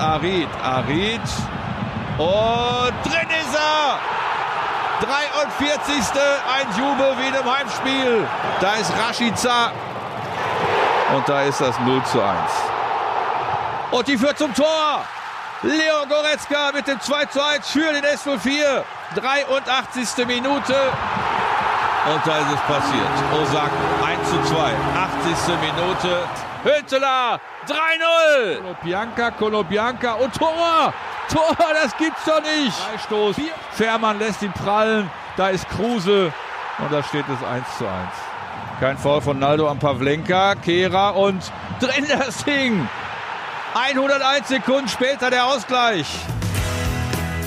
Arid. Arid. Und drin ist er! 43. Ein Jubel wie im Heimspiel. Da ist Rashica. Und da ist das 0 zu 1. Und die führt zum Tor. Leon Goretzka mit dem 2 zu 1 für den S04. 83. Minute. Und da ist es passiert. Osaka 1 zu 2. 80. Minute. Hünteler 3-0. Kolobianka, Kolobianka und Tor. Tor, das gibt's doch nicht. Freistoß. Fährmann lässt ihn prallen. Da ist Kruse. Und da steht es 1 zu 1. Kein Foul von Naldo am Pavlenka. Kehra und drin das Ding. 101 Sekunden später der Ausgleich.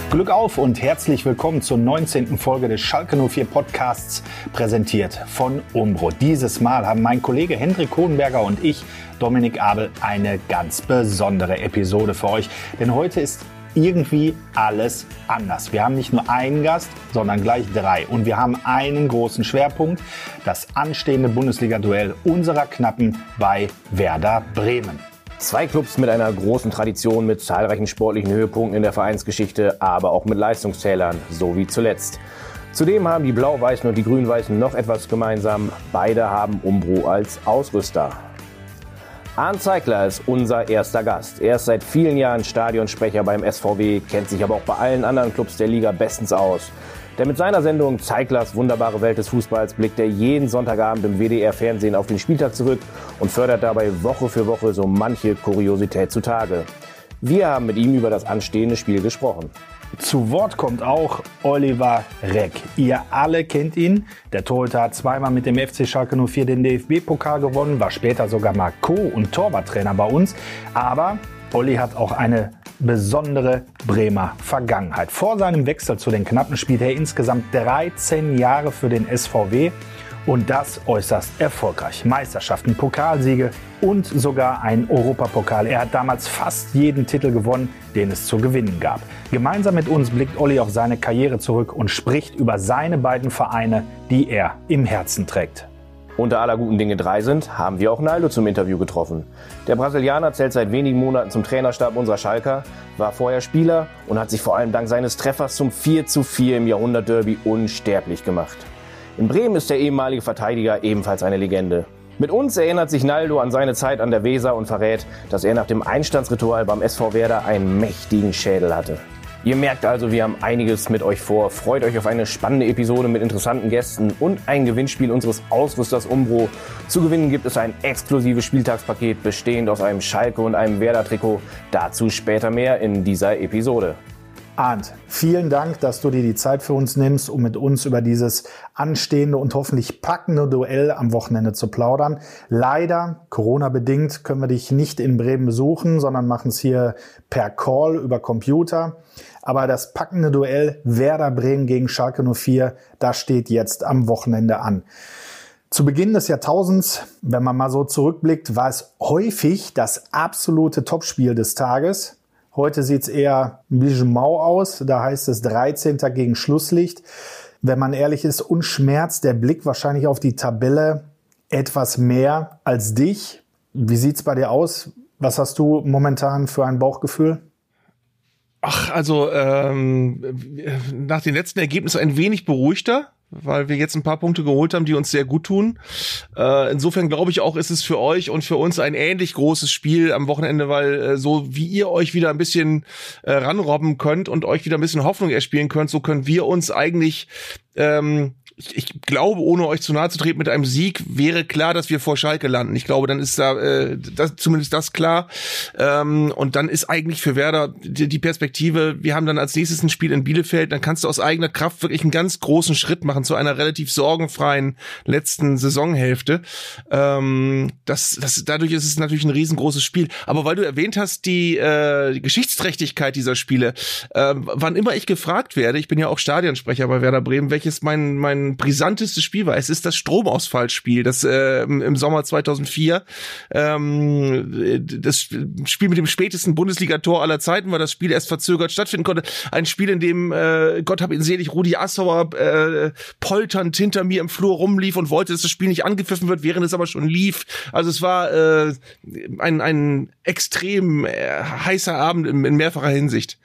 Glück auf und herzlich willkommen zur 19. Folge des Schalke 04 Podcasts, präsentiert von Umbro. Dieses Mal haben mein Kollege Hendrik Hohenberger und ich, Dominik Abel, eine ganz besondere Episode für euch. Denn heute ist irgendwie alles anders. Wir haben nicht nur einen Gast, sondern gleich drei. Und wir haben einen großen Schwerpunkt, das anstehende Bundesliga-Duell unserer Knappen bei Werder Bremen. Zwei Clubs mit einer großen Tradition, mit zahlreichen sportlichen Höhepunkten in der Vereinsgeschichte, aber auch mit Leistungszählern, so wie zuletzt. Zudem haben die Blau-Weißen und die Grün-Weißen noch etwas gemeinsam. Beide haben Umbro als Ausrüster. Arndt Zeigler ist unser erster Gast. Er ist seit vielen Jahren Stadionsprecher beim SVW, kennt sich aber auch bei allen anderen Clubs der Liga bestens aus. Denn mit seiner Sendung Zeiglers wunderbare Welt des Fußballs blickt er jeden Sonntagabend im WDR-Fernsehen auf den Spieltag zurück und fördert dabei Woche für Woche so manche Kuriosität zutage. Wir haben mit ihm über das anstehende Spiel gesprochen. Zu Wort kommt auch Oliver Reck. Ihr alle kennt ihn. Der Torhüter hat zweimal mit dem FC Schalke 04 den DFB-Pokal gewonnen, war später sogar mal Co- und Torwarttrainer bei uns. Aber Olli hat auch eine besondere Bremer Vergangenheit. Vor seinem Wechsel zu den Knappen spielt er insgesamt 13 Jahre für den SVW und das äußerst erfolgreich. Meisterschaften, Pokalsiege und sogar ein Europapokal. Er hat damals fast jeden Titel gewonnen, den es zu gewinnen gab. Gemeinsam mit uns blickt Olli auf seine Karriere zurück und spricht über seine beiden Vereine, die er im Herzen trägt. Unter aller guten Dinge drei sind, haben wir auch Naldo zum Interview getroffen. Der Brasilianer zählt seit wenigen Monaten zum Trainerstab unserer Schalker, war vorher Spieler und hat sich vor allem dank seines Treffers zum 4 zu 4 im Jahrhundertderby unsterblich gemacht. In Bremen ist der ehemalige Verteidiger ebenfalls eine Legende. Mit uns erinnert sich Naldo an seine Zeit an der Weser und verrät, dass er nach dem Einstandsritual beim SV Werder einen mächtigen Schädel hatte. Ihr merkt also, wir haben einiges mit euch vor. Freut euch auf eine spannende Episode mit interessanten Gästen und ein Gewinnspiel unseres Ausrüsters Umbro. Zu gewinnen gibt es ein exklusives Spieltagspaket bestehend aus einem Schalke und einem Werder-Trikot. Dazu später mehr in dieser Episode. Arndt, vielen Dank, dass du dir die Zeit für uns nimmst, um mit uns über dieses anstehende und hoffentlich packende Duell am Wochenende zu plaudern. Leider, Corona-bedingt, können wir dich nicht in Bremen besuchen, sondern machen es hier per Call über Computer. Aber das packende Duell Werder Bremen gegen Schalke 04, das steht jetzt am Wochenende an. Zu Beginn des Jahrtausends, wenn man mal so zurückblickt, war es häufig das absolute Topspiel des Tages. Heute sieht's eher ein bisschen mau aus. Da heißt es 13. gegen Schlusslicht. Wenn man ehrlich ist, uns schmerzt der Blick wahrscheinlich auf die Tabelle etwas mehr als dich. Wie sieht's bei dir aus? Was hast du momentan für ein Bauchgefühl? Ach, also ähm, nach den letzten Ergebnissen ein wenig beruhigter weil wir jetzt ein paar Punkte geholt haben, die uns sehr gut tun. Äh, insofern glaube ich auch, ist es für euch und für uns ein ähnlich großes Spiel am Wochenende, weil äh, so wie ihr euch wieder ein bisschen äh, ranrobben könnt und euch wieder ein bisschen Hoffnung erspielen könnt, so können wir uns eigentlich ähm, ich, ich glaube, ohne euch zu nahe zu treten, mit einem Sieg wäre klar, dass wir vor Schalke landen. Ich glaube, dann ist da äh, das, zumindest das klar. Ähm, und dann ist eigentlich für Werder die, die Perspektive, wir haben dann als nächstes ein Spiel in Bielefeld, dann kannst du aus eigener Kraft wirklich einen ganz großen Schritt machen zu einer relativ sorgenfreien letzten Saisonhälfte. Ähm, das, das, dadurch ist es natürlich ein riesengroßes Spiel. Aber weil du erwähnt hast, die, äh, die Geschichtsträchtigkeit dieser Spiele, äh, wann immer ich gefragt werde, ich bin ja auch Stadionsprecher bei Werder Bremen, welches mein, mein brisantestes Spiel war. Es ist das Stromausfallspiel, das äh, im Sommer 2004. Ähm, das Spiel mit dem spätesten Bundesligator aller Zeiten war das Spiel erst verzögert stattfinden konnte. Ein Spiel, in dem äh, Gott hab ihn selig Rudi Assauer äh, polternd hinter mir im Flur rumlief und wollte, dass das Spiel nicht angepfiffen wird, während es aber schon lief. Also es war äh, ein, ein extrem äh, heißer Abend in, in mehrfacher Hinsicht.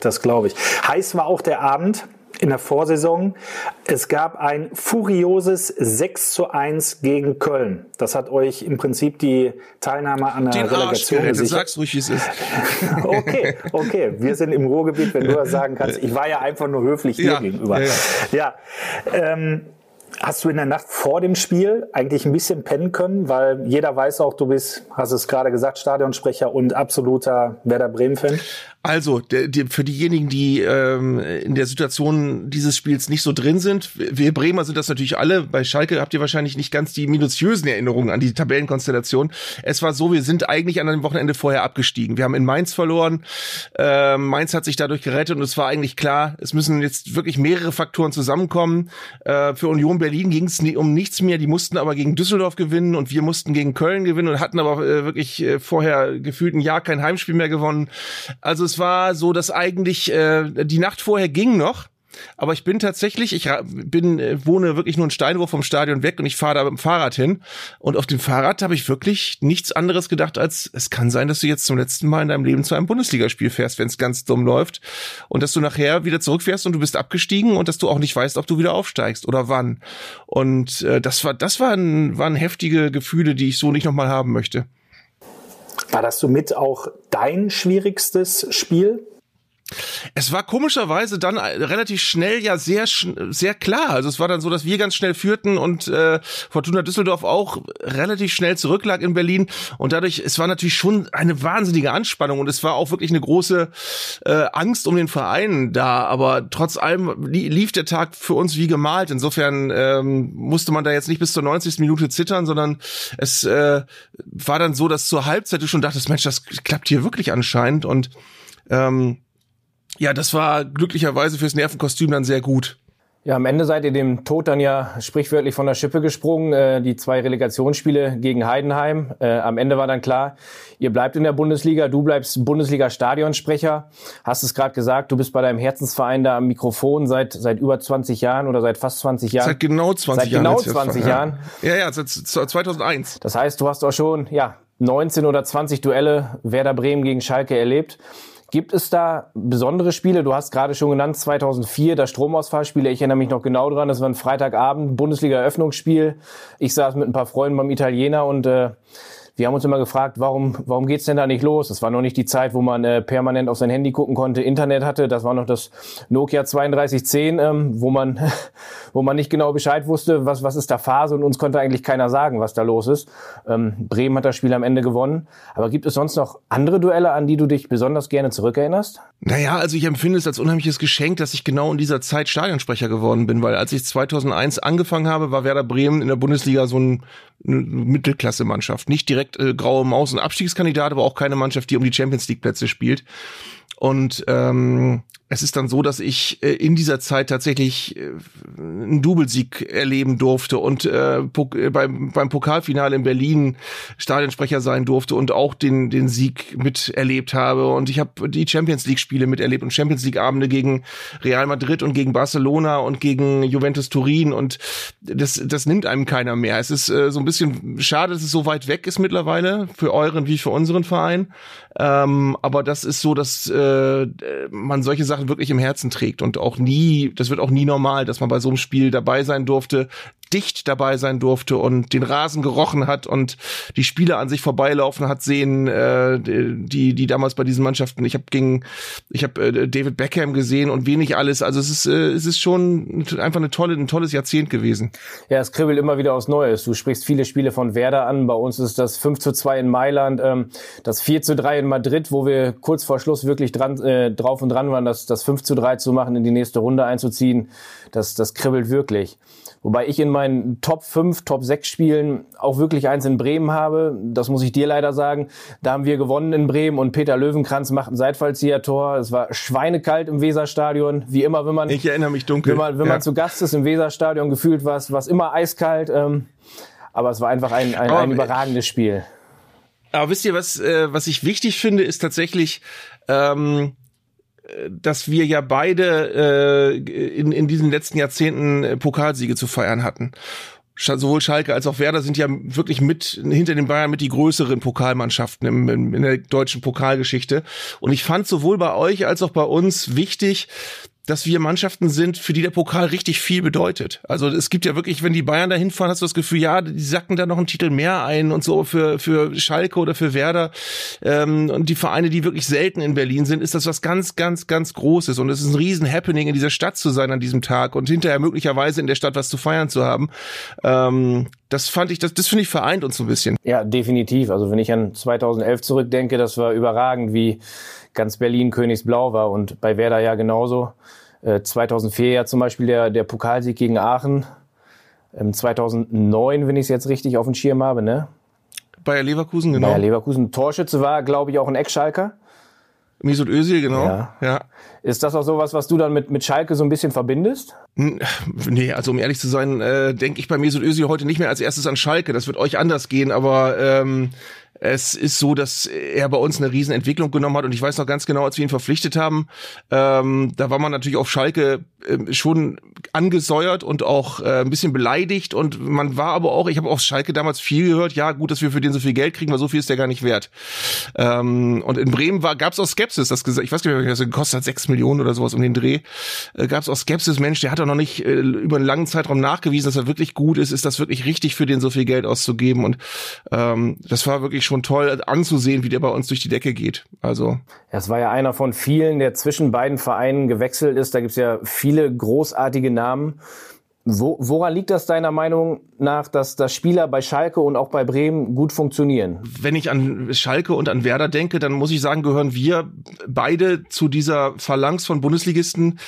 Das glaube ich. Heiß war auch der Abend in der Vorsaison. Es gab ein furioses 6 zu 1 gegen Köln. Das hat euch im Prinzip die Teilnahme an der Den Relegation gesichert. Sag's ruhig, wie es ist. okay, okay. Wir sind im Ruhrgebiet, wenn du das sagen kannst. Ich war ja einfach nur höflich dir ja, gegenüber. Ja, ja. ja ähm, Hast du in der Nacht vor dem Spiel eigentlich ein bisschen pennen können? Weil jeder weiß auch, du bist, hast es gerade gesagt, Stadionsprecher und absoluter Werder Bremen-Fan. Also, der, der, für diejenigen, die ähm, in der Situation dieses Spiels nicht so drin sind, wir Bremer sind das natürlich alle. Bei Schalke habt ihr wahrscheinlich nicht ganz die minutiösen Erinnerungen an die Tabellenkonstellation. Es war so, wir sind eigentlich an einem Wochenende vorher abgestiegen. Wir haben in Mainz verloren. Äh, Mainz hat sich dadurch gerettet und es war eigentlich klar, es müssen jetzt wirklich mehrere Faktoren zusammenkommen. Äh, für Union Berlin ging es um nichts mehr. Die mussten aber gegen Düsseldorf gewinnen und wir mussten gegen Köln gewinnen und hatten aber äh, wirklich äh, vorher gefühlt ein Jahr kein Heimspiel mehr gewonnen. Also es war so, dass eigentlich äh, die Nacht vorher ging noch. Aber ich bin tatsächlich, ich bin, äh, wohne wirklich nur einen Steinwurf vom Stadion weg und ich fahre da mit dem Fahrrad hin. Und auf dem Fahrrad habe ich wirklich nichts anderes gedacht, als es kann sein, dass du jetzt zum letzten Mal in deinem Leben zu einem Bundesligaspiel fährst, wenn es ganz dumm läuft. Und dass du nachher wieder zurückfährst und du bist abgestiegen und dass du auch nicht weißt, ob du wieder aufsteigst oder wann. Und äh, das war, das waren, waren heftige Gefühle, die ich so nicht nochmal haben möchte. War das somit auch dein schwierigstes Spiel? Es war komischerweise dann relativ schnell ja sehr sehr klar. Also es war dann so, dass wir ganz schnell führten und äh, Fortuna Düsseldorf auch relativ schnell zurücklag in Berlin und dadurch es war natürlich schon eine wahnsinnige Anspannung und es war auch wirklich eine große äh, Angst um den Verein da. Aber trotz allem lief der Tag für uns wie gemalt. Insofern ähm, musste man da jetzt nicht bis zur 90. Minute zittern, sondern es äh, war dann so, dass zur Halbzeit du schon dachtest, Mensch, das klappt hier wirklich anscheinend und ähm, ja, das war glücklicherweise fürs Nervenkostüm dann sehr gut. Ja, am Ende seid ihr dem Tod dann ja sprichwörtlich von der Schippe gesprungen. Äh, die zwei Relegationsspiele gegen Heidenheim. Äh, am Ende war dann klar, ihr bleibt in der Bundesliga, du bleibst Bundesliga-Stadionsprecher. Hast es gerade gesagt, du bist bei deinem Herzensverein da am Mikrofon seit seit über 20 Jahren oder seit fast 20 Jahren. Seit genau 20 seit Jahren. Seit genau 20 Jahren. Ja, ja, seit 2001. Das heißt, du hast auch schon ja 19 oder 20 Duelle Werder Bremen gegen Schalke erlebt. Gibt es da besondere Spiele? Du hast gerade schon genannt, 2004, das Stromausfallspiel. Ich erinnere mich noch genau dran. Das war ein Freitagabend, Bundesliga-Eröffnungsspiel. Ich saß mit ein paar Freunden beim Italiener und äh, wir haben uns immer gefragt, warum, warum geht's denn da nicht los? Es war noch nicht die Zeit, wo man äh, permanent auf sein Handy gucken konnte, Internet hatte. Das war noch das Nokia 3210, ähm, wo man, wo man nicht genau Bescheid wusste, was, was ist da Phase und uns konnte eigentlich keiner sagen, was da los ist. Ähm, Bremen hat das Spiel am Ende gewonnen. Aber gibt es sonst noch andere Duelle, an die du dich besonders gerne zurückerinnerst? Naja, also ich empfinde es als unheimliches Geschenk, dass ich genau in dieser Zeit Stadionsprecher geworden bin, weil als ich 2001 angefangen habe, war Werder Bremen in der Bundesliga so ein Mittelklasse-Mannschaft. Nicht direkt äh, graue Maus und Abstiegskandidat, aber auch keine Mannschaft, die um die Champions League Plätze spielt. Und ähm, es ist dann so, dass ich äh, in dieser Zeit tatsächlich äh, einen Doublesieg erleben durfte und äh, äh, beim, beim Pokalfinale in Berlin Stadionsprecher sein durfte und auch den, den Sieg miterlebt habe. Und ich habe die Champions League-Spiele miterlebt und Champions League-Abende gegen Real Madrid und gegen Barcelona und gegen Juventus Turin. Und das, das nimmt einem keiner mehr. Es ist äh, so ein bisschen schade, dass es so weit weg ist mittlerweile, für euren wie für unseren Verein. Ähm, aber das ist so, dass äh, man solche Sachen wirklich im Herzen trägt und auch nie, das wird auch nie normal, dass man bei so einem Spiel dabei sein durfte, dicht dabei sein durfte und den Rasen gerochen hat und die Spieler an sich vorbeilaufen hat sehen, äh, die die damals bei diesen Mannschaften. Ich habe gegen, ich habe äh, David Beckham gesehen und wenig alles. Also es ist äh, es ist schon einfach eine tolle ein tolles Jahrzehnt gewesen. Ja, es kribbelt immer wieder aus Neues. Du sprichst viele Spiele von Werder an. Bei uns ist das 5 zu 2 in Mailand, ähm, das 4 zu 3 in Madrid, wo wir kurz vor Schluss wirklich dran äh, drauf und dran waren, das das 5 zu 3 zu machen, in die nächste Runde einzuziehen. Das das kribbelt wirklich. Wobei ich in meinen Top 5, Top 6 Spielen auch wirklich eins in Bremen habe. Das muss ich dir leider sagen. Da haben wir gewonnen in Bremen und Peter Löwenkranz macht ein Seitfallzieher-Tor. Es war schweinekalt im Weserstadion. Wie immer, wenn man, ich erinnere mich dunkel. Wenn man, wenn ja. man zu Gast ist im Weserstadion, gefühlt war es immer eiskalt. Ähm, aber es war einfach ein, ein, ein überragendes Spiel. Aber wisst ihr, was, äh, was ich wichtig finde, ist tatsächlich, ähm, dass wir ja beide äh, in, in diesen letzten Jahrzehnten äh, Pokalsiege zu feiern hatten. Sowohl Schalke als auch Werder sind ja wirklich mit hinter den Bayern mit die größeren Pokalmannschaften im, in, in der deutschen Pokalgeschichte. Und ich fand sowohl bei euch als auch bei uns wichtig, dass wir Mannschaften sind, für die der Pokal richtig viel bedeutet. Also es gibt ja wirklich, wenn die Bayern da hinfahren, hast du das Gefühl, ja, die sacken da noch einen Titel mehr ein und so für, für Schalke oder für Werder. Ähm, und die Vereine, die wirklich selten in Berlin sind, ist das was ganz, ganz, ganz Großes. Und es ist ein riesen Happening, in dieser Stadt zu sein an diesem Tag und hinterher möglicherweise in der Stadt was zu feiern zu haben. Ähm, das fand ich, das, das finde ich vereint uns so ein bisschen. Ja, definitiv. Also wenn ich an 2011 zurückdenke, das war überragend, wie ganz Berlin Königsblau war und bei Werder ja genauso. 2004 äh, ja zum Beispiel der, der Pokalsieg gegen Aachen. 2009, ähm, wenn ich es jetzt richtig auf dem Schirm habe, ne? Bayer Leverkusen, genau. Bayer Leverkusen. Torschütze war, glaube ich, auch ein Ex-Schalker. Mesut Özil, genau. Ja. ja. Ist das auch sowas, was du dann mit, mit Schalke so ein bisschen verbindest? Nee, also um ehrlich zu sein, äh, denke ich bei Mesut Özil heute nicht mehr als erstes an Schalke. Das wird euch anders gehen, aber ähm, es ist so, dass er bei uns eine Riesenentwicklung genommen hat und ich weiß noch ganz genau, als wir ihn verpflichtet haben, ähm, da war man natürlich auf Schalke äh, schon angesäuert und auch äh, ein bisschen beleidigt und man war aber auch, ich habe auf Schalke damals viel gehört, ja gut, dass wir für den so viel Geld kriegen, weil so viel ist der gar nicht wert. Ähm, und in Bremen gab es auch Skepsis, das ich weiß gar nicht, das gekostet hat sechs Millionen oder sowas um den Dreh, äh, gab es auch Skepsis, Mensch, der hat doch noch nicht äh, über einen langen Zeitraum nachgewiesen, dass er wirklich gut ist, ist das wirklich richtig für den so viel Geld auszugeben und ähm, das war wirklich schon toll anzusehen, wie der bei uns durch die Decke geht. Also. Es war ja einer von vielen, der zwischen beiden Vereinen gewechselt ist. Da gibt's ja viele großartige Namen. Wo, woran liegt das deiner Meinung nach, dass das Spieler bei Schalke und auch bei Bremen gut funktionieren? Wenn ich an Schalke und an Werder denke, dann muss ich sagen, gehören wir beide zu dieser Phalanx von Bundesligisten,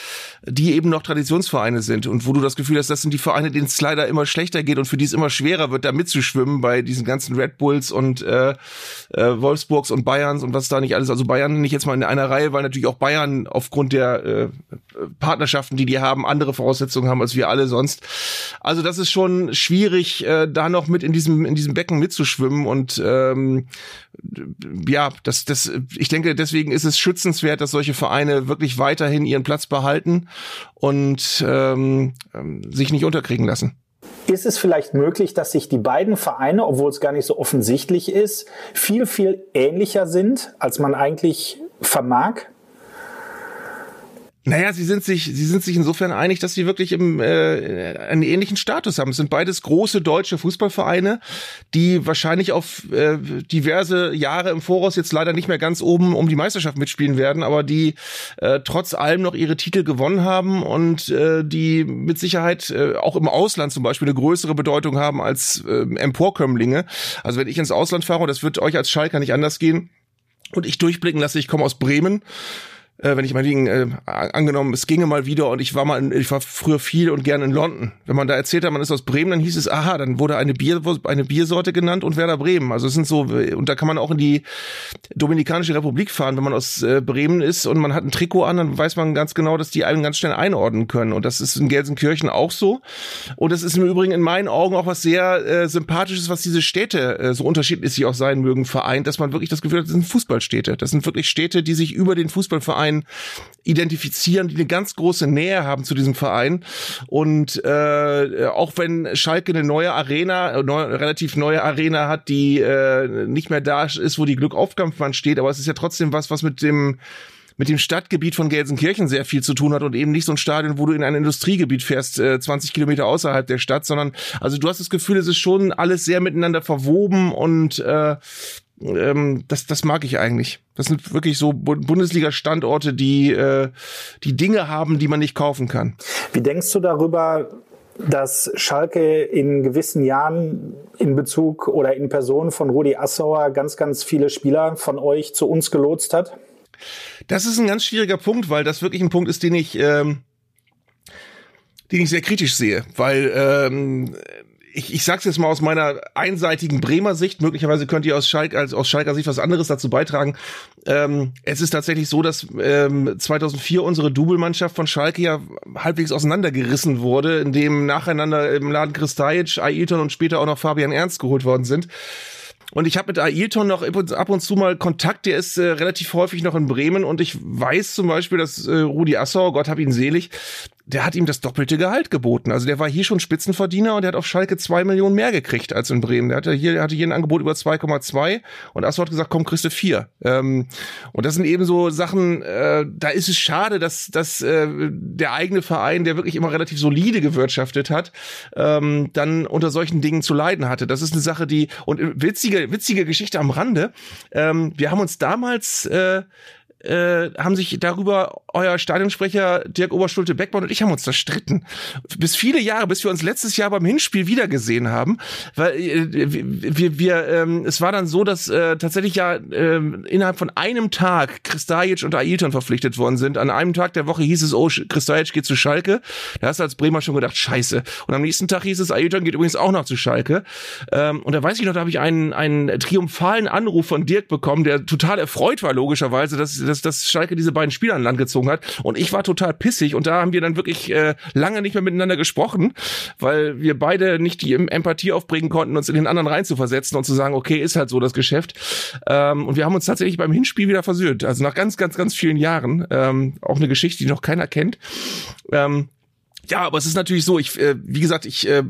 die eben noch Traditionsvereine sind und wo du das Gefühl hast, das sind die Vereine, denen es leider immer schlechter geht und für die es immer schwerer wird, da mitzuschwimmen bei diesen ganzen Red Bulls und äh, äh, Wolfsburgs und Bayerns und was da nicht alles. Also Bayern nicht jetzt mal in einer Reihe, weil natürlich auch Bayern aufgrund der äh, Partnerschaften, die die haben, andere Voraussetzungen haben als wir alle sonst sonst. Also das ist schon schwierig, äh, da noch mit in diesem in diesem Becken mitzuschwimmen und ähm, ja, das das ich denke deswegen ist es schützenswert, dass solche Vereine wirklich weiterhin ihren Platz behalten und ähm, ähm sich nicht unterkriegen lassen. Ist es vielleicht möglich, dass sich die beiden Vereine, obwohl es gar nicht so offensichtlich ist, viel, viel ähnlicher sind, als man eigentlich vermag? Naja, sie sind sich, sie sind sich insofern einig, dass sie wirklich im, äh, einen ähnlichen Status haben. Es sind beides große deutsche Fußballvereine, die wahrscheinlich auf äh, diverse Jahre im Voraus jetzt leider nicht mehr ganz oben um die Meisterschaft mitspielen werden, aber die äh, trotz allem noch ihre Titel gewonnen haben und äh, die mit Sicherheit äh, auch im Ausland zum Beispiel eine größere Bedeutung haben als äh, Emporkömmlinge. Also wenn ich ins Ausland fahre, und das wird euch als Schalker nicht anders gehen, und ich durchblicken lasse, ich komme aus Bremen äh, wenn ich mal liegen, äh, angenommen, es ginge mal wieder und ich war mal, in, ich war früher viel und gern in London. Wenn man da erzählt hat, man ist aus Bremen, dann hieß es, aha, dann wurde eine Bier, eine Biersorte genannt und Werder Bremen. Also es sind so, und da kann man auch in die Dominikanische Republik fahren, wenn man aus äh, Bremen ist und man hat ein Trikot an, dann weiß man ganz genau, dass die einen ganz schnell einordnen können. Und das ist in Gelsenkirchen auch so. Und das ist im Übrigen in meinen Augen auch was sehr äh, sympathisches, was diese Städte, äh, so unterschiedlich sie auch sein mögen, vereint, dass man wirklich das Gefühl hat, das sind Fußballstädte. Das sind wirklich Städte, die sich über den Fußballverein Verein identifizieren, die eine ganz große Nähe haben zu diesem Verein. Und äh, auch wenn Schalke eine neue Arena, neu, relativ neue Arena hat, die äh, nicht mehr da ist, wo die Glückaufkampfbahn steht, aber es ist ja trotzdem was, was mit dem mit dem Stadtgebiet von Gelsenkirchen sehr viel zu tun hat und eben nicht so ein Stadion, wo du in ein Industriegebiet fährst, äh, 20 Kilometer außerhalb der Stadt, sondern also du hast das Gefühl, es ist schon alles sehr miteinander verwoben und äh, ähm, das, das mag ich eigentlich. Das sind wirklich so Bundesliga-Standorte, die, äh, die Dinge haben, die man nicht kaufen kann. Wie denkst du darüber, dass Schalke in gewissen Jahren in Bezug oder in Person von Rudi Assauer ganz, ganz viele Spieler von euch zu uns gelotst hat? Das ist ein ganz schwieriger Punkt, weil das wirklich ein Punkt ist, den ich, ähm, den ich sehr kritisch sehe, weil ähm, ich, ich sag's jetzt mal aus meiner einseitigen Bremer Sicht, möglicherweise könnt ihr aus Schalke, als aus Schalker Sicht was anderes dazu beitragen. Ähm, es ist tatsächlich so, dass ähm, 2004 unsere Double-Mannschaft von Schalke ja halbwegs auseinandergerissen wurde, indem nacheinander im Laden Kristajic, Ailton und später auch noch Fabian Ernst geholt worden sind. Und ich habe mit Ailton noch ab und zu mal Kontakt, der ist äh, relativ häufig noch in Bremen und ich weiß zum Beispiel, dass äh, Rudi Assauer, Gott hab ihn selig, der hat ihm das doppelte Gehalt geboten. Also der war hier schon Spitzenverdiener und der hat auf Schalke zwei Millionen mehr gekriegt als in Bremen. Der hatte hier, der hatte hier ein Angebot über 2,2 und Assauer hat gesagt, komm, kriegst du vier. Ähm, und das sind eben so Sachen, äh, da ist es schade, dass, dass äh, der eigene Verein, der wirklich immer relativ solide gewirtschaftet hat, ähm, dann unter solchen Dingen zu leiden hatte. Das ist eine Sache, die, und witzige, witzige Geschichte am Rande, ähm, wir haben uns damals äh, äh, haben sich darüber euer Stadionsprecher Dirk Oberschulte Beckmann und ich haben uns zerstritten. Bis viele Jahre, bis wir uns letztes Jahr beim Hinspiel wiedergesehen haben, weil äh, wir, wir ähm, es war dann so, dass äh, tatsächlich ja äh, innerhalb von einem Tag Kristajic und Ailton verpflichtet worden sind. An einem Tag der Woche hieß es, oh, Kristajic geht zu Schalke. Da hast du als Bremer schon gedacht, scheiße. Und am nächsten Tag hieß es, Ailton geht übrigens auch noch zu Schalke. Ähm, und da weiß ich noch, da habe ich einen, einen triumphalen Anruf von Dirk bekommen, der total erfreut war, logischerweise, dass dass, dass Schalke diese beiden Spieler an Land gezogen hat. Und ich war total pissig und da haben wir dann wirklich äh, lange nicht mehr miteinander gesprochen, weil wir beide nicht die Empathie aufbringen konnten, uns in den anderen reinzuversetzen und zu sagen, okay, ist halt so das Geschäft. Ähm, und wir haben uns tatsächlich beim Hinspiel wieder versöhnt. Also nach ganz, ganz, ganz vielen Jahren. Ähm, auch eine Geschichte, die noch keiner kennt. Ähm, ja, aber es ist natürlich so, ich, äh, wie gesagt, ich äh,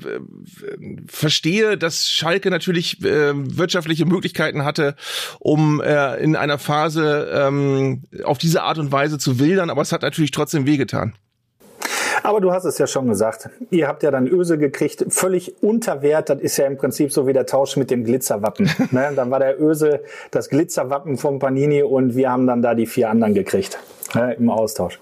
verstehe, dass Schalke natürlich äh, wirtschaftliche Möglichkeiten hatte, um äh, in einer Phase ähm, auf diese Art und Weise zu wildern, aber es hat natürlich trotzdem wehgetan. Aber du hast es ja schon gesagt. Ihr habt ja dann Öse gekriegt, völlig unter Wert. Das ist ja im Prinzip so wie der Tausch mit dem Glitzerwappen. ne? Dann war der Öse das Glitzerwappen vom Panini und wir haben dann da die vier anderen gekriegt ne? im Austausch.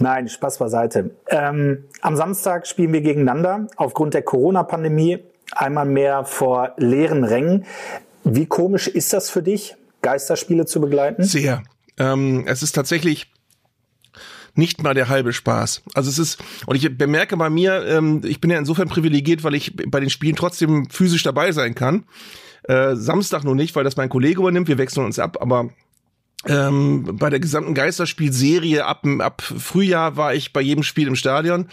Nein, Spaß beiseite. Ähm, am Samstag spielen wir gegeneinander. Aufgrund der Corona-Pandemie einmal mehr vor leeren Rängen. Wie komisch ist das für dich, Geisterspiele zu begleiten? Sehr. Ähm, es ist tatsächlich nicht mal der halbe Spaß. Also es ist, und ich bemerke bei mir, ähm, ich bin ja insofern privilegiert, weil ich bei den Spielen trotzdem physisch dabei sein kann. Äh, Samstag nur nicht, weil das mein Kollege übernimmt, wir wechseln uns ab, aber ähm, bei der gesamten Geisterspielserie ab, ab Frühjahr war ich bei jedem Spiel im Stadion.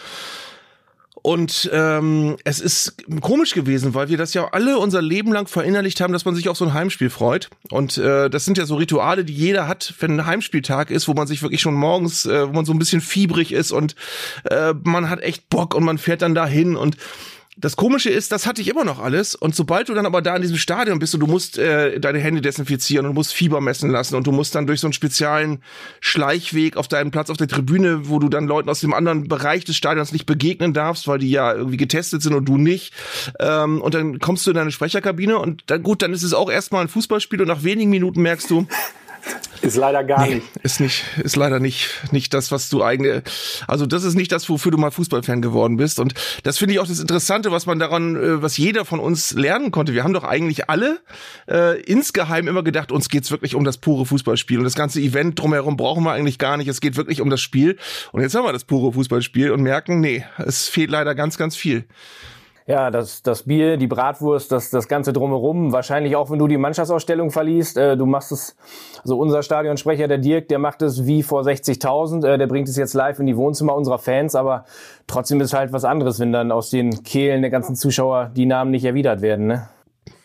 Und ähm, es ist komisch gewesen, weil wir das ja alle unser Leben lang verinnerlicht haben, dass man sich auf so ein Heimspiel freut. Und äh, das sind ja so Rituale, die jeder hat, wenn ein Heimspieltag ist, wo man sich wirklich schon morgens, äh, wo man so ein bisschen fiebrig ist und äh, man hat echt Bock und man fährt dann dahin und das Komische ist, das hatte ich immer noch alles. Und sobald du dann aber da in diesem Stadion bist und du musst äh, deine Hände desinfizieren und musst Fieber messen lassen und du musst dann durch so einen speziellen Schleichweg auf deinen Platz auf der Tribüne, wo du dann Leuten aus dem anderen Bereich des Stadions nicht begegnen darfst, weil die ja irgendwie getestet sind und du nicht. Ähm, und dann kommst du in deine Sprecherkabine und dann gut, dann ist es auch erstmal ein Fußballspiel und nach wenigen Minuten merkst du, ist leider gar nee, nicht. Ist nicht, ist leider nicht, nicht das, was du eigene, also das ist nicht das, wofür du mal Fußballfan geworden bist. Und das finde ich auch das Interessante, was man daran, äh, was jeder von uns lernen konnte. Wir haben doch eigentlich alle äh, insgeheim immer gedacht, uns geht's wirklich um das pure Fußballspiel. Und das ganze Event drumherum brauchen wir eigentlich gar nicht. Es geht wirklich um das Spiel. Und jetzt haben wir das pure Fußballspiel und merken, nee, es fehlt leider ganz, ganz viel. Ja, das, das Bier, die Bratwurst, das, das Ganze drumherum. Wahrscheinlich auch, wenn du die Mannschaftsausstellung verliest. Äh, du machst es, also unser Stadionsprecher, der Dirk, der macht es wie vor 60.000. Äh, der bringt es jetzt live in die Wohnzimmer unserer Fans. Aber trotzdem ist halt was anderes, wenn dann aus den Kehlen der ganzen Zuschauer die Namen nicht erwidert werden. Ne?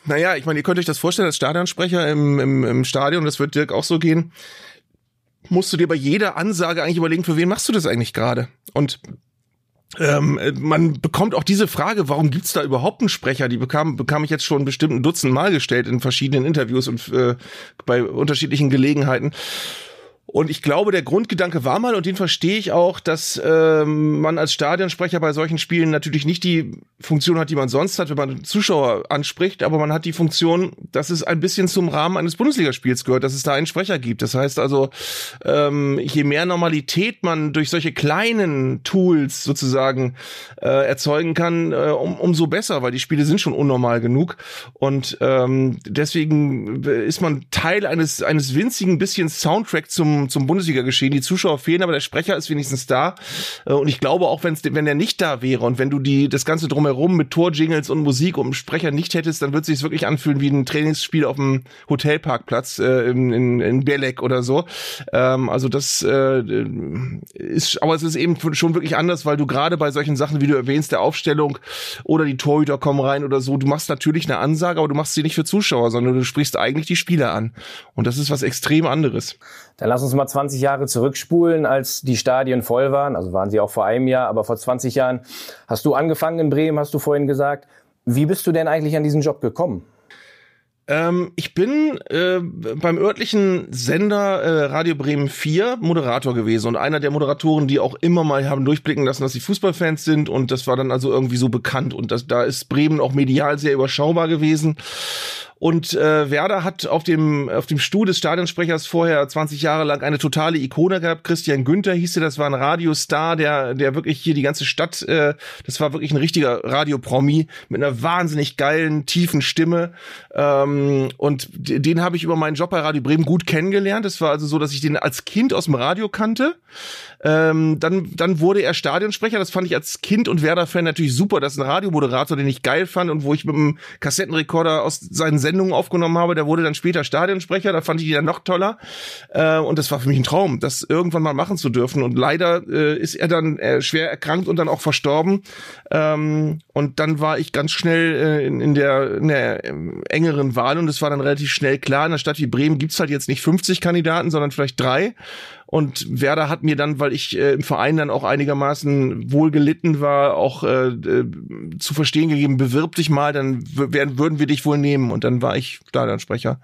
Naja, ich meine, ihr könnt euch das vorstellen, als Stadionsprecher im, im, im Stadion, das wird Dirk auch so gehen, musst du dir bei jeder Ansage eigentlich überlegen, für wen machst du das eigentlich gerade? Und ähm, man bekommt auch diese Frage, warum gibt's da überhaupt einen Sprecher? Die bekam, bekam ich jetzt schon bestimmt ein Dutzend Mal gestellt in verschiedenen Interviews und äh, bei unterschiedlichen Gelegenheiten. Und ich glaube, der Grundgedanke war mal, und den verstehe ich auch, dass ähm, man als Stadionsprecher bei solchen Spielen natürlich nicht die Funktion hat, die man sonst hat, wenn man Zuschauer anspricht, aber man hat die Funktion, dass es ein bisschen zum Rahmen eines Bundesligaspiels gehört, dass es da einen Sprecher gibt. Das heißt also, ähm, je mehr Normalität man durch solche kleinen Tools sozusagen äh, erzeugen kann, äh, um, umso besser, weil die Spiele sind schon unnormal genug. Und ähm, deswegen ist man Teil eines, eines winzigen bisschen Soundtrack zum zum, Bundesliga-Geschehen. Die Zuschauer fehlen, aber der Sprecher ist wenigstens da. Äh, und ich glaube auch, wenn's, wenn er nicht da wäre und wenn du die, das Ganze drumherum mit Torjingles und Musik und Sprecher nicht hättest, dann wird es sich wirklich anfühlen wie ein Trainingsspiel auf dem Hotelparkplatz äh, in, in, in Belek oder so. Ähm, also das äh, ist, aber es ist eben schon wirklich anders, weil du gerade bei solchen Sachen, wie du erwähnst, der Aufstellung oder die Torhüter kommen rein oder so, du machst natürlich eine Ansage, aber du machst sie nicht für Zuschauer, sondern du sprichst eigentlich die Spieler an. Und das ist was extrem anderes. Dann lass uns mal 20 Jahre zurückspulen, als die Stadien voll waren. Also waren sie auch vor einem Jahr, aber vor 20 Jahren hast du angefangen in Bremen, hast du vorhin gesagt. Wie bist du denn eigentlich an diesen Job gekommen? Ähm, ich bin äh, beim örtlichen Sender äh, Radio Bremen 4 Moderator gewesen und einer der Moderatoren, die auch immer mal haben durchblicken lassen, dass sie Fußballfans sind und das war dann also irgendwie so bekannt und das, da ist Bremen auch medial sehr überschaubar gewesen. Und äh, Werder hat auf dem, auf dem Stuhl des Stadionsprechers vorher 20 Jahre lang eine totale Ikone gehabt. Christian Günther hieß er, das war ein Radiostar, der, der wirklich hier die ganze Stadt, äh, das war wirklich ein richtiger Radiopromi mit einer wahnsinnig geilen, tiefen Stimme. Ähm, und den habe ich über meinen Job bei Radio Bremen gut kennengelernt. Es war also so, dass ich den als Kind aus dem Radio kannte. Ähm, dann, dann wurde er Stadionsprecher. Das fand ich als Kind und Werder-Fan natürlich super. Das ist ein Radiomoderator, den ich geil fand und wo ich mit dem Kassettenrekorder aus seinen Sendungen aufgenommen habe. Der wurde dann später Stadionsprecher. Da fand ich ihn dann noch toller. Äh, und das war für mich ein Traum, das irgendwann mal machen zu dürfen. Und leider äh, ist er dann äh, schwer erkrankt und dann auch verstorben. Ähm, und dann war ich ganz schnell in, in, der, in der ähm, engeren Wahl und es war dann relativ schnell klar, in einer Stadt wie Bremen gibt's halt jetzt nicht 50 Kandidaten, sondern vielleicht drei. Und Werder hat mir dann, weil ich äh, im Verein dann auch einigermaßen wohl gelitten war, auch äh, äh, zu verstehen gegeben, bewirb dich mal, dann werden, würden wir dich wohl nehmen. Und dann war ich Stadionsprecher.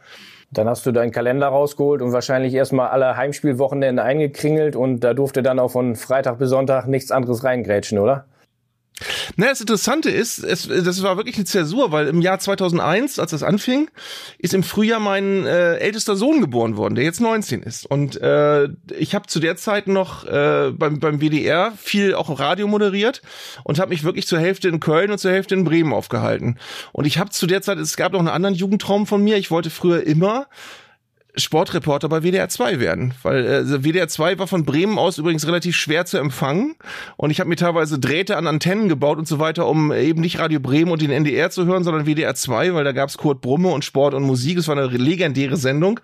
Dann hast du deinen Kalender rausgeholt und wahrscheinlich erstmal alle Heimspielwochenende eingekringelt und da durfte dann auch von Freitag bis Sonntag nichts anderes reingrätschen, oder? Na, das Interessante ist, es, das war wirklich eine Zäsur, weil im Jahr 2001, als das anfing, ist im Frühjahr mein äh, ältester Sohn geboren worden, der jetzt 19 ist. Und äh, ich habe zu der Zeit noch äh, beim, beim WDR viel auch Radio moderiert und habe mich wirklich zur Hälfte in Köln und zur Hälfte in Bremen aufgehalten. Und ich habe zu der Zeit, es gab noch einen anderen Jugendtraum von mir, ich wollte früher immer Sportreporter bei WDR 2 werden, weil äh, WDR 2 war von Bremen aus übrigens relativ schwer zu empfangen. Und ich habe mir teilweise Drähte an Antennen gebaut und so weiter, um eben nicht Radio Bremen und den NDR zu hören, sondern WDR 2, weil da gab's Kurt Brumme und Sport und Musik, es war eine legendäre Sendung.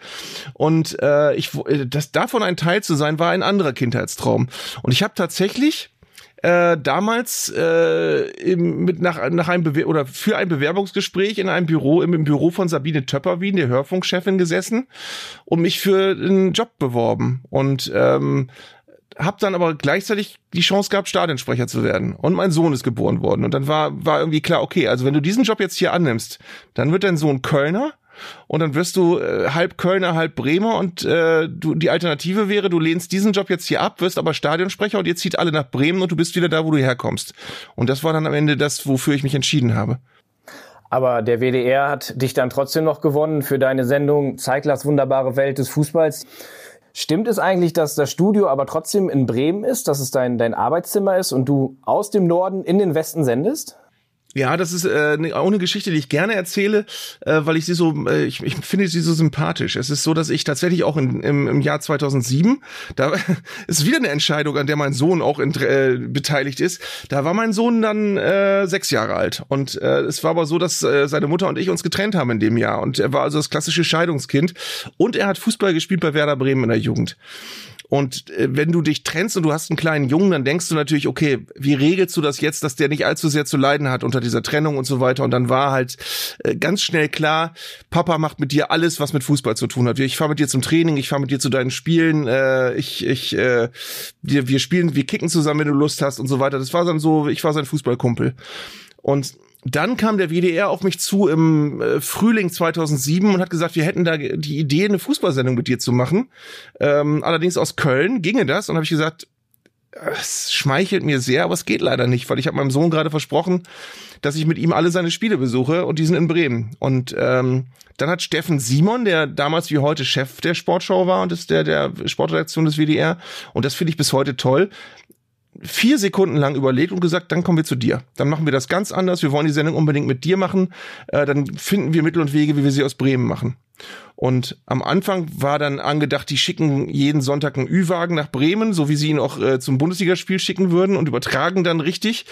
Und äh, ich äh, das davon ein Teil zu sein war ein anderer Kindheitstraum. Und ich habe tatsächlich äh, damals äh, im, mit nach, nach einem Bewer oder für ein Bewerbungsgespräch in einem Büro, im, im Büro von Sabine Töpperwien, der Hörfunkchefin, gesessen und mich für einen Job beworben. Und ähm, habe dann aber gleichzeitig die Chance gehabt, Stadionsprecher zu werden. Und mein Sohn ist geboren worden. Und dann war, war irgendwie klar, okay, also wenn du diesen Job jetzt hier annimmst, dann wird dein Sohn Kölner und dann wirst du äh, halb Kölner, halb Bremer und äh, du, die Alternative wäre, du lehnst diesen Job jetzt hier ab, wirst aber Stadionsprecher und ihr zieht alle nach Bremen und du bist wieder da, wo du herkommst. Und das war dann am Ende das, wofür ich mich entschieden habe. Aber der WDR hat dich dann trotzdem noch gewonnen für deine Sendung Zeiglers wunderbare Welt des Fußballs. Stimmt es eigentlich, dass das Studio aber trotzdem in Bremen ist, dass es dein, dein Arbeitszimmer ist und du aus dem Norden in den Westen sendest? Ja, das ist äh, ne, auch eine Geschichte, die ich gerne erzähle, äh, weil ich sie so, äh, ich, ich finde sie so sympathisch. Es ist so, dass ich tatsächlich auch in, im, im Jahr 2007, da ist wieder eine Entscheidung, an der mein Sohn auch in, äh, beteiligt ist. Da war mein Sohn dann äh, sechs Jahre alt und äh, es war aber so, dass äh, seine Mutter und ich uns getrennt haben in dem Jahr und er war also das klassische Scheidungskind und er hat Fußball gespielt bei Werder Bremen in der Jugend. Und äh, wenn du dich trennst und du hast einen kleinen Jungen, dann denkst du natürlich, okay, wie regelst du das jetzt, dass der nicht allzu sehr zu leiden hat unter dieser Trennung und so weiter. Und dann war halt äh, ganz schnell klar, Papa macht mit dir alles, was mit Fußball zu tun hat. Ich fahre mit dir zum Training, ich fahre mit dir zu deinen Spielen, äh, ich, ich, äh, wir, wir spielen, wir kicken zusammen, wenn du Lust hast und so weiter. Das war dann so, ich war sein Fußballkumpel. Und dann kam der WDR auf mich zu im äh, Frühling 2007 und hat gesagt, wir hätten da die Idee, eine Fußballsendung mit dir zu machen. Ähm, allerdings aus Köln ginge das. Und habe ich gesagt, es schmeichelt mir sehr, aber es geht leider nicht, weil ich habe meinem Sohn gerade versprochen, dass ich mit ihm alle seine Spiele besuche und die sind in Bremen. Und ähm, dann hat Steffen Simon, der damals wie heute Chef der Sportschau war und ist der der Sportredaktion des WDR, und das finde ich bis heute toll, vier Sekunden lang überlegt und gesagt, dann kommen wir zu dir. Dann machen wir das ganz anders. Wir wollen die Sendung unbedingt mit dir machen. Äh, dann finden wir Mittel und Wege, wie wir sie aus Bremen machen. Und am Anfang war dann angedacht, die schicken jeden Sonntag einen Ü-Wagen nach Bremen, so wie sie ihn auch äh, zum Bundesligaspiel schicken würden und übertragen dann richtig.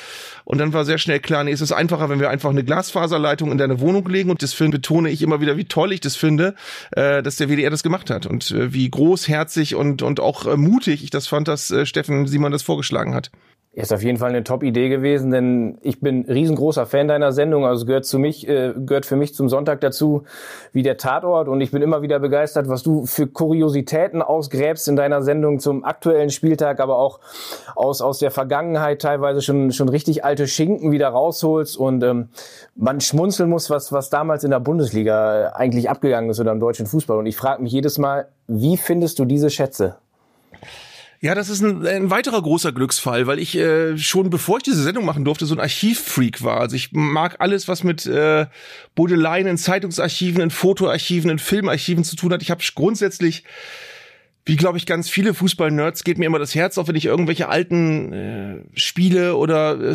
Und dann war sehr schnell klar, nee, es ist einfacher, wenn wir einfach eine Glasfaserleitung in deine Wohnung legen. Und das finde, betone ich immer wieder, wie toll ich das finde, äh, dass der WDR das gemacht hat und äh, wie großherzig und, und auch äh, mutig ich das fand, dass äh, Steffen Simon das vorgeschlagen hat. Ist auf jeden Fall eine Top-Idee gewesen, denn ich bin riesengroßer Fan deiner Sendung. Also gehört zu mich, äh, gehört für mich zum Sonntag dazu wie der Tatort. Und ich bin immer wieder begeistert, was du für Kuriositäten ausgräbst in deiner Sendung zum aktuellen Spieltag, aber auch aus, aus der Vergangenheit teilweise schon, schon richtig alte Schinken wieder rausholst und ähm, man schmunzeln muss, was, was damals in der Bundesliga eigentlich abgegangen ist oder im deutschen Fußball. Und ich frage mich jedes Mal, wie findest du diese Schätze? Ja, das ist ein, ein weiterer großer Glücksfall, weil ich äh, schon bevor ich diese Sendung machen durfte, so ein Archivfreak war. Also ich mag alles, was mit äh, Bodeleien in Zeitungsarchiven, in Fotoarchiven, in Filmarchiven zu tun hat. Ich habe grundsätzlich wie glaube ich ganz viele Fußball-Nerds geht mir immer das Herz auf, wenn ich irgendwelche alten äh, Spiele oder äh,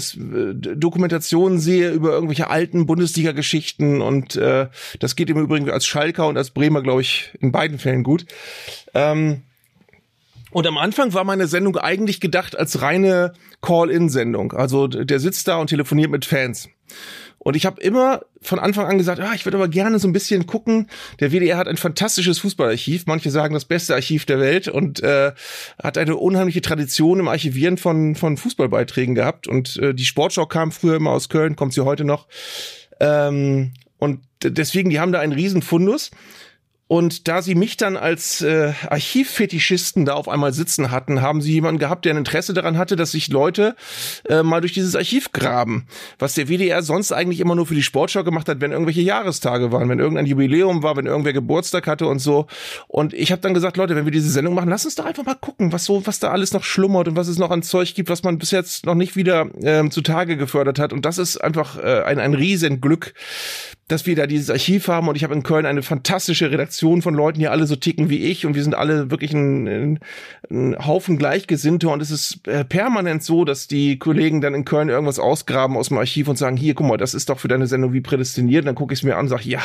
Dokumentationen sehe über irgendwelche alten Bundesliga-Geschichten und äh, das geht im Übrigen als Schalker und als Bremer glaube ich in beiden Fällen gut. Ähm, und am Anfang war meine Sendung eigentlich gedacht als reine Call-in-Sendung. Also der sitzt da und telefoniert mit Fans. Und ich habe immer von Anfang an gesagt, ah, ich würde aber gerne so ein bisschen gucken. Der WDR hat ein fantastisches Fußballarchiv. Manche sagen das beste Archiv der Welt und äh, hat eine unheimliche Tradition im Archivieren von, von Fußballbeiträgen gehabt. Und äh, die Sportschau kam früher immer aus Köln, kommt sie heute noch. Ähm, und deswegen, die haben da einen riesen Fundus. Und da sie mich dann als äh, Archivfetischisten da auf einmal sitzen hatten, haben sie jemanden gehabt, der ein Interesse daran hatte, dass sich Leute äh, mal durch dieses Archiv graben. Was der WDR sonst eigentlich immer nur für die Sportschau gemacht hat, wenn irgendwelche Jahrestage waren, wenn irgendein Jubiläum war, wenn irgendwer Geburtstag hatte und so. Und ich habe dann gesagt, Leute, wenn wir diese Sendung machen, lass uns doch einfach mal gucken, was so, was da alles noch schlummert und was es noch an Zeug gibt, was man bis jetzt noch nicht wieder ähm, zutage gefördert hat. Und das ist einfach äh, ein, ein Riesenglück, dass wir da dieses Archiv haben und ich habe in Köln eine fantastische Redaktion von Leuten, die alle so ticken wie ich und wir sind alle wirklich ein, ein, ein Haufen Gleichgesinnte und es ist äh, permanent so, dass die Kollegen dann in Köln irgendwas ausgraben aus dem Archiv und sagen, hier, guck mal, das ist doch für deine Sendung wie prädestiniert. Und dann gucke ich es mir an und sage, ja.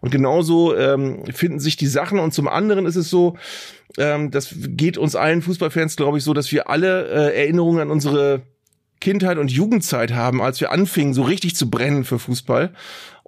Und genauso ähm, finden sich die Sachen und zum anderen ist es so, ähm, das geht uns allen Fußballfans, glaube ich, so, dass wir alle äh, Erinnerungen an unsere Kindheit und Jugendzeit haben, als wir anfingen, so richtig zu brennen für Fußball.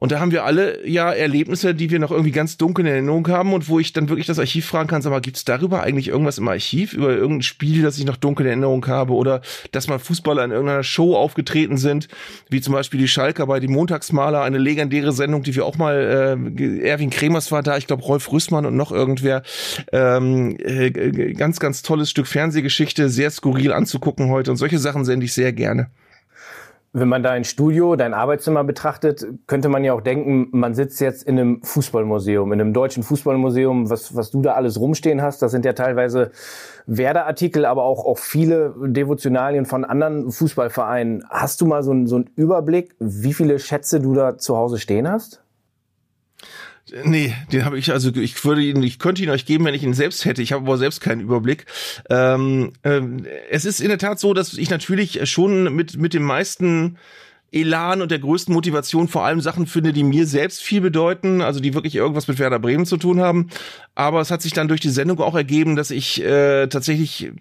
Und da haben wir alle ja Erlebnisse, die wir noch irgendwie ganz dunkel in Erinnerung haben und wo ich dann wirklich das Archiv fragen kann, sag mal, gibt's darüber eigentlich irgendwas im Archiv, über irgendein Spiel, das ich noch dunkel in Erinnerung habe oder dass mal Fußballer in irgendeiner Show aufgetreten sind, wie zum Beispiel die Schalker bei die Montagsmaler, eine legendäre Sendung, die wir auch mal, äh, Erwin Kremers war da, ich glaube Rolf Rüssmann und noch irgendwer, ähm, äh, ganz, ganz tolles Stück Fernsehgeschichte, sehr skurril anzugucken heute und solche Sachen sende ich sehr gerne. Wenn man dein Studio, dein Arbeitszimmer betrachtet, könnte man ja auch denken, man sitzt jetzt in einem Fußballmuseum, in einem deutschen Fußballmuseum, was, was du da alles rumstehen hast. Das sind ja teilweise Werder-Artikel, aber auch, auch viele Devotionalien von anderen Fußballvereinen. Hast du mal so, einen, so einen Überblick, wie viele Schätze du da zu Hause stehen hast? Nee, den habe ich, also ich würde ihn, ich könnte ihn euch geben, wenn ich ihn selbst hätte. Ich habe aber selbst keinen Überblick. Ähm, ähm, es ist in der Tat so, dass ich natürlich schon mit, mit dem meisten Elan und der größten Motivation vor allem Sachen finde, die mir selbst viel bedeuten, also die wirklich irgendwas mit Werder Bremen zu tun haben. Aber es hat sich dann durch die Sendung auch ergeben, dass ich äh, tatsächlich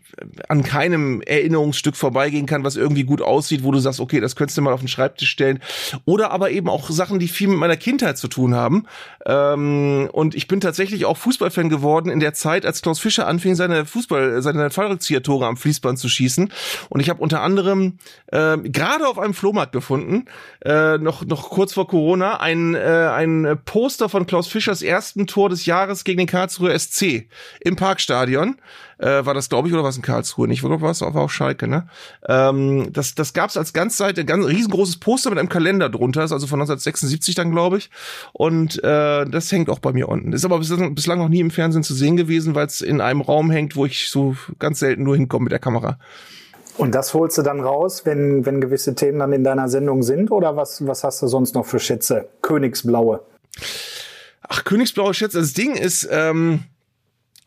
an keinem Erinnerungsstück vorbeigehen kann, was irgendwie gut aussieht, wo du sagst, okay, das könntest du mal auf den Schreibtisch stellen. Oder aber eben auch Sachen, die viel mit meiner Kindheit zu tun haben. Ähm, und ich bin tatsächlich auch Fußballfan geworden in der Zeit, als Klaus Fischer anfing, seine Fußball, seine Fallrückzieher-Tore am Fließband zu schießen. Und ich habe unter anderem äh, gerade auf einem Flohmarkt gefunden, äh, noch, noch kurz vor Corona, ein, äh, ein Poster von Klaus Fischers ersten Tor des Jahres gegen den Karlsruher SC im Parkstadion. Äh, war das, glaube ich, oder was in Karlsruhe? Nicht, oder was? War auch Schalke, ne? Ähm, das das gab's als Ganzseite, ganz riesengroßes Poster mit einem Kalender drunter, ist also von 1976 dann, glaube ich. Und äh, das hängt auch bei mir unten. Ist aber bislang, bislang noch nie im Fernsehen zu sehen gewesen, weil es in einem Raum hängt, wo ich so ganz selten nur hinkomme mit der Kamera. Und das holst du dann raus, wenn, wenn gewisse Themen dann in deiner Sendung sind? Oder was, was hast du sonst noch für Schätze? Königsblaue. Ach, Königsblaue Schätze. Das Ding ist, ähm,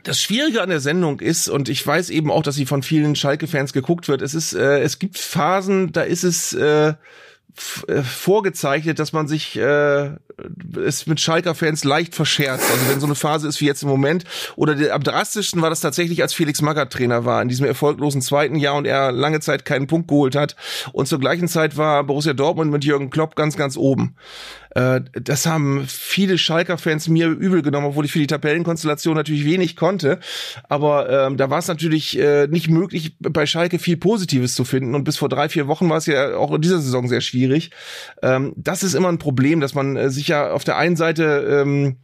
das Schwierige an der Sendung ist, und ich weiß eben auch, dass sie von vielen Schalke-Fans geguckt wird, es ist, äh, es gibt Phasen, da ist es, äh, äh, vorgezeichnet, dass man sich äh, es mit Schalker-Fans leicht verscherzt. Also wenn so eine Phase ist wie jetzt im Moment. Oder der, am drastischsten war das tatsächlich, als Felix Magath Trainer war, in diesem erfolglosen zweiten Jahr und er lange Zeit keinen Punkt geholt hat. Und zur gleichen Zeit war Borussia Dortmund mit Jürgen Klopp ganz, ganz oben. Äh, das haben viele Schalker-Fans mir übel genommen, obwohl ich für die Tabellenkonstellation natürlich wenig konnte. Aber ähm, da war es natürlich äh, nicht möglich, bei Schalke viel Positives zu finden. Und bis vor drei, vier Wochen war es ja auch in dieser Saison sehr schwierig. Ähm, das ist immer ein Problem, dass man äh, sich ja auf der einen Seite ähm,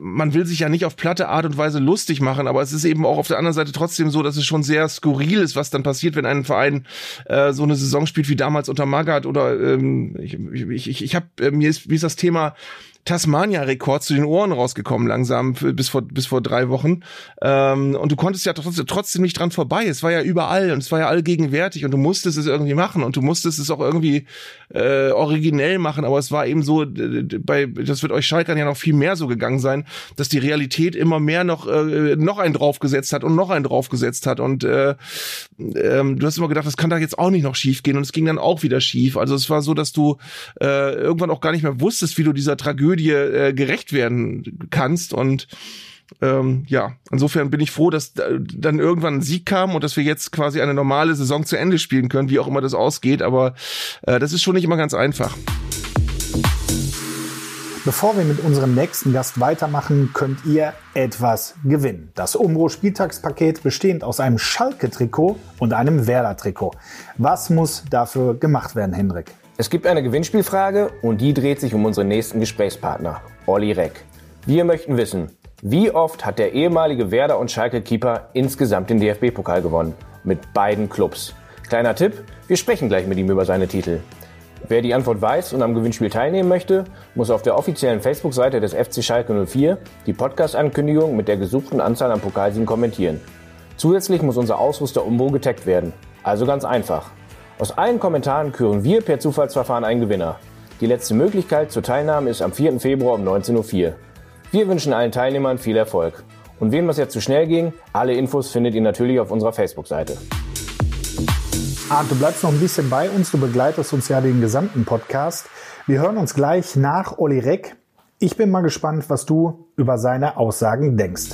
man will sich ja nicht auf platte Art und Weise lustig machen, aber es ist eben auch auf der anderen Seite trotzdem so, dass es schon sehr skurril ist, was dann passiert, wenn ein Verein äh, so eine Saison spielt wie damals unter Magath oder ähm, ich, ich, ich, ich habe äh, mir ist, mir ist das Thema Tasmania-Rekord zu den Ohren rausgekommen langsam bis vor bis vor drei Wochen ähm, und du konntest ja trotzdem, trotzdem nicht dran vorbei. Es war ja überall und es war ja allgegenwärtig und du musstest es irgendwie machen und du musstest es auch irgendwie äh, originell machen. Aber es war eben so, bei das wird euch Schalkern ja noch viel mehr so gegangen sein, dass die Realität immer mehr noch äh, noch einen draufgesetzt hat und noch einen draufgesetzt hat und äh, ähm, du hast immer gedacht, das kann da jetzt auch nicht noch schief gehen und es ging dann auch wieder schief. Also es war so, dass du äh, irgendwann auch gar nicht mehr wusstest, wie du dieser Tragödie Tragödie äh, gerecht werden kannst und ähm, ja, insofern bin ich froh, dass dann irgendwann ein Sieg kam und dass wir jetzt quasi eine normale Saison zu Ende spielen können, wie auch immer das ausgeht. Aber äh, das ist schon nicht immer ganz einfach. Bevor wir mit unserem nächsten Gast weitermachen, könnt ihr etwas gewinnen. Das Umbro Spieltagspaket bestehend aus einem Schalke-Trikot und einem Werder-Trikot. Was muss dafür gemacht werden, Hendrik? Es gibt eine Gewinnspielfrage und die dreht sich um unseren nächsten Gesprächspartner, Olli Reck. Wir möchten wissen, wie oft hat der ehemalige Werder- und Schalke-Keeper insgesamt den DFB-Pokal gewonnen? Mit beiden Clubs. Kleiner Tipp, wir sprechen gleich mit ihm über seine Titel. Wer die Antwort weiß und am Gewinnspiel teilnehmen möchte, muss auf der offiziellen Facebook-Seite des FC Schalke 04 die Podcast-Ankündigung mit der gesuchten Anzahl an Pokalsiegen kommentieren. Zusätzlich muss unser Ausrüster Umbo getaggt werden. Also ganz einfach. Aus allen Kommentaren küren wir per Zufallsverfahren einen Gewinner. Die letzte Möglichkeit zur Teilnahme ist am 4. Februar um 19.04 Uhr. Wir wünschen allen Teilnehmern viel Erfolg. Und wem es jetzt zu schnell ging, alle Infos findet ihr natürlich auf unserer Facebook-Seite. Arndt, du bleibst noch ein bisschen bei uns, du begleitest uns ja den gesamten Podcast. Wir hören uns gleich nach Olli Reck. Ich bin mal gespannt, was du über seine Aussagen denkst.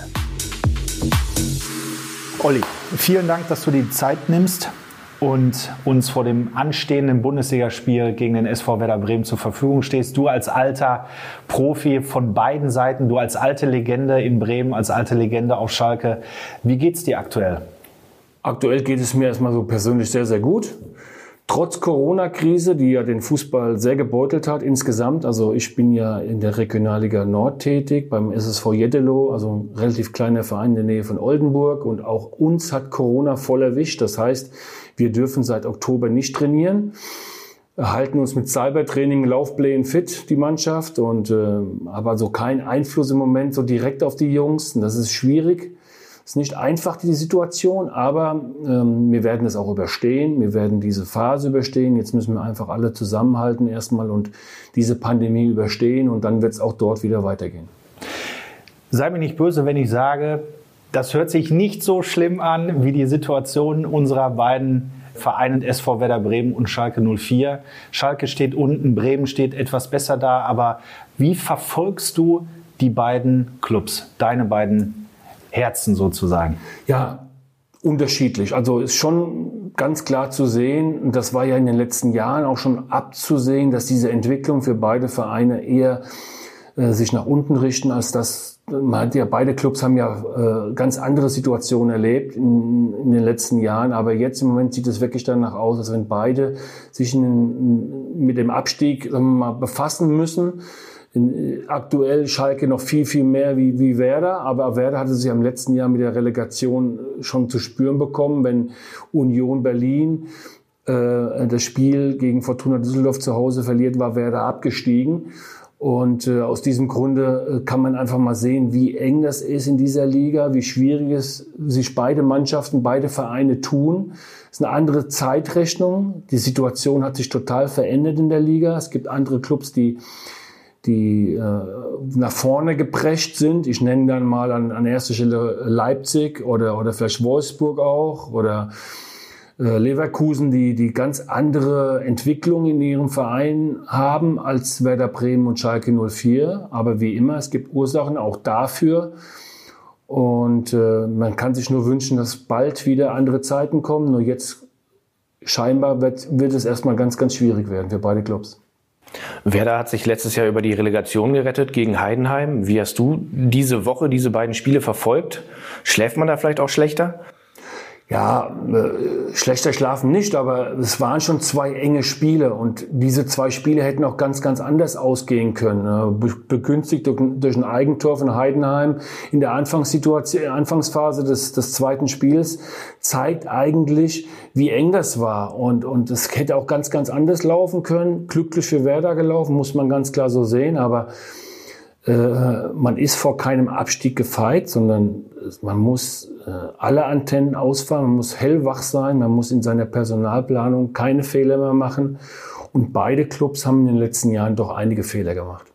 Olli, vielen Dank, dass du die Zeit nimmst und uns vor dem anstehenden Bundesligaspiel gegen den SV Werder Bremen zur Verfügung stehst. Du als alter Profi von beiden Seiten, du als alte Legende in Bremen, als alte Legende auf Schalke. Wie geht's dir aktuell? Aktuell geht es mir erstmal so persönlich sehr, sehr gut. Trotz Corona-Krise, die ja den Fußball sehr gebeutelt hat insgesamt. Also ich bin ja in der Regionalliga Nord tätig, beim SSV Jeddelo, also ein relativ kleiner Verein in der Nähe von Oldenburg. Und auch uns hat Corona voll erwischt. Das heißt, wir dürfen seit Oktober nicht trainieren, halten uns mit Cybertraining, Laufplänen fit, die Mannschaft, und äh, haben also keinen Einfluss im Moment so direkt auf die Jungs. Und das ist schwierig. Es ist nicht einfach, die Situation, aber ähm, wir werden es auch überstehen. Wir werden diese Phase überstehen. Jetzt müssen wir einfach alle zusammenhalten erstmal und diese Pandemie überstehen und dann wird es auch dort wieder weitergehen. Sei mir nicht böse, wenn ich sage, das hört sich nicht so schlimm an wie die Situation unserer beiden Vereine SV Werder Bremen und Schalke 04. Schalke steht unten, Bremen steht etwas besser da, aber wie verfolgst du die beiden Clubs, deine beiden Herzen sozusagen? Ja, unterschiedlich. Also ist schon ganz klar zu sehen, und das war ja in den letzten Jahren auch schon abzusehen, dass diese Entwicklung für beide Vereine eher äh, sich nach unten richten, als dass man hat ja, beide Clubs haben ja äh, ganz andere Situationen erlebt in, in, den letzten Jahren, aber jetzt im Moment sieht es wirklich danach aus, als wenn beide sich in, mit dem Abstieg mal, befassen müssen. In, aktuell Schalke noch viel, viel mehr wie, wie Werder, aber Werder hatte sich im letzten Jahr mit der Relegation schon zu spüren bekommen, wenn Union Berlin äh, das Spiel gegen Fortuna Düsseldorf zu Hause verliert, war Werder abgestiegen. Und äh, aus diesem Grunde äh, kann man einfach mal sehen, wie eng das ist in dieser Liga, wie schwierig es sich beide Mannschaften, beide Vereine tun. Es ist eine andere Zeitrechnung. Die Situation hat sich total verändert in der Liga. Es gibt andere Clubs, die die äh, nach vorne geprescht sind. Ich nenne dann mal an, an erster Stelle Leipzig oder, oder vielleicht Wolfsburg auch oder Äh, Leverkusen, die, die ganz andere Entwicklung in ihrem Verein haben als Werder Bremen und Schalke 04. Aber wie immer, es gibt Ursachen auch dafür. Und äh, man kann sich nur wünschen, dass bald wieder andere Zeiten kommen. Nur jetzt scheinbar wird, wird es erstmal ganz, ganz schwierig werden für beide Clubs. Werder hat sich letztes Jahr über die Relegation gerettet gegen Heidenheim. Wie hast du diese Woche diese beiden Spiele verfolgt? Schläft man da vielleicht auch schlechter? Ja, äh, schlechter schlafen nicht, aber es waren schon zwei enge Spiele und diese zwei Spiele hätten auch ganz, ganz anders ausgehen können. Äh, begünstigt durch, durch ein Eigentor von Heidenheim in der Anfangssituation, Anfangsphase des, des zweiten Spiels zeigt eigentlich, wie eng das war und und es hätte auch ganz, ganz anders laufen können. Glücklich für Werder gelaufen, muss man ganz klar so sehen, aber man ist vor keinem Abstieg gefeit, sondern man muss äh, alle Antennen ausfahren, man muss hellwach sein, man muss in seiner Personalplanung keine Fehler mehr machen. Und beide Clubs haben in den letzten Jahren doch einige Fehler gemacht.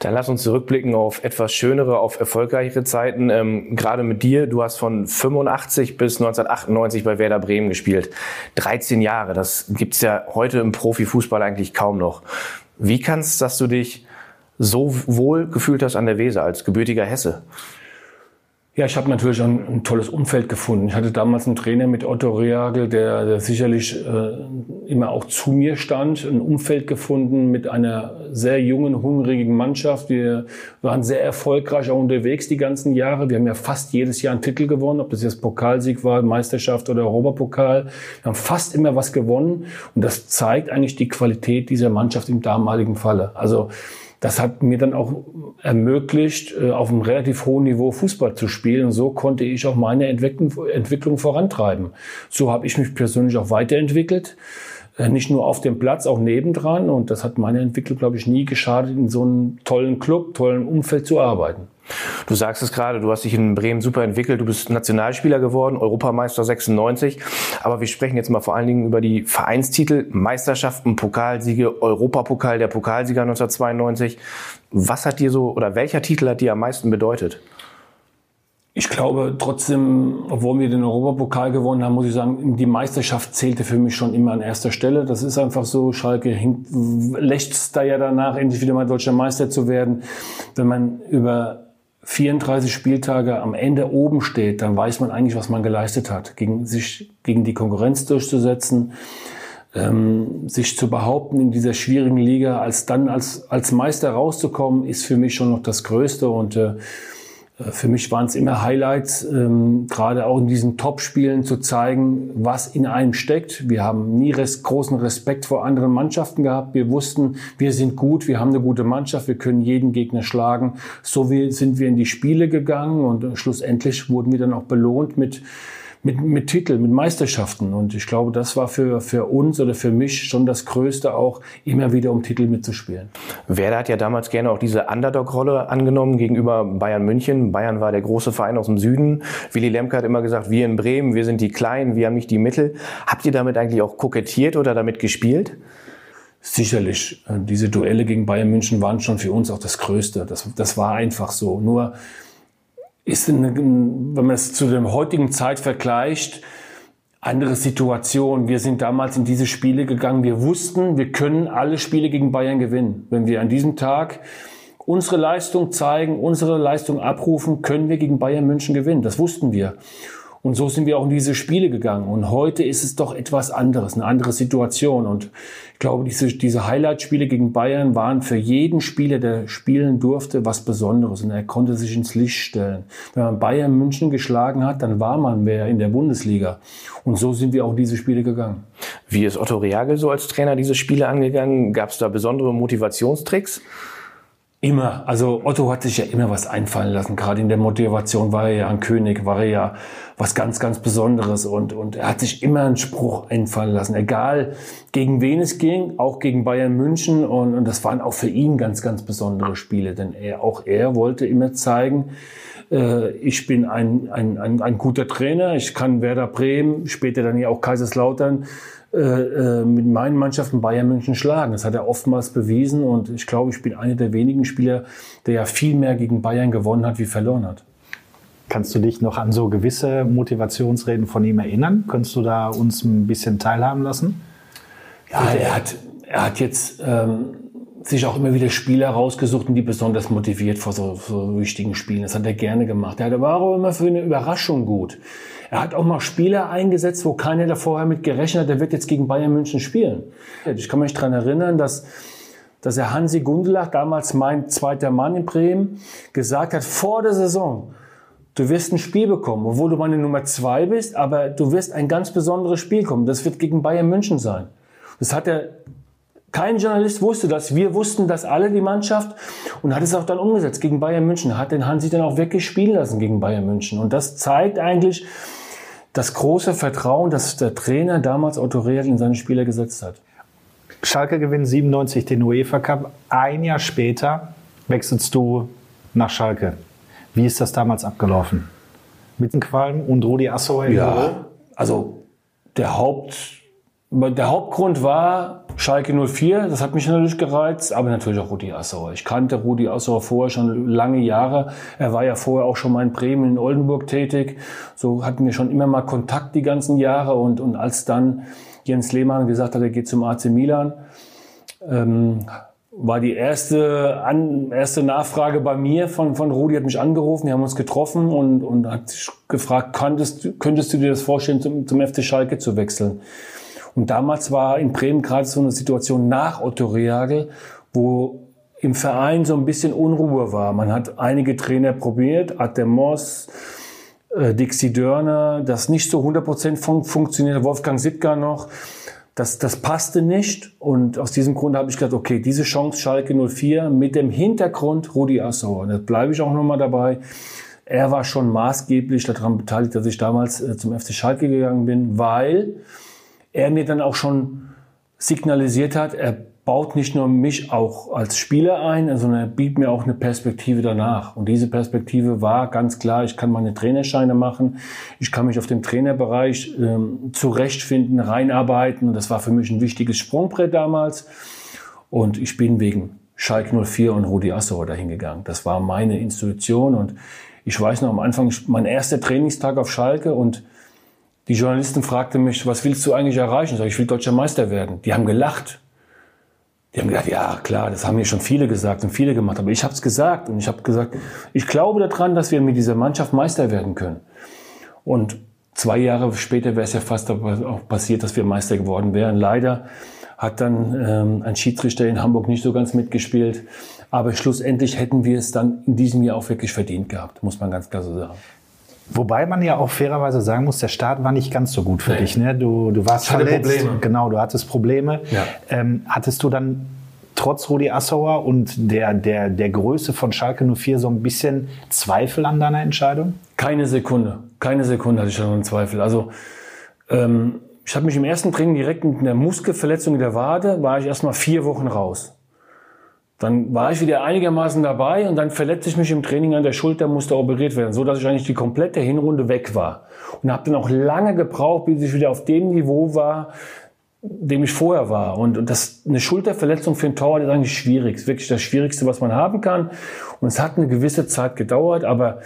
Dann lass uns zurückblicken auf etwas schönere, auf erfolgreichere Zeiten. Ähm, gerade mit dir, du hast von 85 bis 1998 bei Werder Bremen gespielt. 13 Jahre, das gibt's ja heute im Profifußball eigentlich kaum noch. Wie kannst, dass du dich so wohl gefühlt hast an der Weser als gebürtiger Hesse? Ja, ich habe natürlich ein, ein, tolles Umfeld gefunden. Ich hatte damals einen Trainer mit Otto Reagel, der, der sicherlich äh, immer auch zu mir stand. Ein Umfeld gefunden mit einer sehr jungen, hungrigen Mannschaft. Wir waren sehr erfolgreich auch unterwegs die ganzen Jahre. Wir haben ja fast jedes Jahr einen Titel gewonnen, ob das jetzt Pokalsieg war, Meisterschaft oder Europapokal. Wir haben fast immer was gewonnen. Und das zeigt eigentlich die Qualität dieser Mannschaft im damaligen Falle. Also das hat mir dann auch ermöglicht, äh, auf einem relativ hohen Niveau Fußball zu spielen. Und so konnte ich auch meine Entwicklung, vorantreiben. So habe ich mich persönlich auch weiterentwickelt. Äh, nicht nur auf dem Platz, auch nebendran. Und das hat meine Entwicklung, glaube ich, nie geschadet, in so einem tollen Club, tollen Umfeld zu arbeiten. Du sagst es gerade, du hast dich in Bremen super entwickelt, du bist Nationalspieler geworden, Europameister 96. Aber wir sprechen jetzt mal vor allen Dingen über die Vereinstitel, Meisterschaften, Pokalsiege, Europapokal, der Pokalsieger 1992. Was hat dir so, oder welcher Titel hat dir am meisten bedeutet? Ich glaube trotzdem, obwohl wir den Europapokal gewonnen haben, muss ich sagen, die Meisterschaft zählte für mich schon immer an erster Stelle. Das ist einfach so. Schalke hinkt, lächzt da ja danach, endlich wieder mal deutscher Meister zu werden. Wenn man über 34 Spieltage am Ende oben steht, dann weiß man eigentlich, was man geleistet hat, gegen sich gegen die Konkurrenz durchzusetzen, ähm, sich zu behaupten in dieser schwierigen Liga, als dann als als Meister rauszukommen, ist für mich schon noch das Größte und äh, für mich waren es immer Highlights, ähm, gerade auch in diesen Top-Spielen zu zeigen, was in einem steckt. Wir haben nie res großen Respekt vor anderen Mannschaften gehabt. Wir wussten, wir sind gut, wir haben eine gute Mannschaft, wir können jeden Gegner schlagen. So wie sind wir in die Spiele gegangen und äh, schlussendlich wurden wir dann auch belohnt mit mit, mit Titeln, mit Meisterschaften. Und ich glaube, das war für, für uns oder für mich schon das Größte auch, immer wieder um Titel mitzuspielen. Werder hat ja damals gerne auch diese Underdog-Rolle angenommen gegenüber Bayern München. Bayern war der große Verein aus dem Süden. Willy Lemke hat immer gesagt, wir in Bremen, wir sind die Kleinen, wir haben nicht die Mittel. Habt ihr damit eigentlich auch kokettiert oder damit gespielt? Sicherlich. Diese Duelle gegen Bayern München waren schon für uns auch das Größte. Das, das war einfach so. Nur, ist, eine, wenn man es zu der heutigen Zeit vergleicht, andere Situation. Wir sind damals in diese Spiele gegangen. Wir wussten, wir können alle Spiele gegen Bayern gewinnen. Wenn wir an diesem Tag unsere Leistung zeigen, unsere Leistung abrufen, können wir gegen Bayern München gewinnen. Das wussten wir. Und so sind wir auch in diese Spiele gegangen. Und heute ist es doch etwas anderes, eine andere Situation. Und ich glaube, diese, diese Highlight-Spiele gegen Bayern waren für jeden Spieler, der spielen durfte, was Besonderes. Und er konnte sich ins Licht stellen. Wenn man Bayern München geschlagen hat, dann war man mehr in der Bundesliga. Und so sind wir auch in diese Spiele gegangen. Wie ist Otto Reagel so als Trainer diese Spiele angegangen? Gab es da besondere Motivationstricks? Immer. Also Otto hat sich ja immer was einfallen lassen. Gerade in der Motivation war er ja ein König, war er ja was ganz, ganz Besonderes. Und, und er hat sich immer einen Spruch einfallen lassen. Egal gegen wen es ging, auch gegen Bayern München. Und, und das waren auch für ihn ganz, ganz besondere Spiele. Denn er, auch er wollte immer zeigen, äh, ich bin ein, ein, ein, ein guter Trainer. Ich kann Werder Bremen, später dann ja auch Kaiserslautern äh, äh, mit meinen Mannschaften Bayern München schlagen. Das hat er oftmals bewiesen und ich glaube, ich bin einer der wenigen Spieler, der ja viel mehr gegen Bayern gewonnen hat, wie verloren hat. Kannst du dich noch an so gewisse Motivationsreden von ihm erinnern? Könntest du da uns ein bisschen teilhaben lassen? Ja, er hat, er hat jetzt ähm, sich auch immer wieder Spieler rausgesucht, die besonders motiviert vor so, so wichtigen Spielen. Das hat er gerne gemacht. Er war auch immer für eine Überraschung gut. Er hat auch mal Spieler eingesetzt, wo keiner da vorher mit gerechnet hat, der wird jetzt gegen Bayern München spielen. Ich kann mich daran erinnern, dass dass er Hansi Gundelach, damals mein zweiter Mann in Bremen, gesagt hat, vor der Saison, du wirst ein Spiel bekommen, obwohl du meine Nummer zwei bist, aber du wirst ein ganz besonderes Spiel kommen. Das wird gegen Bayern München sein. Das hat er, kein Journalist wusste das. Wir wussten das alle, die Mannschaft, und hat es auch dann umgesetzt gegen Bayern München. Hat den Hansi dann auch wirklich spielen lassen gegen Bayern München. Und das zeigt eigentlich das große Vertrauen, das der Trainer damals Otto Rehagel in seine Spieler gesetzt hat. Schalke gewinnt 97 den UEFA Cup. Ein Jahr später wechselst du nach Schalke. Wie ist das damals abgelaufen? Mit dem Qualm und Rudi Assauer? Ja, also der Haupt, der Hauptgrund war Schalke 04. Das hat mich natürlich gereizt, aber natürlich auch Rudi Assauer. Ich kannte Rudi Assauer vorher schon lange Jahre. Er war ja vorher auch schon mal in Bremen, in Oldenburg tätig. So hatten wir schon immer mal Kontakt die ganzen Jahre und, und als dann Jens Lehmann gesagt hat, er geht zum AC Milan. Ähm, war die erste, an, erste Nachfrage bei mir von, von Rudi, hat mich angerufen, wir haben uns getroffen und, und hat gefragt, könntest, könntest du dir das vorstellen, zum, zum FC Schalke zu wechseln? Und damals war in Bremen gerade so eine Situation nach Otto Rehagel, wo im Verein so ein bisschen Unruhe war. Man hat einige Trainer probiert, Atem Moss, äh, Dixie Dörner, das nicht so 100% fun funktioniert, Wolfgang Sittger noch. Das, das passte nicht und aus diesem Grund habe ich gedacht, okay, diese Chance Schalke 04 mit dem Hintergrund Rudi Assauer, da bleibe ich auch nochmal dabei. Er war schon maßgeblich daran beteiligt, dass ich damals äh, zum FC Schalke gegangen bin, weil er mir dann auch schon signalisiert hat, er baut nicht nur mich auch als Spieler ein, sondern er bietet mir auch eine Perspektive danach. Und diese Perspektive war ganz klar, ich kann meine Trainerscheine machen, ich kann mich auf dem Trainerbereich ähm, zurechtfinden, reinarbeiten. Und das war für mich ein wichtiges Sprungbrett damals. Und ich bin wegen Schalke 04 und Rudi Assauer dahin gegangen. Das war meine Institution. Und ich weiß noch am Anfang, mein erster Trainingstag auf Schalke und die Journalisten fragten mich, was willst du eigentlich erreichen? Ich sage, ich will deutscher Meister werden. Die haben gelacht. Die haben gesagt, ja klar, das haben mir schon viele gesagt und viele gemacht, aber ich habe es gesagt und ich habe gesagt, ich glaube daran, dass wir mit dieser Mannschaft Meister werden können. Und zwei Jahre später wäre es ja fast auch passiert, dass wir Meister geworden wären. Leider hat dann ähm, ein Schiedsrichter in Hamburg nicht so ganz mitgespielt, aber schlussendlich hätten wir es dann in diesem Jahr auch wirklich verdient gehabt, muss man ganz klar so sagen. Wobei man ja auch fairerweise sagen muss, der Start war nicht ganz so gut für nee. dich. Ne? Du, du warst verletzt. Probleme. Genau, du hattest Probleme. Ja. Ähm, hattest du dann trotz Rudi Assauer und der, der, der Größe von Schalke 04 so ein bisschen Zweifel an deiner Entscheidung? Keine Sekunde. Keine Sekunde hatte ich daran Zweifel. Also ähm, ich habe mich im ersten Training direkt mit einer Muskelverletzung in der Wade, war ich erstmal vier Wochen raus. Dann war ich wieder einigermaßen dabei und dann verletzte ich mich im Training an der Schulter, musste operiert werden, so dass ich eigentlich die komplette Hinrunde weg war. Und habe dann auch lange gebraucht, bis ich wieder auf dem Niveau war, dem ich vorher war. Und, und das, eine Schulterverletzung für einen Torwart ist eigentlich schwierig. Ist wirklich das Schwierigste, was man haben kann. Und es hat eine gewisse Zeit gedauert, aber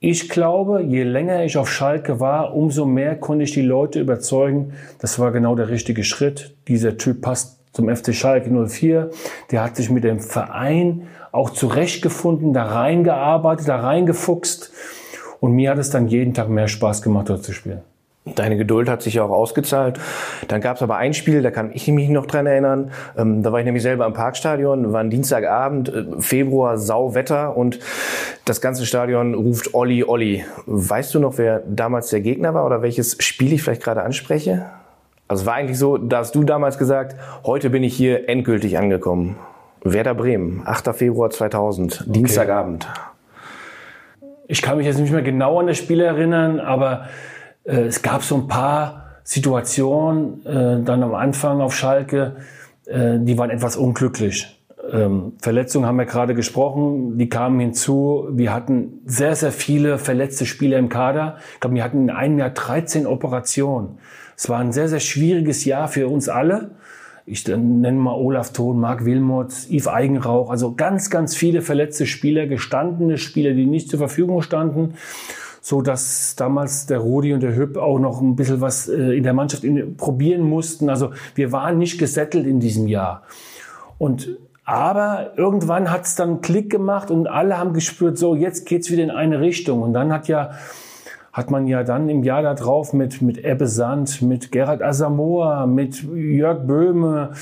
ich glaube, je länger ich auf Schalke war, umso mehr konnte ich die Leute überzeugen, das war genau der richtige Schritt. Dieser Typ passt zum FC Schalke 04. Der hat sich mit dem Verein auch zurechtgefunden, da reingearbeitet, da reingefuchst. Und mir hat es dann jeden Tag mehr Spaß gemacht, dort zu spielen. Deine Geduld hat sich ja auch ausgezahlt. Dann gab es aber ein Spiel, da kann ich mich noch dran erinnern. Ähm, da war ich nämlich selber am Parkstadion, war ein Dienstagabend, äh, Februar, Sauwetter und das ganze Stadion ruft Olli, Olli. Weißt du noch, wer damals der Gegner war oder welches Spiel ich vielleicht gerade anspreche? Also es war eigentlich so, da hast du damals gesagt, heute bin ich hier endgültig angekommen. Werder Bremen, 8. Februar 2000, okay. Dienstagabend. Ich kann mich jetzt nicht mehr genau an das Spiel erinnern, aber äh, es gab so ein paar Situationen äh, dann am Anfang auf Schalke, äh, die waren etwas unglücklich. Ähm, Verletzungen haben wir gerade gesprochen, die kamen hinzu. Wir hatten sehr, sehr viele verletzte Spieler im Kader. Ich glaube, wir hatten in einem Jahr 13 Operationen. Es war ein sehr, sehr schwieriges Jahr für uns alle. Ich nenne mal Olaf Thon, Marc Wilmots, Yves Eigenrauch, also ganz, ganz viele verletzte Spieler, gestandene Spieler, die nicht zur Verfügung standen. so dass damals der Rudi und der Hüb auch noch ein bisschen was äh, in der Mannschaft probieren mussten. Also wir waren nicht gesettelt in diesem Jahr. Und aber irgendwann hat es dann Klick gemacht und alle haben gespürt, so jetzt geht's wieder in eine Richtung. Und dann hat ja hat man ja dann im Jahr darauf mit, mit Ebbe Sand, mit Gerhard Asamoah, mit Jörg Böhme,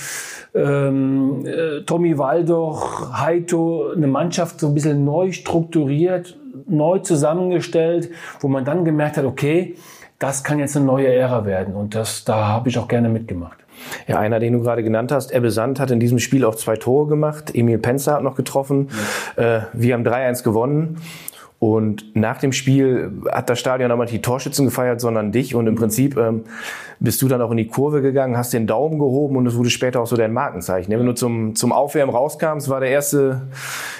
ähm, äh, Tommy Waldoch, Heito, eine Mannschaft so ein bisschen neu strukturiert, neu zusammengestellt, wo man dann gemerkt hat, okay, das kann jetzt eine neue Ära werden. Und das, da habe ich auch gerne mitgemacht. Ja, einer, den du gerade genannt hast, Ebbe Sand hat in diesem Spiel auch zwei Tore gemacht. Emil Penzer hat noch getroffen. Ja. Äh, wir haben 3-1 gewonnen. Und nach dem Spiel hat das Stadion aber nicht die Torschützen gefeiert, sondern dich. Und im Prinzip ähm, bist du dann auch in die Kurve gegangen, hast den Daumen gehoben und es wurde später auch so dein Markenzeichen. Wenn du zum, zum Aufwärmen rauskam, war der erste,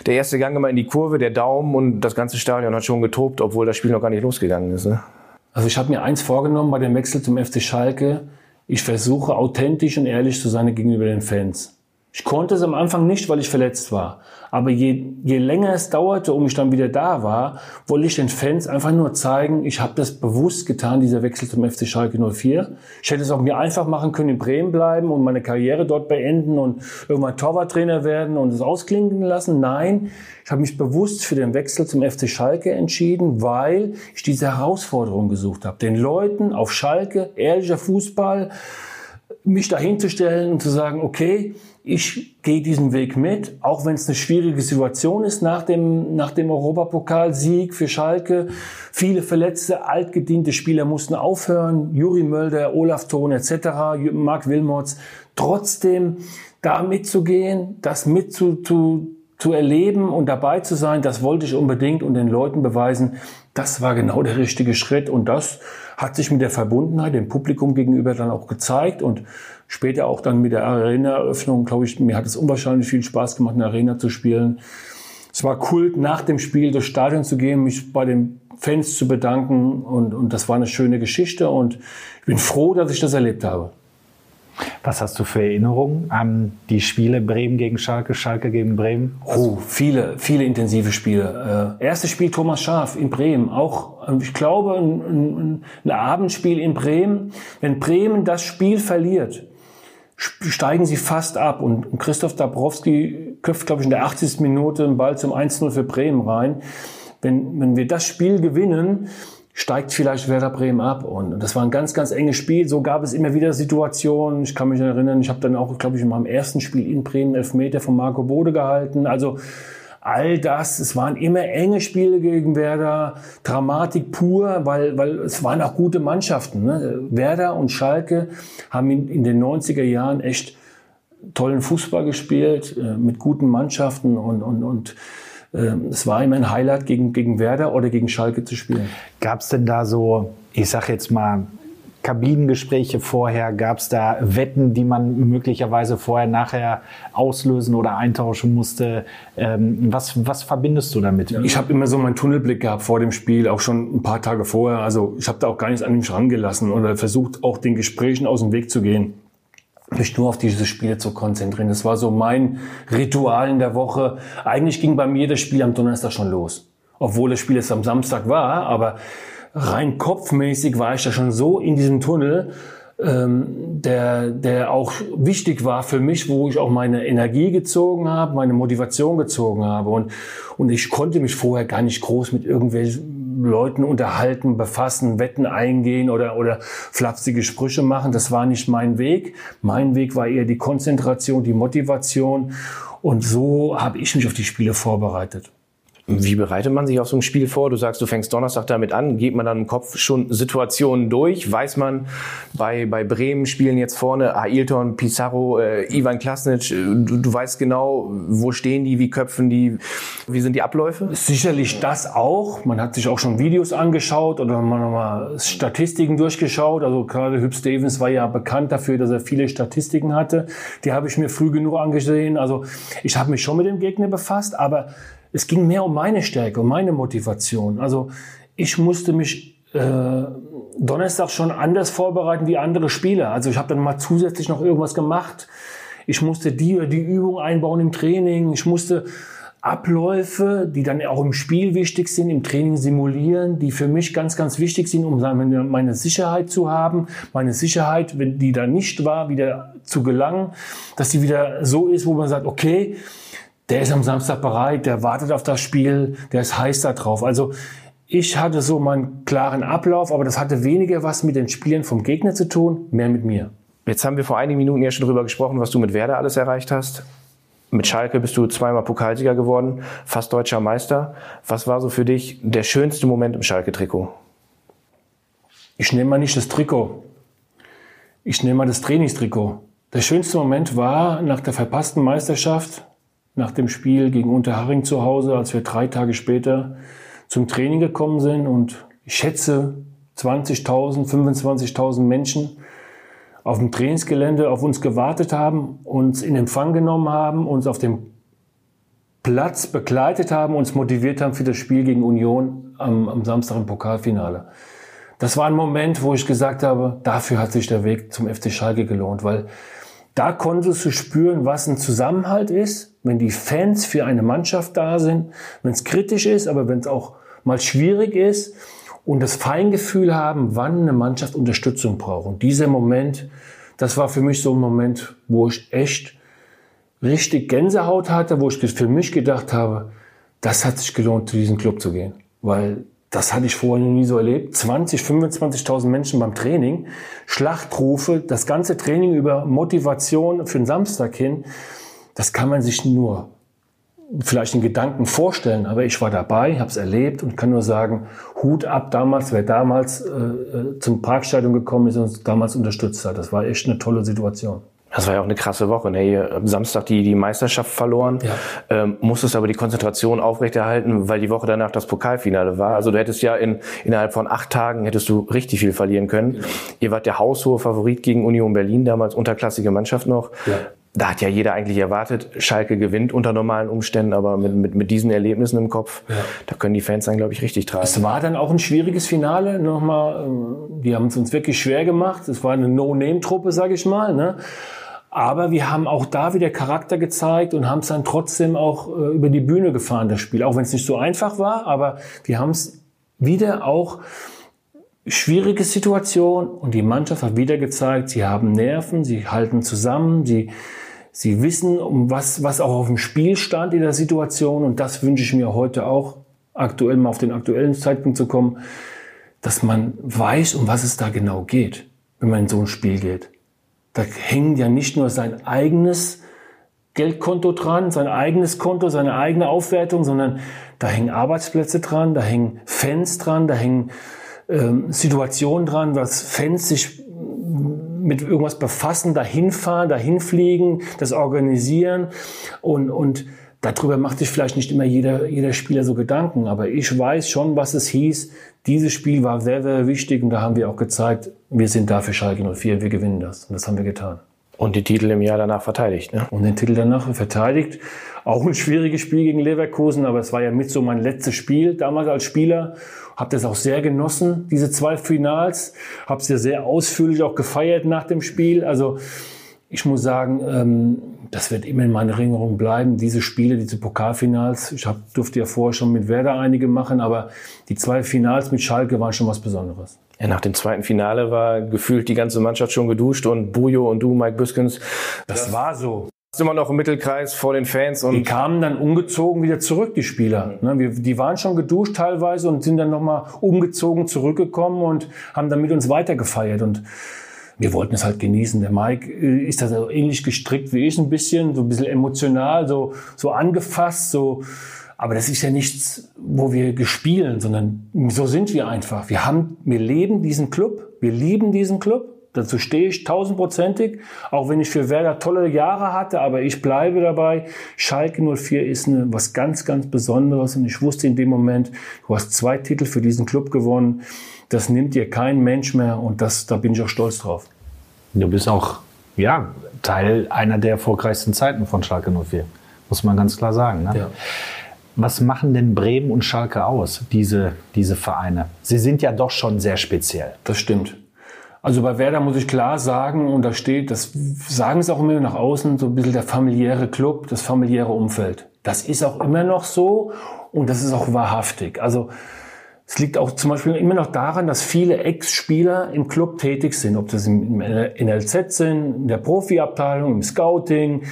der erste Gang immer in die Kurve, der Daumen und das ganze Stadion hat schon getobt, obwohl das Spiel noch gar nicht losgegangen ist. Ne? Also ich habe mir eins vorgenommen bei dem Wechsel zum FC Schalke. Ich versuche authentisch und ehrlich zu sein gegenüber den Fans. Ich konnte es am Anfang nicht, weil ich verletzt war. Aber je, je länger es dauerte, um ich dann wieder da war, wollte ich den Fans einfach nur zeigen, ich habe das bewusst getan, dieser Wechsel zum FC Schalke 04. Ich hätte es auch mir einfach machen können, in Bremen bleiben und meine Karriere dort beenden und irgendwann Torwarttrainer werden und es ausklingen lassen. Nein, ich habe mich bewusst für den Wechsel zum FC Schalke entschieden, weil ich diese Herausforderung gesucht habe. Den Leuten auf Schalke, ehrlicher Fußball, mich dahinzustellen und zu sagen, okay, ich gehe diesen Weg mit, auch wenn es eine schwierige Situation ist nach dem, nach dem Europapokalsieg für Schalke. Viele verletzte, altgediente Spieler mussten aufhören. Juri Mölder, Olaf Thon etc., Marc Wilmots. Trotzdem da mitzugehen, das mit zu, zu, und dabei zu sein, das wollte ich unbedingt und den Leuten beweisen, das war genau der richtige Schritt und das hat sich mit der Verbundenheit dem Publikum gegenüber dann auch gezeigt und später auch dann mit der Arena-Eröffnung, glaube ich, mir hat es unwahrscheinlich viel Spaß gemacht, in der Arena zu spielen. Es war cool, nach dem Spiel durchs Stadion zu gehen, mich bei den Fans zu bedanken und, und das war eine schöne Geschichte und ich bin froh, dass ich das erlebt habe. Was hast du für Erinnerungen an die Spiele Bremen gegen Schalke, Schalke gegen Bremen? Oh, viele, viele intensive Spiele. Äh, erstes Spiel Thomas Schaf in Bremen, auch, äh, ich glaube, ein, ein, ein Abendspiel in Bremen. Wenn Bremen das Spiel verliert, steigen sie fast ab. Und Christoph Dabrowski köpft, glaube ich, in der 80. Minute einen Ball zum 1-0 für Bremen rein. Wenn, wenn wir das Spiel gewinnen, steigt vielleicht Werder Bremen ab. Und das war ein ganz, ganz enges Spiel. So gab es immer wieder Situationen. Ich kann mich erinnern, ich habe dann auch, glaube ich, in meinem ersten Spiel in Bremen Elfmeter von Marco Bode gehalten. Also all das, es waren immer enge Spiele gegen Werder, Dramatik pur, weil, weil es waren auch gute Mannschaften. Ne? Werder und Schalke haben in, in den 90er Jahren echt tollen Fußball gespielt, äh, mit guten Mannschaften und, und, und äh, es war immer ein Highlight, gegen, gegen Werder oder gegen Schalke zu spielen. Gab es denn da so, ich sag jetzt mal, Kabinengespräche vorher? Gab es da Wetten, die man möglicherweise vorher, nachher auslösen oder eintauschen musste? Ähm, was, was verbindest du damit? Ich habe immer so meinen Tunnelblick gehabt vor dem Spiel, auch schon ein paar Tage vorher. Also ich habe da auch gar nichts an mich rangelassen oder versucht, auch den Gesprächen aus dem Weg zu gehen mich nur auf diese Spiele zu konzentrieren. Das war so mein Ritual in der Woche. Eigentlich ging bei mir das Spiel am Donnerstag schon los. Obwohl das Spiel jetzt am Samstag war, aber rein kopfmäßig war ich da schon so in diesem Tunnel, ähm, der, der auch wichtig war für mich, wo ich auch meine Energie gezogen habe, meine Motivation gezogen habe. Und, und ich konnte mich vorher gar nicht groß mit irgendwelchen Leuten unterhalten, befassen, Wetten eingehen oder, oder flapsige Sprüche machen. Das war nicht mein Weg. Mein Weg war eher die Konzentration, die Motivation. Und so habe ich mich auf die Spiele vorbereitet. Wie bereitet man sich auf so ein Spiel vor? Du sagst, du fängst Donnerstag damit an. Geht man dann im Kopf schon Situationen durch? Weiß man, bei, bei Bremen spielen jetzt vorne Ailton, Pizarro, äh, Ivan Klasnic. Äh, du, du weißt genau, wo stehen die, wie köpfen die, wie sind die Abläufe? Sicherlich das auch. Man hat sich auch schon Videos angeschaut oder man mal Statistiken durchgeschaut. Also gerade Hüb Stevens war ja bekannt dafür, dass er viele Statistiken hatte. Die habe ich mir früh genug angesehen. Also ich habe mich schon mit dem Gegner befasst, aber es ging mehr um meine Stärke, um meine Motivation. Also ich musste mich äh, Donnerstag schon anders vorbereiten wie andere Spieler. Also ich habe dann mal zusätzlich noch irgendwas gemacht. Ich musste die oder die Übung einbauen im Training. Ich musste Abläufe, die dann auch im Spiel wichtig sind, im Training simulieren, die für mich ganz, ganz wichtig sind, um meine, meine Sicherheit zu haben. Meine Sicherheit, wenn die da nicht war, wieder zu gelangen, dass die wieder so ist, wo man sagt, okay, der ist am Samstag bereit, der wartet auf das Spiel, der ist heiß da drauf. Also ich hatte so meinen klaren Ablauf, aber das hatte weniger was mit den Spielen vom Gegner zu tun, mehr mit mir. Jetzt haben wir vor einigen Minuten ja schon darüber gesprochen, was du mit Werder alles erreicht hast. Mit Schalke bist du zweimal Pokalsieger geworden, fast deutscher Meister. Was war so für dich der schönste Moment im Schalke-Trikot? Ich nehme mal nicht das Trikot. Ich nehme mal das Trainingstrikot. Der schönste Moment war nach der verpassten Meisterschaft, nach dem Spiel gegen Unterharing zu Hause, als wir drei Tage später zum Training gekommen sind und ich schätze 20.000, 25.000 Menschen auf dem Trainingsgelände auf uns gewartet haben, uns in Empfang genommen haben, uns auf dem Platz begleitet haben, uns motiviert haben für das Spiel gegen Union am, am Samstag im Pokalfinale. Das war ein Moment, wo ich gesagt habe, dafür hat sich der Weg zum FC Schalke gelohnt, weil da konntest du spüren, was ein Zusammenhalt ist, wenn die Fans für eine Mannschaft da sind, wenn es kritisch ist, aber wenn es auch mal schwierig ist und das Feingefühl haben, wann eine Mannschaft Unterstützung braucht. Und dieser Moment, das war für mich so ein Moment, wo ich echt richtig Gänsehaut hatte, wo ich für mich gedacht habe, das hat sich gelohnt, zu diesem Club zu gehen. Weil das hatte ich vorher noch nie so erlebt. 20, 25.000 Menschen beim Training, Schlachtrufe, das ganze Training über Motivation für den Samstag hin. Das kann man sich nur vielleicht in Gedanken vorstellen, aber ich war dabei, habe es erlebt und kann nur sagen, Hut ab damals, wer damals äh, äh, zum Parkstadion gekommen ist und uns damals unterstützt hat. Das war echt eine tolle Situation. Das war ja auch eine krasse Woche. Ne? Am Samstag die, die Meisterschaft verloren, ja. ähm, musstest aber die Konzentration aufrechterhalten, weil die Woche danach das Pokalfinale war. Also du hättest ja in, innerhalb von acht Tagen hättest du richtig viel verlieren können. Ja. Ihr wart der haushohe Favorit gegen Union Berlin, damals unterklassige Mannschaft noch. Ja da hat ja jeder eigentlich erwartet, Schalke gewinnt unter normalen Umständen, aber mit, mit, mit diesen Erlebnissen im Kopf, ja. da können die Fans dann, glaube ich, richtig tragen. Es war dann auch ein schwieriges Finale. Nochmal, äh, die haben es uns wirklich schwer gemacht. Es war eine No-Name-Truppe, sage ich mal. Ne? Aber wir haben auch da wieder Charakter gezeigt und haben es dann trotzdem auch äh, über die Bühne gefahren, das Spiel. Auch wenn es nicht so einfach war, aber wir haben es wieder auch schwierige Situation und die Mannschaft hat wieder gezeigt, sie haben Nerven, sie halten zusammen, sie Sie wissen, um was, was auch auf dem Spiel stand in der Situation. Und das wünsche ich mir heute auch, aktuell mal auf den aktuellen Zeitpunkt zu kommen, dass man weiß, um was es da genau geht, wenn man in so ein Spiel geht. Da hängt ja nicht nur sein eigenes Geldkonto dran, sein eigenes Konto, seine eigene Aufwertung, sondern da hängen Arbeitsplätze dran, da hängen Fans dran, da hängen ähm, Situationen dran, was Fans sich mit irgendwas befassen, dahin fahren, dahin fliegen, das organisieren und, und darüber macht sich vielleicht nicht immer jeder, jeder Spieler so Gedanken, aber ich weiß schon, was es hieß. Dieses Spiel war sehr, sehr wichtig und da haben wir auch gezeigt, wir sind da für Schalke 04, wir gewinnen das und das haben wir getan. Und die Titel im Jahr danach verteidigt, ne? Und den Titel danach verteidigt. Auch ein schwieriges Spiel gegen Leverkusen, aber es war ja mit so mein letztes Spiel damals als Spieler. Hab das auch sehr genossen, diese zwei Finals. Hab's ja sehr ausführlich auch gefeiert nach dem Spiel. Also ich muss sagen, ähm, das wird immer in meiner Erinnerung bleiben. Diese Spiele, diese Pokalfinals. Ich hab, durfte ja vorher schon mit Werder einige machen, aber die zwei Finals mit Schalke waren schon was Besonderes. Ja, nach dem zweiten Finale war gefühlt die ganze Mannschaft schon geduscht und Bujo und du, Mike Büskens. Das, das war so. Immer noch im Mittelkreis vor den Fans und. Die kamen dann umgezogen wieder zurück, die Spieler. Mhm. Die waren schon geduscht teilweise und sind dann nochmal umgezogen zurückgekommen und haben dann mit uns weitergefeiert und wir wollten es halt genießen. Der Mike äh, ist da so ähnlich gestrickt wie ich ein bisschen, so ein bisschen emotional, so, so angefasst, so, aber das ist ja nichts, wo wir gespielen, sondern so sind wir einfach. Wir haben, wir leben diesen Club, wir lieben diesen Club. Dazu stehe ich tausendprozentig, auch wenn ich für Werder tolle Jahre hatte, aber ich bleibe dabei. Schalke 04 ist eine, was ganz, ganz Besonderes und ich wusste in dem Moment, du hast zwei Titel für diesen Club gewonnen. Das nimmt dir kein Mensch mehr und das, da bin ich auch stolz drauf. Du bist auch, ja, Teil einer der erfolgreichsten Zeiten von Schalke 04. Muss man ganz klar sagen. Ne? Ja. Was machen denn Bremen und Schalke aus, diese, diese Vereine? Sie sind ja doch schon sehr speziell. Das stimmt. Also bei Werder muss ich klar sagen, und da steht, das sagen sie auch immer nach außen, so ein bisschen der familiäre Club, das familiäre Umfeld. Das ist auch immer noch so und das ist auch wahrhaftig. Also es liegt auch zum Beispiel immer noch daran, dass viele Ex-Spieler im Club tätig sind, ob das im NLZ sind, in der Profiabteilung, im Scouting,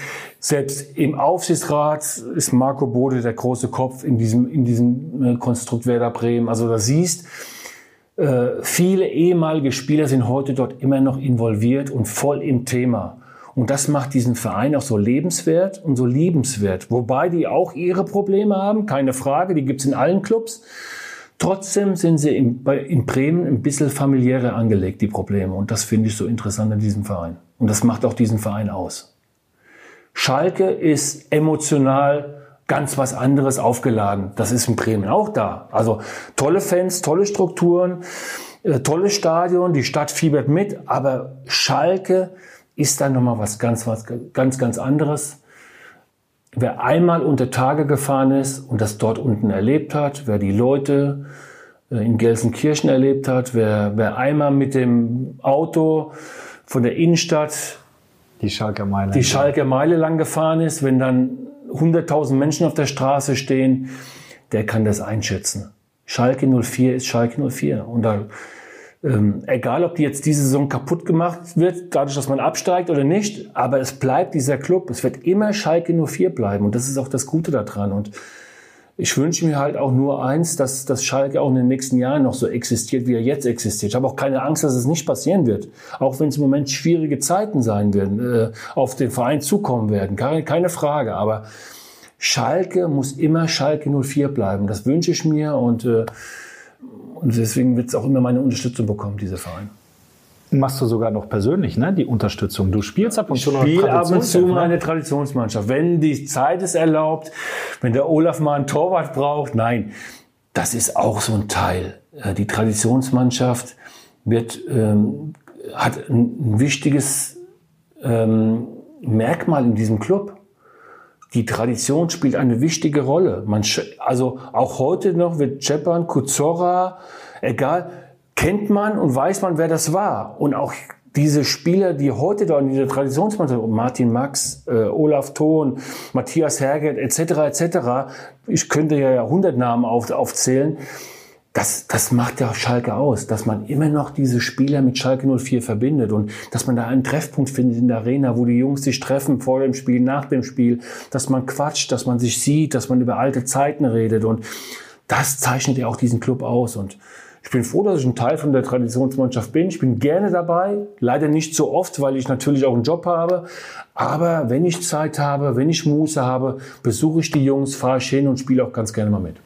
selbst im Aufsichtsrat ist Marco Bode der große Kopf in diesem, in diesem äh, Konstrukt Werder Bremen. Also da siehst, äh, viele ehemalige Spieler sind heute dort immer noch involviert und voll im Thema. Und das macht diesen Verein auch so lebenswert und so liebenswert. Wobei die auch ihre Probleme haben, keine Frage, die gibt's in allen Clubs. Trotzdem sind sie in, bei, in Bremen ein bisschen familiärer angelegt, die Probleme. Und das finde ich so interessant an diesem Verein. Und das macht auch diesen Verein aus. Schalke ist emotional ganz was anderes aufgeladen. Das ist in Bremen auch da. Also tolle Fans, tolle Strukturen, äh, tolles Stadion, die Stadt fiebert mit, aber Schalke ist dann nochmal was ganz, was ganz, ganz anderes. Wer einmal unter Tage gefahren ist und das dort unten erlebt hat, wer die Leute äh, in Gelsenkirchen erlebt hat, wer, wer einmal mit dem Auto von der Innenstadt die Schalker Meile, die Schalker Meile lang gefahren ist, wenn dann 100.000 Menschen auf der Straße stehen, der kann das einschätzen. Schalke 04 ist Schalke 04. Und da ähm, egal, ob die jetzt diese Saison kaputt gemacht wird, dadurch, dass man absteigt oder nicht, aber es bleibt dieser Club. Es wird immer Schalke 04 bleiben und das ist auch das Gute daran. Und ich wünsche mir halt auch nur eins, dass, dass Schalke auch in den nächsten Jahren noch so existiert, wie er jetzt existiert. Ich habe auch keine Angst, dass es nicht passieren wird. Auch wenn es im Moment schwierige Zeiten sein werden, äh, auf den Verein zukommen werden. Keine, keine Frage. Aber Schalke muss immer Schalke 04 bleiben. Das wünsche ich mir und äh, und deswegen wird es auch immer meine Unterstützung bekommen, dieser Verein. Machst du sogar noch persönlich, ne? Die Unterstützung. Du spielst ab und zu Spiel ab und zu mal eine Traditionsmannschaft. Wenn die Zeit es erlaubt, wenn der Olaf mal einen Torwart braucht, nein, das ist auch so ein Teil. Äh, die Traditionsmannschaft wird, ähm, hat ein wichtiges ähm, Merkmal in diesem Club die Tradition spielt eine wichtige Rolle. Man, also auch heute noch wird Cepan, Kuzora, egal, kennt man und weiß man, wer das war. Und auch diese Spieler, die heute da in dieser Traditionsmannschaft, Martin Max, äh, Olaf Thon, Matthias Herget etc. etc. Ich könnte ja Jahrhundertnamen auf, aufzählen das, das macht ja Schalke aus, dass man immer noch diese Spieler mit Schalke 04 verbindet und dass man da einen Treffpunkt findet in der Arena, wo die Jungs sich treffen vor dem Spiel, nach dem Spiel, dass man quatscht, dass man sich sieht, dass man über alte Zeiten redet und das zeichnet ja auch diesen Club aus und ich bin froh, dass ich ein Teil von der Traditionsmannschaft bin. Ich bin gerne dabei, leider nicht so oft, weil ich natürlich auch einen Job habe. Aber wenn ich Zeit habe, wenn ich Muße habe, besuche ich die Jungs, fahre ich hin und spiele auch ganz gerne mal mit.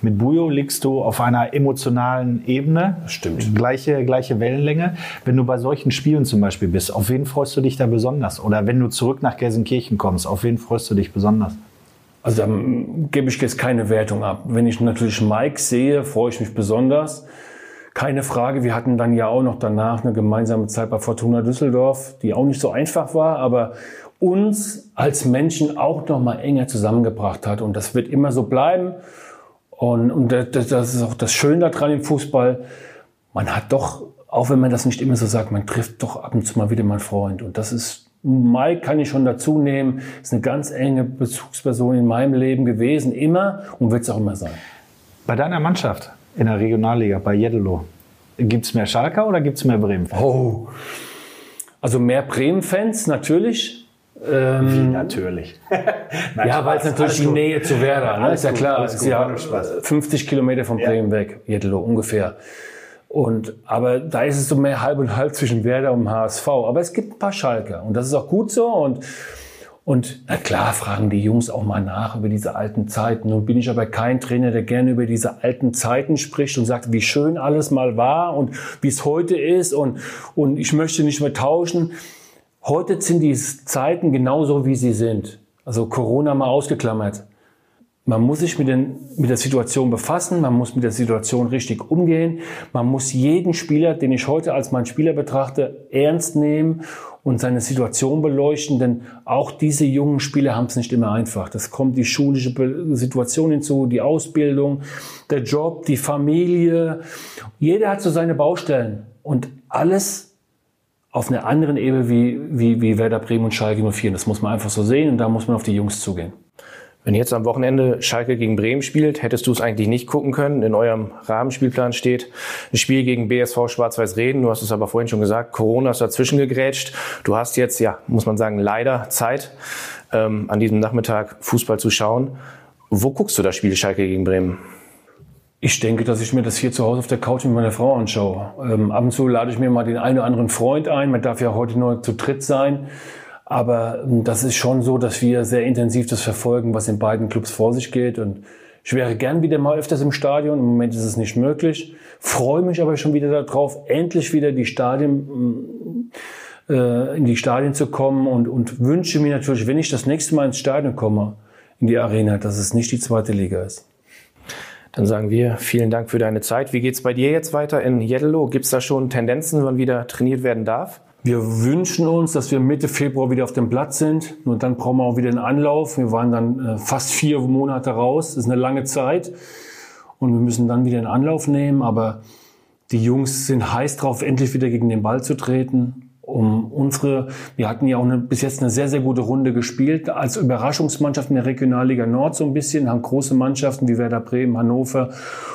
Mit Bujo liegst du auf einer emotionalen Ebene. Stimmt. Gleiche, gleiche Wellenlänge. Wenn du bei solchen Spielen zum Beispiel bist, auf wen freust du dich da besonders? Oder wenn du zurück nach Gelsenkirchen kommst, auf wen freust du dich besonders? Also da gebe ich jetzt keine Wertung ab. Wenn ich natürlich Mike sehe, freue ich mich besonders. Keine Frage, wir hatten dann ja auch noch danach eine gemeinsame Zeit bei Fortuna Düsseldorf, die auch nicht so einfach war, aber uns als Menschen auch noch mal enger zusammengebracht hat. Und das wird immer so bleiben. Und, und das, das ist auch das Schöne daran im Fußball. Man hat doch, auch wenn man das nicht immer so sagt, man trifft doch ab und zu mal wieder mal einen Freund. Und das ist, Mike kann ich schon dazu nehmen, ist eine ganz enge Bezugsperson in meinem Leben gewesen, immer und wird es auch immer sein. Bei deiner Mannschaft in der Regionalliga, bei Jeddelo, gibt es mehr Schalker oder gibt es mehr Bremen-Fans? Oh. Also mehr Bremen-Fans natürlich, ähm, Wie natürlich. Nein, ja, weil es natürlich die Nähe zu Werder, ne? ist ja klar. Ist ja 50 Kilometer von Bremen ja. weg, Jeddelo ungefähr. Und, aber da ist es so mehr halb und halb zwischen Werder und HSV. Aber es gibt ein paar Schalker und das ist auch gut so. Und, und na klar fragen die Jungs auch mal nach über diese alten Zeiten. Nun bin ich aber kein Trainer, der gerne über diese alten Zeiten spricht und sagt, wie schön alles mal war und wie es heute ist und, und ich möchte nicht mehr tauschen. Heute sind die Zeiten genauso, wie sie sind. Also Corona mal ausgeklammert. Man muss sich mit, den, mit der Situation befassen, man muss mit der Situation richtig umgehen, man muss jeden Spieler, den ich heute als meinen Spieler betrachte, ernst nehmen und seine Situation beleuchten, denn auch diese jungen Spieler haben es nicht immer einfach. Das kommt die schulische Situation hinzu, die Ausbildung, der Job, die Familie. Jeder hat so seine Baustellen und alles auf einer anderen Ebene wie, wie, wie Werder Bremen und Schalke 04. Das muss man einfach so sehen und da muss man auf die Jungs zugehen. Wenn jetzt am Wochenende Schalke gegen Bremen spielt, hättest du es eigentlich nicht gucken können. In eurem Rahmenspielplan steht ein Spiel gegen BSV Schwarz-Weiß Reden. Du hast es aber vorhin schon gesagt, Corona ist dazwischen gegrätscht. Du hast jetzt, ja, muss man sagen, leider Zeit, ähm, an diesem Nachmittag Fußball zu schauen. Wo guckst du das Spiel Schalke gegen Bremen? Ich denke, dass ich mir das hier zu Hause auf der Couch mit meiner Frau anschaue. Ähm, ab und zu lade ich mir mal den einen oder anderen Freund ein. Man darf ja heute nur zu dritt sein. Aber ähm, das ist schon so, dass wir sehr intensiv das verfolgen, was in beiden Clubs vor sich geht. Und ich wäre gern wieder mal öfters im Stadion. Im Moment ist es nicht möglich. Freue mich aber schon wieder darauf, endlich wieder die Stadien, äh, in die Stadien zu kommen und, und wünsche mir natürlich, wenn ich das nächste Mal ins Stadion komme, in die Arena, dass es nicht die zweite Liga ist. Dann sagen wir vielen Dank für deine Zeit. Wie geht's bei dir jetzt weiter in Jeddelo? Gibt's da schon Tendenzen, wann wieder trainiert werden darf? Wir wünschen uns, dass wir Mitte Februar wieder auf dem Platz sind. Nur dann brauchen wir auch wieder einen Anlauf. Wir waren dann äh, fast vier Monate raus. Das ist eine lange Zeit. Und wir müssen dann wieder einen Anlauf nehmen. Aber die Jungs sind heiß drauf, endlich wieder gegen den Ball zu treten um unsere, wir hatten ja auch eine, bis jetzt eine sehr, sehr gute Runde gespielt, als Überraschungsmannschaft in der Regionalliga Nord so ein bisschen, haben große Mannschaften wie Werder Bremen, Hannover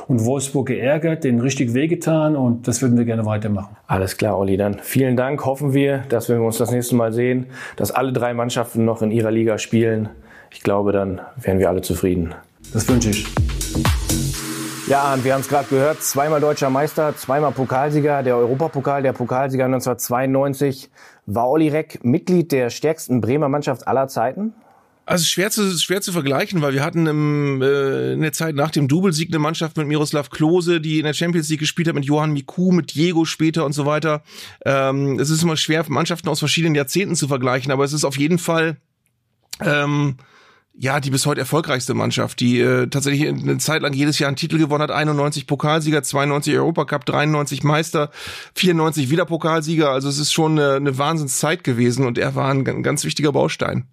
und Wolfsburg geärgert, denen richtig wehgetan und das würden wir gerne weitermachen. Alles klar, Olli, dann vielen Dank. Hoffen wir, dass wenn wir uns das nächste Mal sehen, dass alle drei Mannschaften noch in ihrer Liga spielen. Ich glaube, dann wären wir alle zufrieden. Das wünsche ich. Ja, und wir haben es gerade gehört, zweimal deutscher Meister, zweimal Pokalsieger, der Europapokal, der Pokalsieger 1992. War Olli Reck Mitglied der stärksten Bremer Mannschaft aller Zeiten? Also schwer zu, schwer zu vergleichen, weil wir hatten im, äh, in der Zeit nach dem Doublesieg eine Mannschaft mit Miroslav Klose, die in der Champions League gespielt hat, mit Johann Miku, mit Diego später und so weiter. Ähm, es ist immer schwer, Mannschaften aus verschiedenen Jahrzehnten zu vergleichen, aber es ist auf jeden Fall ähm, ja, die bis heute erfolgreichste Mannschaft, die äh, tatsächlich eine Zeit lang jedes Jahr einen Titel gewonnen hat, 91 Pokalsieger, 92 Europacup, 93 Meister, 94 wieder Pokalsieger, also es ist schon eine, eine Wahnsinnszeit gewesen und er war ein, ein ganz wichtiger Baustein.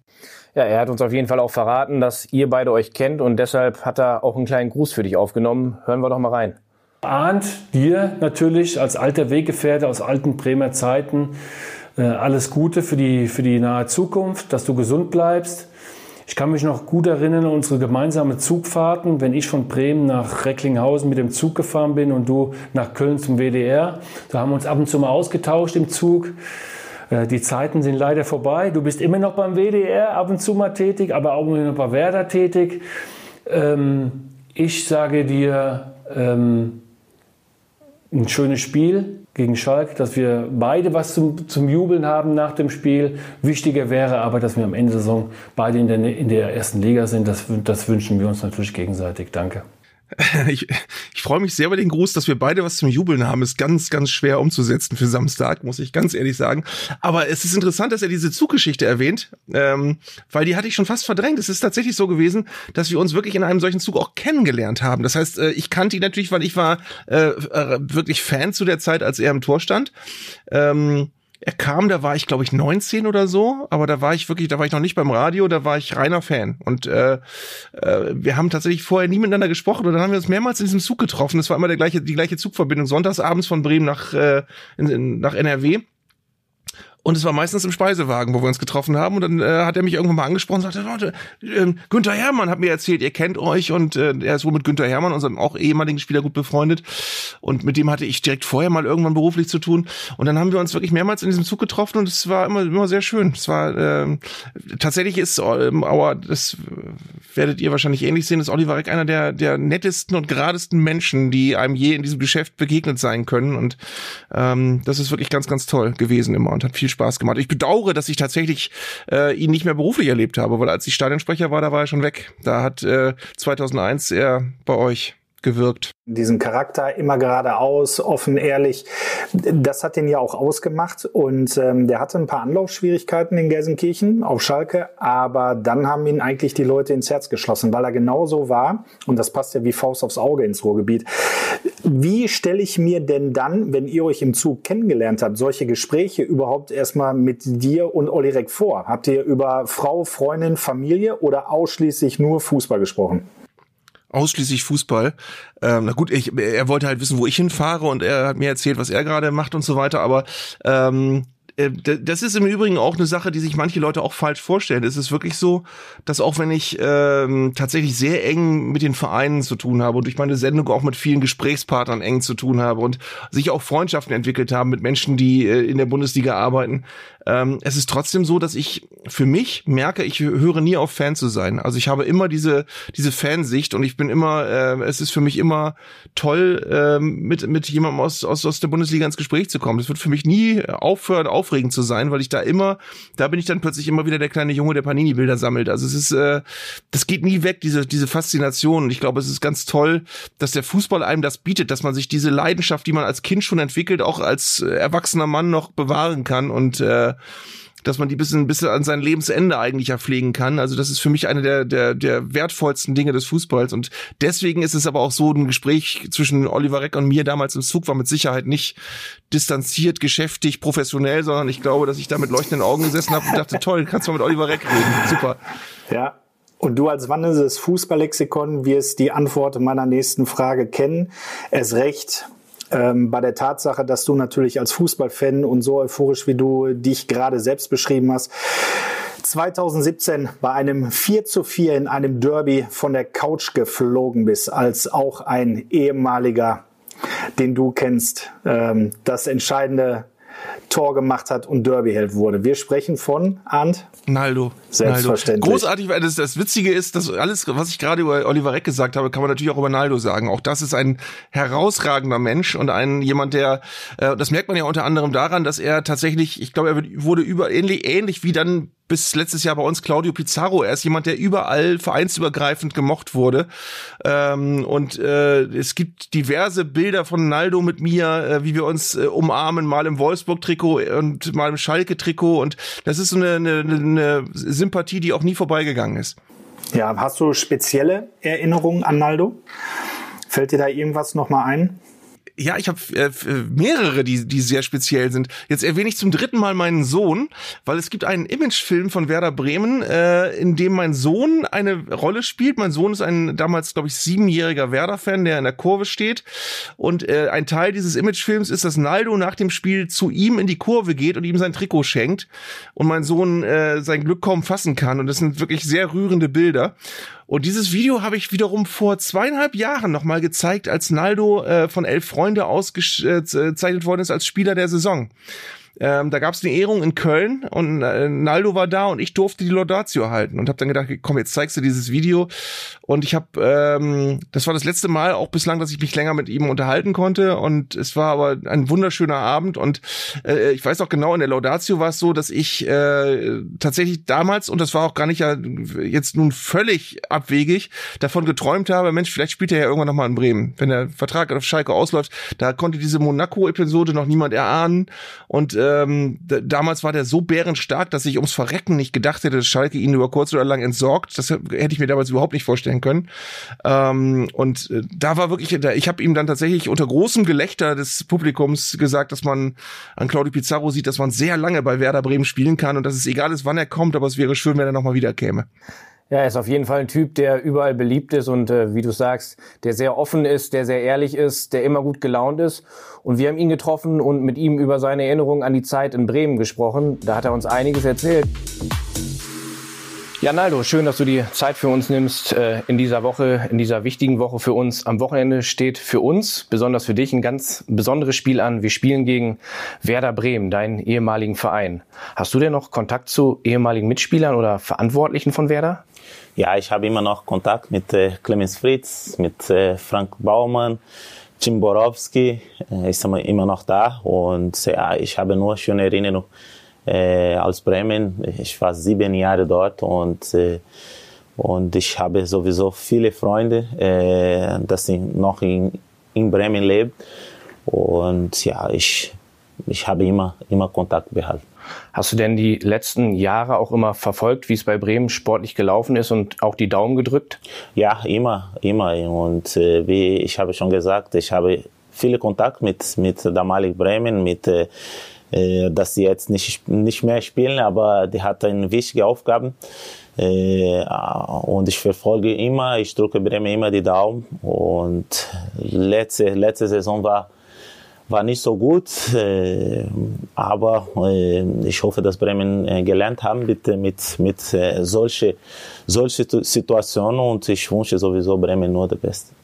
Ja, er hat uns auf jeden Fall auch verraten, dass ihr beide euch kennt und deshalb hat er auch einen kleinen Gruß für dich aufgenommen. Hören wir doch mal rein. Ahnt dir natürlich als alter Weggefährte aus alten Bremer Zeiten äh, alles Gute für die, für die nahe Zukunft, dass du gesund bleibst ich kann mich noch gut erinnern unsere gemeinsame Zugfahrten, wenn ich von Bremen nach Recklinghausen mit dem Zug gefahren bin und du nach Köln zum WDR. Da haben wir uns ab und zu mal ausgetauscht im Zug. Äh, die Zeiten sind leider vorbei. Du bist immer noch beim WDR ab und zu mal tätig, aber auch immer noch bei Werder tätig. Ähm, ich sage dir, ähm, ein schönes Spiel gegen Schalke, dass wir beide was zum, zum Jubeln haben nach dem Spiel. Wichtiger wäre aber, dass wir am Ende der Saison beide in der, in der ersten Liga sind. Das, das wünschen wir uns natürlich gegenseitig. Danke. ich, ich freue mich sehr über den Gruß, dass wir beide was zum Jubeln haben. Ist ganz, ganz schwer umzusetzen für Samstag, muss ich ganz ehrlich sagen. Aber es ist interessant, dass er diese Zuggeschichte erwähnt, ähm, weil die hatte ich schon fast verdrängt. Es ist tatsächlich so gewesen, dass wir uns wirklich in einem solchen Zug auch kennengelernt haben. Das heißt, äh, ich kannte ihn natürlich, weil ich war äh, äh, wirklich Fan zu der Zeit, als er im Tor stand. Ähm, er kam, da war ich glaube ich 19 oder so, aber da war ich wirklich, da war ich noch nicht beim Radio, da war ich reiner Fan und äh, äh, wir haben tatsächlich vorher nie miteinander gesprochen und dann haben wir uns mehrmals in diesem Zug getroffen. Das war immer der gleiche, die gleiche Zugverbindung, sonntagsabends von Bremen nach äh, in, in, nach NRW. Und es war meistens im Speisewagen, wo wir uns getroffen haben. Und dann äh, hat er mich irgendwann mal angesprochen und sagte, äh, Günther Hermann hat mir erzählt, ihr kennt euch. Und äh, er ist wohl mit Günther Hermann, unserem auch ehemaligen Spieler, gut befreundet. Und mit dem hatte ich direkt vorher mal irgendwann beruflich zu tun. Und dann haben wir uns wirklich mehrmals in diesem Zug getroffen und es war immer, immer sehr schön. Es war äh, tatsächlich ist, ähm, aber das werdet ihr wahrscheinlich ähnlich sehen, ist Oliver Reck einer der, der nettesten und geradesten Menschen, die einem je in diesem Geschäft begegnet sein können. Und ähm, das ist wirklich ganz, ganz toll gewesen immer und hat viel Spaß gemacht. Ich bedauere, dass ich tatsächlich äh, ihn nicht mehr beruflich erlebt habe, weil als ich Stadionsprecher war, da war er schon weg. Da hat äh, 2001 er bei euch gewirkt. Diesen Charakter immer geradeaus, offen, ehrlich, das hat den ja auch ausgemacht und ähm, der hatte ein paar Anlaufschwierigkeiten in Gelsenkirchen auf Schalke, aber dann haben ihn eigentlich die Leute ins Herz geschlossen, weil er genauso war und das passt ja wie Faust aufs Auge ins Ruhrgebiet. Wie stelle ich mir denn dann, wenn ihr euch im Zug kennengelernt habt, solche Gespräche überhaupt erstmal mit dir und Olirek vor? Habt ihr über Frau, Freundin, Familie oder ausschließlich nur Fußball gesprochen? Ausschließlich Fußball. Ähm, na gut, ich, er wollte halt wissen, wo ich hinfahre und er hat mir erzählt, was er gerade macht und so weiter. Aber ähm, äh, das ist im Übrigen auch eine Sache, die sich manche Leute auch falsch vorstellen. Es ist wirklich so, dass auch wenn ich ähm, tatsächlich sehr eng mit den Vereinen zu tun habe und durch meine Sendung auch mit vielen Gesprächspartnern eng zu tun habe und sich auch Freundschaften entwickelt haben mit Menschen, die äh, in der Bundesliga arbeiten, ähm, es ist trotzdem so, dass ich für mich merke, ich höre nie auf Fan zu sein. Also ich habe immer diese diese Fansicht und ich bin immer, äh, es ist für mich immer toll, äh, mit mit jemandem aus, aus aus der Bundesliga ins Gespräch zu kommen. Das wird für mich nie aufhören, aufregend zu sein, weil ich da immer, da bin ich dann plötzlich immer wieder der kleine Junge, der Panini-Bilder sammelt. Also es ist, äh, das geht nie weg, diese diese Faszination. Und ich glaube, es ist ganz toll, dass der Fußball einem das bietet, dass man sich diese Leidenschaft, die man als Kind schon entwickelt, auch als erwachsener Mann noch bewahren kann und äh, dass man die bis, bis an sein Lebensende eigentlich erpflegen kann. Also das ist für mich eine der, der, der wertvollsten Dinge des Fußballs. Und deswegen ist es aber auch so, ein Gespräch zwischen Oliver Reck und mir damals im Zug war mit Sicherheit nicht distanziert, geschäftig, professionell, sondern ich glaube, dass ich da mit leuchtenden Augen gesessen habe und dachte, toll, kannst du mal mit Oliver Reck reden. Super. Ja, und du als wandelndes Fußballlexikon wirst die Antwort meiner nächsten Frage kennen. Es recht ähm, bei der Tatsache, dass du natürlich als Fußballfan und so euphorisch wie du dich gerade selbst beschrieben hast, 2017 bei einem 4 zu 4 in einem Derby von der Couch geflogen bist, als auch ein ehemaliger, den du kennst, ähm, das entscheidende Tor gemacht hat und Derbyheld wurde. Wir sprechen von Arndt. Naldo. Selbstverständlich. Naldo. Großartig, weil das, das Witzige ist, dass alles, was ich gerade über Oliver Reck gesagt habe, kann man natürlich auch über Naldo sagen. Auch das ist ein herausragender Mensch und ein jemand, der, äh, das merkt man ja unter anderem daran, dass er tatsächlich, ich glaube, er wurde über ähnlich, ähnlich wie dann bis letztes Jahr bei uns Claudio Pizarro. Er ist jemand, der überall vereinsübergreifend gemocht wurde. Ähm, und äh, es gibt diverse Bilder von Naldo mit mir, äh, wie wir uns äh, umarmen, mal im Wolfsburg-Trikot und mal im Schalke-Trikot. Und das ist so eine, eine, eine Sympathie, die auch nie vorbeigegangen ist. Ja, hast du spezielle Erinnerungen an Naldo? Fällt dir da irgendwas nochmal ein? Ja, ich habe äh, mehrere, die, die sehr speziell sind. Jetzt erwähne ich zum dritten Mal meinen Sohn, weil es gibt einen Imagefilm von Werder Bremen, äh, in dem mein Sohn eine Rolle spielt. Mein Sohn ist ein damals, glaube ich, siebenjähriger Werder-Fan, der in der Kurve steht. Und äh, ein Teil dieses Imagefilms ist, dass Naldo nach dem Spiel zu ihm in die Kurve geht und ihm sein Trikot schenkt. Und mein Sohn äh, sein Glück kaum fassen kann. Und das sind wirklich sehr rührende Bilder. Und dieses Video habe ich wiederum vor zweieinhalb Jahren nochmal gezeigt, als Naldo äh, von Elf Freunde ausgezeichnet worden ist als Spieler der Saison. Ähm, da gab es eine Ehrung in Köln und äh, Naldo war da und ich durfte die Laudatio halten und habe dann gedacht, komm, jetzt zeigst du dieses Video. Und ich habe, ähm, das war das letzte Mal auch bislang, dass ich mich länger mit ihm unterhalten konnte. Und es war aber ein wunderschöner Abend. Und äh, ich weiß auch genau, in der Laudatio war es so, dass ich äh, tatsächlich damals, und das war auch gar nicht ja jetzt nun völlig abwegig, davon geträumt habe, Mensch, vielleicht spielt er ja irgendwann nochmal in Bremen. Wenn der Vertrag auf Schalke ausläuft, da konnte diese Monaco-Episode noch niemand erahnen. Und äh, ähm, damals war der so bärenstark, dass ich ums Verrecken nicht gedacht hätte, dass Schalke ihn über kurz oder lang entsorgt. Das hätte ich mir damals überhaupt nicht vorstellen können. Ähm, und äh, da war wirklich, ich habe ihm dann tatsächlich unter großem Gelächter des Publikums gesagt, dass man an Claudio Pizarro sieht, dass man sehr lange bei Werder Bremen spielen kann und dass es egal ist, wann er kommt, aber es wäre schön, wenn er nochmal wieder käme. Ja, er ist auf jeden Fall ein Typ, der überall beliebt ist und äh, wie du sagst, der sehr offen ist, der sehr ehrlich ist, der immer gut gelaunt ist. Und wir haben ihn getroffen und mit ihm über seine Erinnerungen an die Zeit in Bremen gesprochen. Da hat er uns einiges erzählt. Ja, Naldo, schön, dass du die Zeit für uns nimmst äh, in dieser Woche, in dieser wichtigen Woche für uns. Am Wochenende steht für uns, besonders für dich, ein ganz besonderes Spiel an. Wir spielen gegen Werder Bremen, deinen ehemaligen Verein. Hast du denn noch Kontakt zu ehemaligen Mitspielern oder Verantwortlichen von Werder? Ja, ich habe immer noch Kontakt mit äh, Clemens Fritz, mit äh, Frank Baumann, Jim Borowski äh, ist immer noch da und ja, ich habe nur schöne Erinnerungen äh, aus Bremen. Ich war sieben Jahre dort und äh, und ich habe sowieso viele Freunde, äh, dass sie noch in, in Bremen leben und ja, ich ich habe immer immer Kontakt behalten. Hast du denn die letzten Jahre auch immer verfolgt, wie es bei Bremen sportlich gelaufen ist und auch die Daumen gedrückt? Ja, immer, immer. Und äh, wie ich habe schon gesagt, ich habe viele Kontakt mit, mit damalig Bremen, mit, äh, äh dass sie jetzt nicht, nicht mehr spielen, aber die hat eine wichtige Aufgabe. Äh, und ich verfolge immer, ich drücke Bremen immer die Daumen. Und letzte, letzte Saison war war nicht so gut, äh, aber äh, ich hoffe, dass Bremen äh, gelernt haben mit, mit, mit äh, solche, solche Situationen und ich wünsche sowieso Bremen nur das Beste.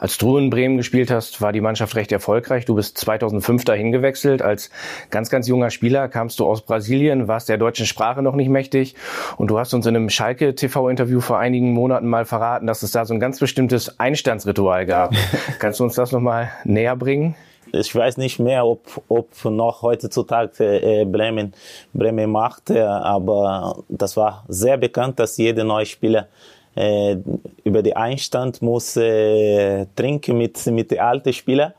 Als du in Bremen gespielt hast, war die Mannschaft recht erfolgreich. Du bist 2005 dahin gewechselt. Als ganz, ganz junger Spieler kamst du aus Brasilien, warst der deutschen Sprache noch nicht mächtig. Und du hast uns in einem Schalke-TV-Interview vor einigen Monaten mal verraten, dass es da so ein ganz bestimmtes Einstandsritual gab. Kannst du uns das nochmal näher bringen? Ich weiß nicht mehr, ob, ob noch heutzutage äh, Bremen, Bremen macht, äh, aber das war sehr bekannt, dass jeder neue Spieler äh, über den Einstand muss äh, trinken mit, mit den alten Spielern.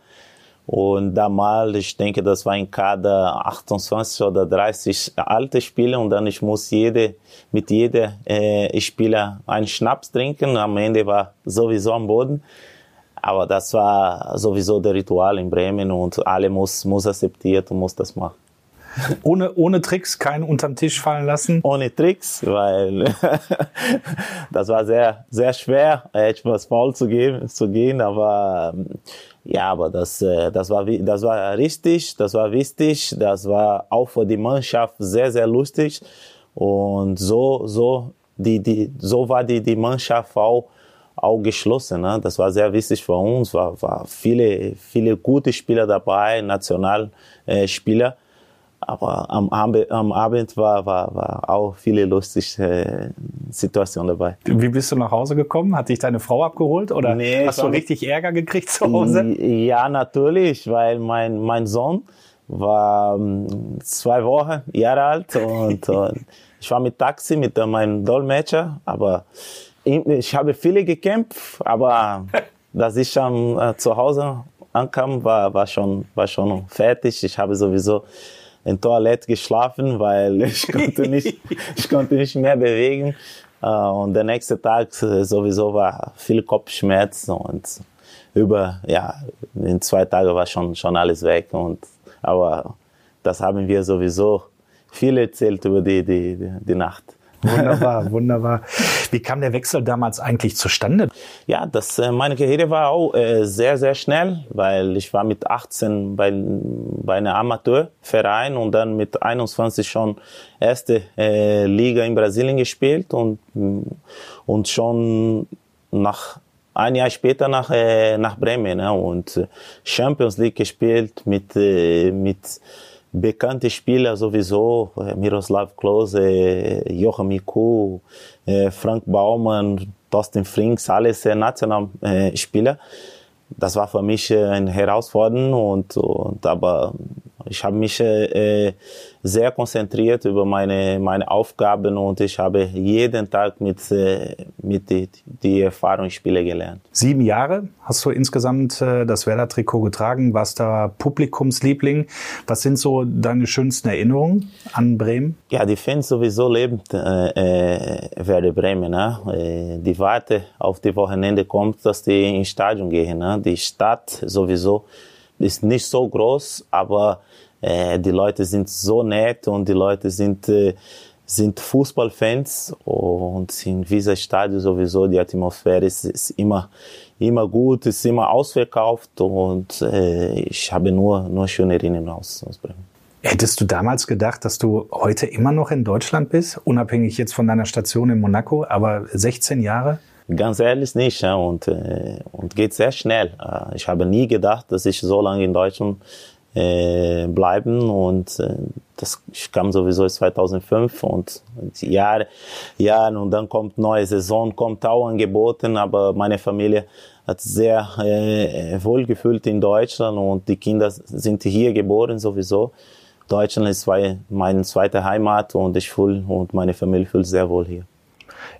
Und damals, ich denke, das war ein Kader 28 oder 30 alte Spieler und dann ich muss jede, mit jedem äh, Spieler einen Schnaps trinken. Am Ende war sowieso am Boden. Aber das war sowieso der Ritual in Bremen und alle muss, muss akzeptiert und muss das machen. Ohne, ohne Tricks, keinen unterm Tisch fallen lassen? Ohne Tricks, weil das war sehr, sehr schwer, etwas faul zu gehen, zu gehen, aber ja, aber das, das, war, das war richtig, das war wichtig, das war auch für die Mannschaft sehr, sehr lustig und so, so, die, die, so war die, die Mannschaft auch, auch geschlossen. Ne? Das war sehr wichtig für uns, war, war viele, viele gute Spieler dabei, Nationalspieler. Äh, aber am Abend, am Abend war, war, war auch viele lustige äh, Situationen dabei. Wie bist du nach Hause gekommen? Hat dich deine Frau abgeholt oder nee, hast du richtig Ärger gekriegt zu Hause? Ja, natürlich, weil mein, mein Sohn war ähm, zwei Wochen Jahre alt und, und ich war mit Taxi mit meinem Dolmetscher, aber ich habe viele gekämpft, aber dass ich schon äh, zu Hause ankam, war, war, schon, war schon fertig. Ich habe sowieso in Toilette geschlafen, weil ich konnte nicht, ich konnte nicht mehr bewegen. Äh, und der nächste Tag äh, sowieso war viel Kopfschmerz und über, ja, in zwei Tagen war schon, schon alles weg. Und, aber das haben wir sowieso viel erzählt über die, die, die Nacht. Wunderbar, wunderbar. Wie kam der Wechsel damals eigentlich zustande? Ja, das, äh, meine Karriere war auch äh, sehr, sehr schnell, weil ich war mit 18 bei, bei einem Amateurverein und dann mit 21 schon erste äh, Liga in Brasilien gespielt und, und schon nach ein Jahr später nach, nach Bremen ne? und Champions League gespielt mit, mit bekannte Spieler sowieso, äh, Miroslav Klose, äh, Joachim Miku, äh, Frank Baumann, Thorsten Frings, alles Nationalspieler. Das war für mich eine Herausforderung und, und aber ich habe mich äh, sehr konzentriert über meine, meine Aufgaben und ich habe jeden Tag mit, äh, mit die, die Erfahrungsspiele gelernt. Sieben Jahre hast du insgesamt äh, das Werder-Trikot getragen, warst da Publikumsliebling. Was sind so deine schönsten Erinnerungen an Bremen? Ja, die Fans sowieso leben äh, äh, Werder Bremen. Ne? Äh, die Warte auf die Wochenende kommt, dass die ins Stadion gehen. Ne? Die Stadt sowieso ist nicht so groß, aber äh, die Leute sind so nett und die Leute sind, äh, sind Fußballfans und in dieser Stadion sowieso die Atmosphäre ist, ist immer, immer gut, ist immer ausverkauft und äh, ich habe nur, nur schöne Erinnerungen aus, aus Bremen. Hättest du damals gedacht, dass du heute immer noch in Deutschland bist, unabhängig jetzt von deiner Station in Monaco, aber 16 Jahre? Ganz ehrlich nicht ja, und, äh, und geht sehr schnell. Ich habe nie gedacht, dass ich so lange in Deutschland äh, bleiben und äh, das ich kam sowieso 2005 und Jahre, Jahre und dann kommt neue Saison, kommt auch angeboten, aber meine Familie hat sehr äh, wohlgefühlt in Deutschland und die Kinder sind hier geboren sowieso. Deutschland ist meine zweite Heimat und ich fühle und meine Familie fühlt sehr wohl hier.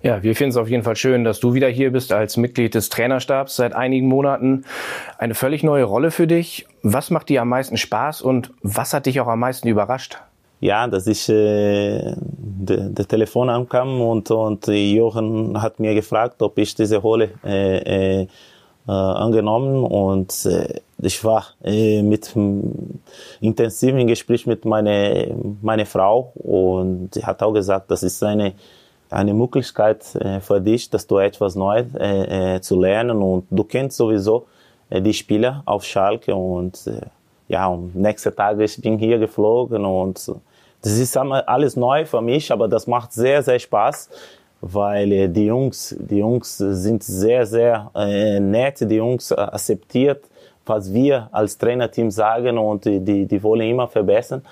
Ja, wir finden es auf jeden Fall schön, dass du wieder hier bist als Mitglied des Trainerstabs seit einigen Monaten. Eine völlig neue Rolle für dich. Was macht dir am meisten Spaß und was hat dich auch am meisten überrascht? Ja, dass ich äh, der de Telefon ankam und, und Jochen hat mir gefragt, ob ich diese Rolle äh, äh, angenommen und äh, ich war äh, mit intensiven Gespräch mit meiner meine Frau und sie hat auch gesagt, das ist eine eine Möglichkeit äh, für dich, dass du etwas Neues äh, äh, zu lernen und du kennst sowieso die Spieler auf Schalke und äh, ja, und nächste Tage ich bin hier geflogen und das ist alles neu für mich, aber das macht sehr, sehr Spaß, weil äh, die Jungs, die Jungs sind sehr, sehr äh, nett, die Jungs akzeptiert, was wir als Trainerteam sagen und die, die, die wollen immer verbessern.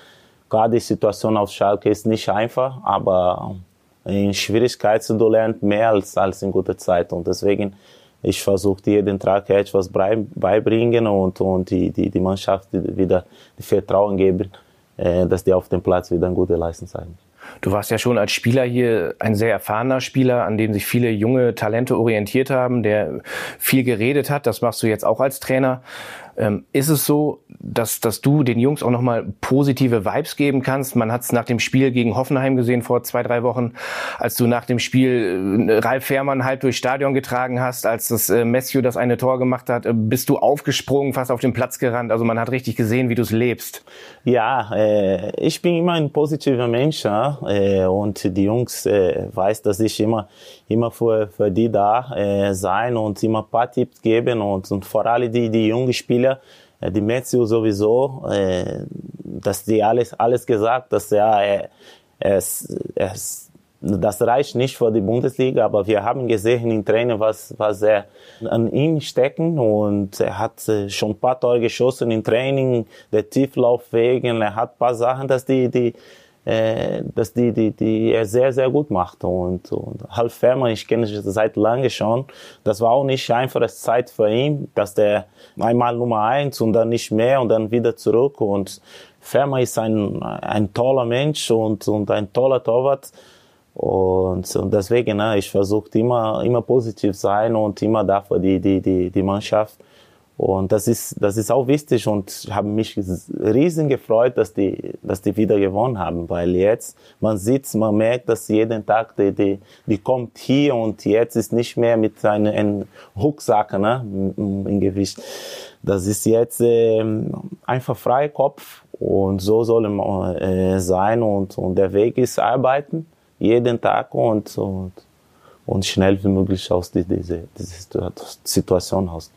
Gerade die Situation auf Schalke ist nicht einfach, aber in Schwierigkeiten du lernst mehr als, als in guter Zeit. Und deswegen ich versuche jeden Tag etwas beibringen und, und die, die, die Mannschaft wieder Vertrauen geben, äh, dass die auf dem Platz wieder eine gute Leistung zeigen. Du warst ja schon als Spieler hier ein sehr erfahrener Spieler, an dem sich viele junge Talente orientiert haben, der viel geredet hat. Das machst du jetzt auch als Trainer. Ähm, ist es so, dass, dass du den Jungs auch nochmal positive Vibes geben kannst? Man hat es nach dem Spiel gegen Hoffenheim gesehen vor zwei, drei Wochen, als du nach dem Spiel äh, Ralf Fährmann halb durchs Stadion getragen hast, als das äh, Matthew das eine Tor gemacht hat, äh, bist du aufgesprungen, fast auf den Platz gerannt. Also man hat richtig gesehen, wie du es lebst. Ja, äh, ich bin immer ein positiver Mensch ja? äh, und die Jungs äh, weiß, dass ich immer immer für, für die da äh, sein und immer ein paar Tipps geben und, und vor allem die, die jungen Spieler, äh, die Matthew sowieso, äh, dass die alles, alles gesagt, dass ja, äh, es, es, das reicht nicht für die Bundesliga, aber wir haben gesehen im Training, was, was er an ihm stecken und er hat äh, schon ein paar Tore geschossen im Training, der Tieflaufwegen, er hat ein paar Sachen, dass die, die, äh, dass die, die, die er sehr, sehr gut macht. Und, und Half Fermer, ich kenne ihn seit lange schon. Das war auch nicht einfache Zeit für ihn, dass der einmal Nummer eins und dann nicht mehr und dann wieder zurück. Und Fermer ist ein, ein toller Mensch und, und ein toller Torwart. Und, und deswegen, ne, ich versuche immer, immer positiv sein und immer dafür die, die, die, die Mannschaft. Und das ist, das ist auch wichtig und ich habe mich riesen gefreut, dass die, dass die wieder gewonnen haben, weil jetzt, man sieht, man merkt, dass jeden Tag, die, die, die kommt hier und jetzt ist nicht mehr mit einem, einem Rucksack, ne, im Gewicht. Das ist jetzt äh, einfach freier Kopf und so soll es äh, sein und, und der Weg ist arbeiten, jeden Tag und, und und schnell wie möglich aus die, diese, diese Situation raus.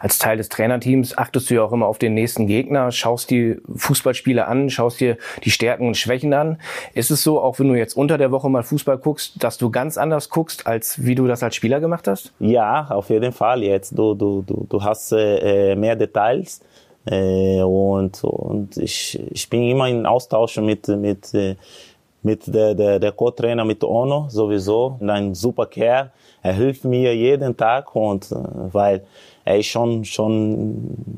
Als Teil des Trainerteams achtest du ja auch immer auf den nächsten Gegner, schaust die Fußballspiele an, schaust dir die Stärken und Schwächen an. Ist es so, auch wenn du jetzt unter der Woche mal Fußball guckst, dass du ganz anders guckst, als wie du das als Spieler gemacht hast? Ja, auf jeden Fall. Jetzt du, du, du, du hast äh, mehr Details. Äh, und und ich, ich bin immer in Austausch mit, mit, äh, mit der, der, der Co-Trainer, mit Ono sowieso, ein super Kerl. Er hilft mir jeden Tag und äh, weil er ist schon schon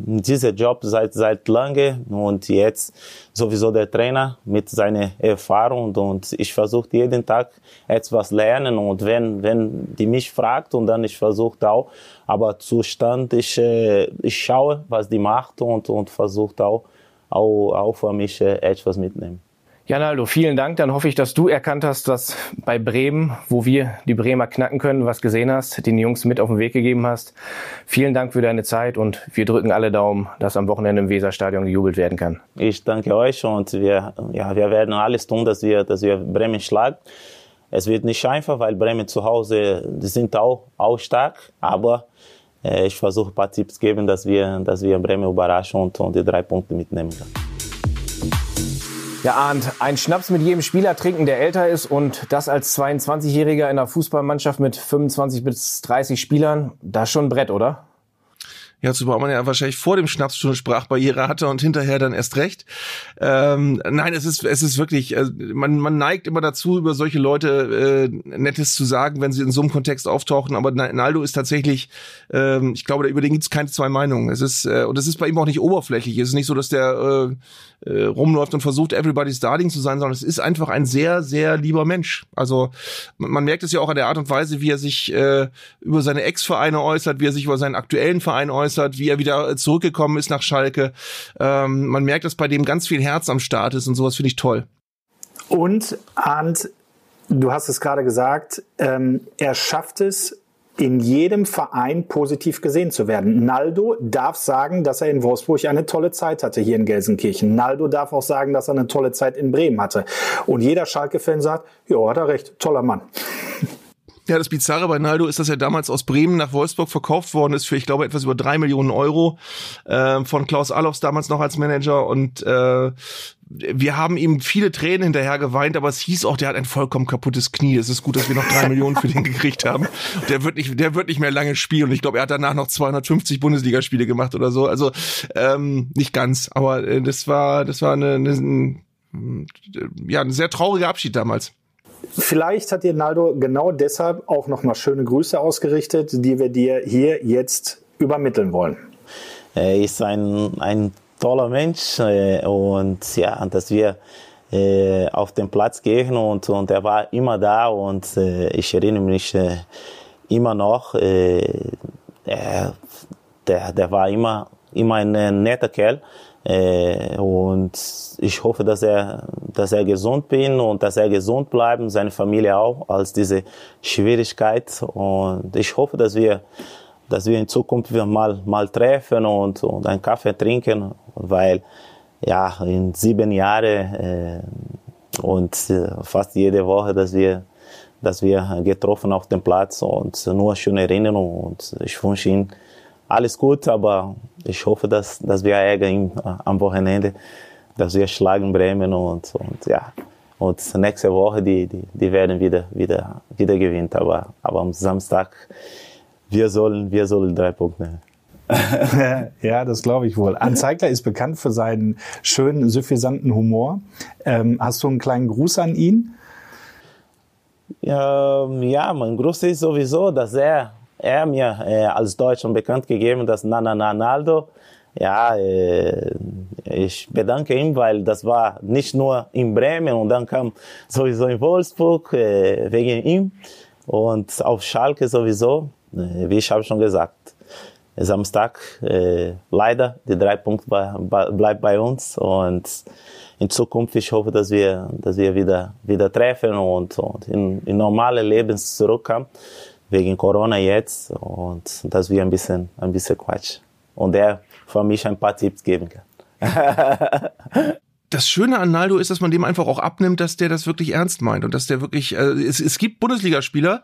in diesem Job seit seit lange und jetzt sowieso der Trainer mit seiner Erfahrung und ich versuche jeden Tag etwas lernen und wenn wenn die mich fragt und dann ich versuche auch aber Zustand ich äh, ich schaue was die macht und und versuche auch auch auch für mich äh, etwas mitnehmen. Janaldo, vielen Dank. Dann hoffe ich, dass du erkannt hast, dass bei Bremen, wo wir die Bremer knacken können, was gesehen hast, den Jungs mit auf den Weg gegeben hast. Vielen Dank für deine Zeit und wir drücken alle Daumen, dass am Wochenende im Weserstadion gejubelt werden kann. Ich danke euch und wir, ja, wir werden alles tun, dass wir, dass wir Bremen schlagen. Es wird nicht einfach, weil Bremen zu Hause, die sind auch, auch stark, aber äh, ich versuche ein paar Tipps geben, dass wir, dass wir Bremen überraschen und, und die drei Punkte mitnehmen können. Ja, Arndt, ein Schnaps mit jedem Spieler trinken, der älter ist und das als 22-Jähriger in einer Fußballmannschaft mit 25 bis 30 Spielern, das ist schon ein Brett, oder? Ja, zumal man ja wahrscheinlich vor dem Schnaps schon Sprachbarriere hatte und hinterher dann erst recht. Ähm, nein, es ist, es ist wirklich, äh, man, man neigt immer dazu, über solche Leute äh, Nettes zu sagen, wenn sie in so einem Kontext auftauchen. Aber Naldo ist tatsächlich, ähm, ich glaube, über den gibt es keine zwei Meinungen. Es ist, äh, und es ist bei ihm auch nicht oberflächlich. Es ist nicht so, dass der äh, äh, rumläuft und versucht, everybody's darling zu sein, sondern es ist einfach ein sehr, sehr lieber Mensch. Also man, man merkt es ja auch an der Art und Weise, wie er sich äh, über seine Ex-Vereine äußert, wie er sich über seinen aktuellen Verein äußert geäußert, wie er wieder zurückgekommen ist nach Schalke. Ähm, man merkt, dass bei dem ganz viel Herz am Start ist und sowas finde ich toll. Und Arndt, du hast es gerade gesagt, ähm, er schafft es, in jedem Verein positiv gesehen zu werden. Naldo darf sagen, dass er in Wolfsburg eine tolle Zeit hatte hier in Gelsenkirchen. Naldo darf auch sagen, dass er eine tolle Zeit in Bremen hatte. Und jeder Schalke-Fan sagt, ja, hat er recht, toller Mann. Ja, das Bizarre bei Naldo ist, dass er damals aus Bremen nach Wolfsburg verkauft worden ist für, ich glaube, etwas über drei Millionen Euro äh, von Klaus Allofs damals noch als Manager. Und äh, wir haben ihm viele Tränen hinterher geweint, aber es hieß auch, der hat ein vollkommen kaputtes Knie. Es ist gut, dass wir noch drei Millionen für den gekriegt haben. Der wird nicht, der wird nicht mehr lange spielen. Und ich glaube, er hat danach noch 250 Bundesligaspiele gemacht oder so. Also ähm, nicht ganz, aber äh, das war, das war eine, eine, ja, ein sehr trauriger Abschied damals. Vielleicht hat dir Naldo genau deshalb auch nochmal schöne Grüße ausgerichtet, die wir dir hier jetzt übermitteln wollen. Er ist ein, ein toller Mensch äh, und ja, dass wir äh, auf den Platz gehen und, und er war immer da und äh, ich erinnere mich immer noch, er, der, der war immer, immer ein netter Kerl äh, und ich hoffe, dass er, dass er gesund bin und dass er gesund bleibt und seine Familie auch als diese Schwierigkeit. Und ich hoffe, dass wir, dass wir in Zukunft mal, mal treffen und, und einen Kaffee trinken, weil ja, in sieben Jahren äh, und äh, fast jede Woche, dass wir, dass wir getroffen auf dem Platz und nur schöne Erinnerungen und ich wünsche ihm alles gut, aber ich hoffe, dass, dass wir ärgern äh, am Wochenende, dass wir schlagen Bremen und, und ja. Und nächste Woche, die, die, die werden wieder, wieder, wieder gewinnen. Aber, aber am Samstag, wir sollen, wir sollen drei Punkte nehmen. ja, das glaube ich wohl. Anzeigler ist bekannt für seinen schönen, suffisanten Humor. Ähm, hast du einen kleinen Gruß an ihn? Ja, ja, mein Gruß ist sowieso, dass er er mir äh, als Deutscher bekannt gegeben, dass Nana Naldo. Ja, äh, ich bedanke ihm, weil das war nicht nur in Bremen und dann kam sowieso in Wolfsburg äh, wegen ihm und auf Schalke sowieso, äh, wie ich habe schon gesagt. Samstag äh, leider die drei Punkte bleibt bei uns und in Zukunft ich hoffe, dass wir, dass wir wieder wieder treffen und, und in, in normale Leben zurückkommen wegen Corona jetzt und dass wir ein bisschen, ein bisschen Quatsch. Und er für mich ein paar Tipps geben kann. das Schöne an Naldo ist, dass man dem einfach auch abnimmt, dass der das wirklich ernst meint und dass der wirklich, äh, es, es gibt Bundesligaspieler,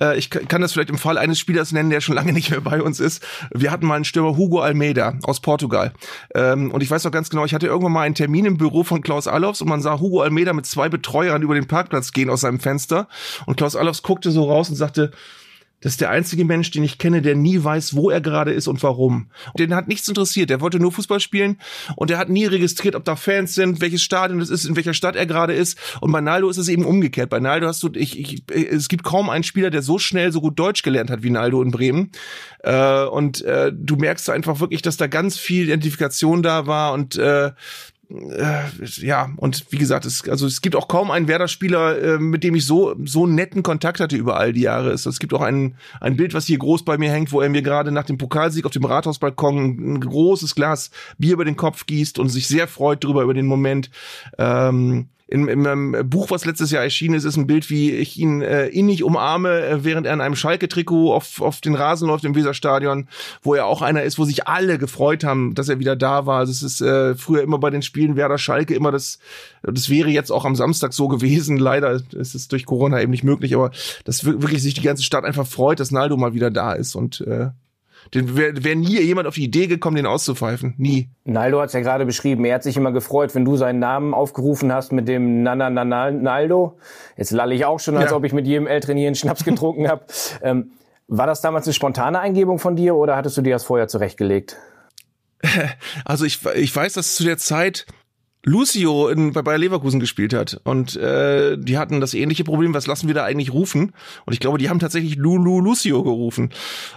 äh, ich kann das vielleicht im Fall eines Spielers nennen, der schon lange nicht mehr bei uns ist. Wir hatten mal einen Stürmer Hugo Almeida aus Portugal ähm, und ich weiß noch ganz genau, ich hatte irgendwann mal einen Termin im Büro von Klaus Allofs und man sah Hugo Almeida mit zwei Betreuern über den Parkplatz gehen aus seinem Fenster und Klaus Allofs guckte so raus und sagte, das ist der einzige Mensch, den ich kenne, der nie weiß, wo er gerade ist und warum. Den hat nichts interessiert. Der wollte nur Fußball spielen und er hat nie registriert, ob da Fans sind, welches Stadion das ist, in welcher Stadt er gerade ist. Und bei Naldo ist es eben umgekehrt. Bei Naldo hast du, ich, ich, es gibt kaum einen Spieler, der so schnell so gut Deutsch gelernt hat wie Naldo in Bremen. Äh, und äh, du merkst einfach wirklich, dass da ganz viel Identifikation da war und äh, ja, und wie gesagt, es, also es gibt auch kaum einen Werder-Spieler, äh, mit dem ich so so netten Kontakt hatte über all die Jahre. Es, es gibt auch ein, ein Bild, was hier groß bei mir hängt, wo er mir gerade nach dem Pokalsieg auf dem Rathausbalkon ein großes Glas Bier über den Kopf gießt und sich sehr freut darüber über den Moment. Ähm, in, in meinem Buch, was letztes Jahr erschienen ist, ist ein Bild, wie ich ihn äh, innig umarme, äh, während er in einem Schalke-Trikot auf, auf den Rasen läuft im Weserstadion, wo er auch einer ist, wo sich alle gefreut haben, dass er wieder da war. Also es ist äh, früher immer bei den Spielen Werder Schalke immer das, das wäre jetzt auch am Samstag so gewesen. Leider ist es durch Corona eben nicht möglich, aber dass wirklich sich die ganze Stadt einfach freut, dass Naldo mal wieder da ist und äh, den wäre wär nie jemand auf die Idee gekommen, den auszupfeifen. Nie. Naldo hat es ja gerade beschrieben. Er hat sich immer gefreut, wenn du seinen Namen aufgerufen hast mit dem Nana Naldo. Jetzt lalle ich auch schon, als ja. ob ich mit jedem Älteren hier einen Schnaps getrunken habe. Ähm, war das damals eine spontane Eingebung von dir oder hattest du dir das vorher zurechtgelegt? Also ich, ich weiß, dass zu der Zeit Lucio in, bei Bayer Leverkusen gespielt hat. Und äh, die hatten das ähnliche Problem, was lassen wir da eigentlich rufen? Und ich glaube, die haben tatsächlich Lulu Lucio gerufen.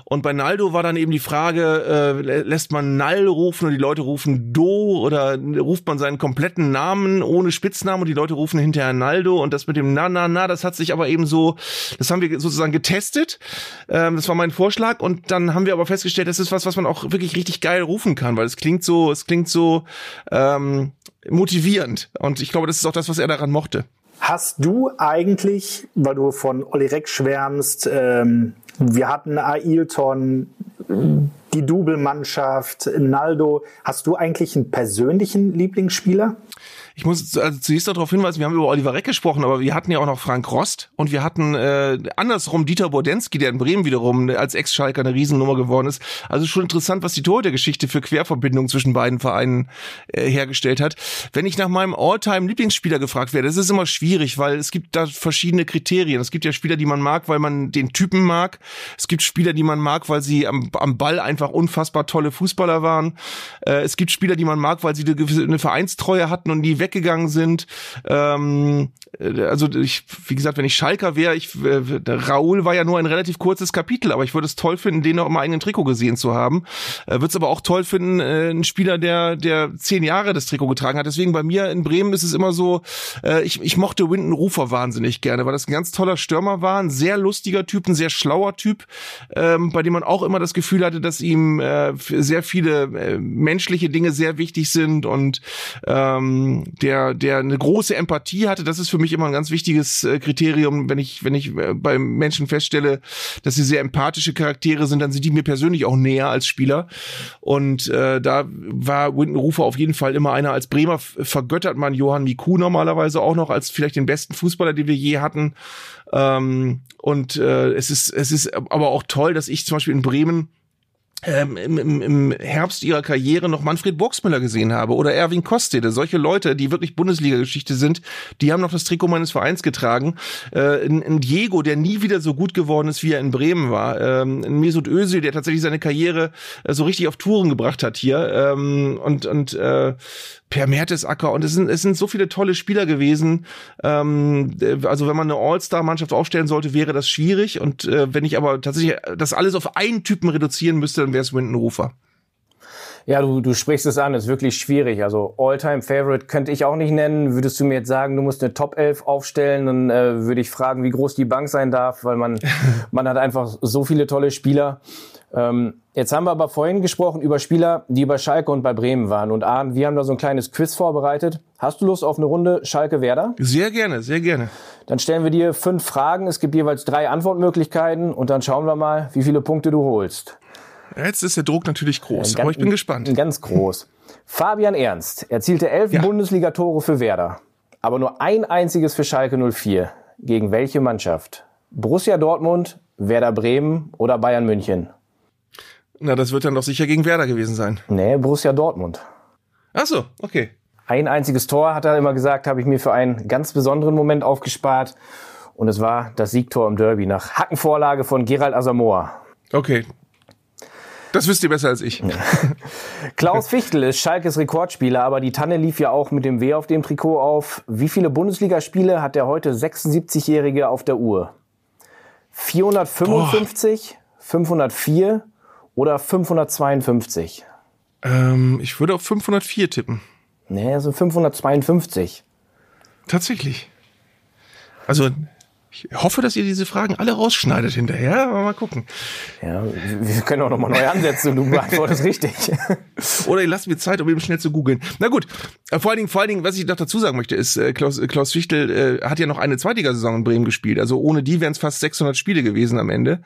Und bei Naldo war dann eben die Frage, äh, lässt man Nal rufen und die Leute rufen Do oder ruft man seinen kompletten Namen ohne Spitznamen und die Leute rufen hinterher Naldo und das mit dem Na, Na, Na, das hat sich aber eben so, das haben wir sozusagen getestet. Ähm, das war mein Vorschlag und dann haben wir aber festgestellt, das ist was, was man auch wirklich richtig geil rufen kann, weil es klingt so, es klingt so, ähm, motivierend. Und ich glaube, das ist auch das, was er daran mochte. Hast du eigentlich, weil du von Olli Reck schwärmst, ähm, wir hatten Ailton, die Double-Mannschaft, Naldo. Hast du eigentlich einen persönlichen Lieblingsspieler? Ich muss also zunächst darauf hinweisen, wir haben über Oliver Reck gesprochen, aber wir hatten ja auch noch Frank Rost und wir hatten äh, andersrum Dieter Bodensky, der in Bremen wiederum als Ex-Schalker eine Riesennummer geworden ist. Also schon interessant, was die Torhüter-Geschichte für Querverbindungen zwischen beiden Vereinen äh, hergestellt hat. Wenn ich nach meinem All-Time-Lieblingsspieler gefragt werde, das ist immer schwierig, weil es gibt da verschiedene Kriterien. Es gibt ja Spieler, die man mag, weil man den Typen mag. Es gibt Spieler, die man mag, weil sie am, am Ball einfach unfassbar tolle Fußballer waren. Äh, es gibt Spieler, die man mag, weil sie eine, eine Vereinstreue hatten und die weggegangen sind. Ähm, äh, also ich, wie gesagt, wenn ich Schalker wäre, ich äh, Raoul war ja nur ein relativ kurzes Kapitel, aber ich würde es toll finden, den noch im eigenen Trikot gesehen zu haben. Äh, würde es aber auch toll finden, äh, einen Spieler, der der zehn Jahre das Trikot getragen hat. Deswegen bei mir in Bremen ist es immer so, äh, ich, ich mochte Winton Rufer wahnsinnig gerne, weil das ein ganz toller Stürmer war, ein sehr lustiger Typ, ein sehr schlauer Typ, ähm, bei dem man auch immer das Gefühl hatte, dass ihm äh, sehr viele äh, menschliche Dinge sehr wichtig sind und ähm, der der eine große Empathie hatte. Das ist für mich immer ein ganz wichtiges äh, Kriterium, wenn ich wenn ich äh, bei Menschen feststelle, dass sie sehr empathische Charaktere sind, dann sind die mir persönlich auch näher als Spieler. Und äh, da war Winton Rufer auf jeden Fall immer einer. Als Bremer vergöttert man Johann Miku normalerweise auch noch als vielleicht den besten Fußballer, den wir je hatten. Ähm, und äh, es ist es ist aber auch toll, dass ich zum Beispiel in Bremen ähm, im, im Herbst ihrer Karriere noch Manfred Boxmüller gesehen habe oder Erwin Kostede, solche Leute, die wirklich Bundesliga-Geschichte sind, die haben noch das Trikot meines Vereins getragen. Äh, ein, ein Diego, der nie wieder so gut geworden ist, wie er in Bremen war. Ähm, ein Mesut Özil, der tatsächlich seine Karriere äh, so richtig auf Touren gebracht hat hier. Ähm, und und äh, Per Mertesacker und es sind, es sind so viele tolle Spieler gewesen. Ähm, also wenn man eine All-Star-Mannschaft aufstellen sollte, wäre das schwierig. Und äh, wenn ich aber tatsächlich das alles auf einen Typen reduzieren müsste, dann wäre es Winton Rufer. Ja, du, du sprichst es an, ist wirklich schwierig. Also All-Time-Favorite könnte ich auch nicht nennen. Würdest du mir jetzt sagen, du musst eine Top 11 aufstellen, dann äh, würde ich fragen, wie groß die Bank sein darf, weil man, man hat einfach so viele tolle Spieler. Ähm, jetzt haben wir aber vorhin gesprochen über Spieler, die bei Schalke und bei Bremen waren. Und Arndt, wir haben da so ein kleines Quiz vorbereitet. Hast du Lust auf eine Runde Schalke-Werder? Sehr gerne, sehr gerne. Dann stellen wir dir fünf Fragen. Es gibt jeweils drei Antwortmöglichkeiten und dann schauen wir mal, wie viele Punkte du holst. Jetzt ist der Druck natürlich groß, Ganz- aber ich bin gespannt. Ganz groß. Fabian Ernst erzielte elf Ja. Bundesliga-Tore für Werder, aber nur ein einziges für Schalke 04. Gegen welche Mannschaft? Borussia Dortmund, Werder Bremen oder Bayern München? Na, das wird dann doch sicher gegen Werder gewesen sein. Nee, Borussia Dortmund. Ach so, okay. Ein einziges Tor, hat er immer gesagt, habe ich mir für einen ganz besonderen Moment aufgespart. Und es war das Siegtor im Derby nach Hackenvorlage von Gerald Asamoah. Okay. Das wisst ihr besser als ich. Klaus Fichtel ist Schalkes Rekordspieler, aber die Tanne lief ja auch mit dem W auf dem Trikot auf. Wie viele Bundesligaspiele hat der heute 76-Jährige auf der Uhr? 455, 504 oder 552? Ähm, ich würde auf 504 tippen. Nee, so 552. Tatsächlich. Also, ich hoffe, dass ihr diese Fragen alle rausschneidet hinterher, aber mal gucken. Ja, wir können auch nochmal neu ansetzen und du beantwortest richtig. Oder ihr lasst mir Zeit, um eben schnell zu googeln. Na gut, äh, vor allen Dingen, vor allen Dingen, was ich noch dazu sagen möchte, ist, äh, Klaus, äh, Klaus Fichtel äh, hat ja noch eine Zweitligasaison in Bremen gespielt. Also ohne die wären es fast 600 Spiele gewesen am Ende.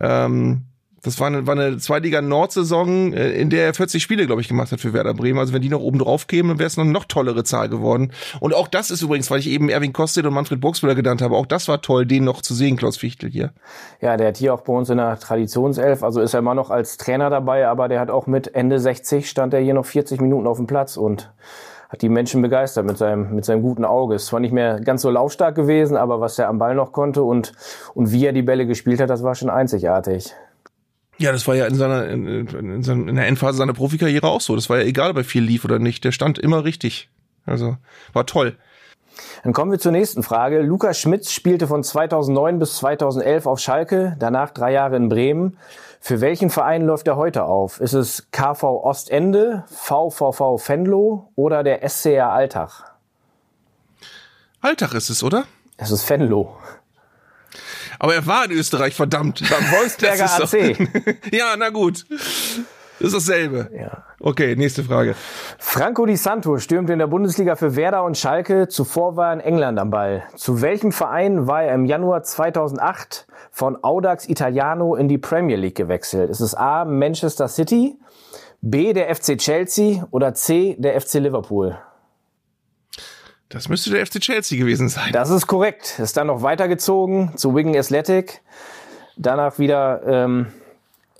Ähm, das war eine, war eine Zweitliga-Nord-Saison, äh, in der er 40 Spiele, glaube ich, gemacht hat für Werder Bremen. Also wenn die noch oben drauf kämen, dann wäre es noch eine noch tollere Zahl geworden. Und auch das ist übrigens, weil ich eben Erwin Kostet und Manfred Burgsmüller genannt habe, auch das war toll, den noch zu sehen, Klaus Fichtel hier. Ja, der hat hier auch bei uns in der Traditionself, also ist er immer noch als Trainer dabei, aber der hat auch mit Ende 60 stand er hier noch 40 Minuten auf dem Platz und hat die Menschen begeistert mit seinem, mit seinem guten Auge. Es war nicht mehr ganz so laufstark gewesen, aber was er am Ball noch konnte und, und wie er die Bälle gespielt hat, das war schon einzigartig. Ja, das war ja in seiner in, in, seiner- in der Endphase seiner Profikarriere auch so. Das war ja egal, ob er viel lief oder nicht. Der stand immer richtig. Also war toll. Dann kommen wir zur nächsten Frage. Lukas Schmitz spielte von 2009 bis 2011 auf Schalke, danach drei Jahre in Bremen. Für welchen Verein läuft er heute auf? Ist es KV Ostende, VVV Venlo oder der SCR Alltag? Alltag ist es, oder? Es ist Venlo. Aber er war in Österreich, verdammt. Beim Wolfsberger AC. doch- ja, na gut. Das ist dasselbe. Ja. Okay, nächste Frage. Franco Di Santo stürmte in der Bundesliga für Werder und Schalke. Zuvor war er in England am Ball. Zu welchem Verein war er im Januar 2008 von Audax Italiano in die Premier League gewechselt? Ist es A. Manchester City, B. der FC Chelsea oder C. der FC Liverpool? Das müsste der FC Chelsea gewesen sein. Das ist korrekt. Ist dann noch weitergezogen zu Wigan Athletic. Danach wieder ähm,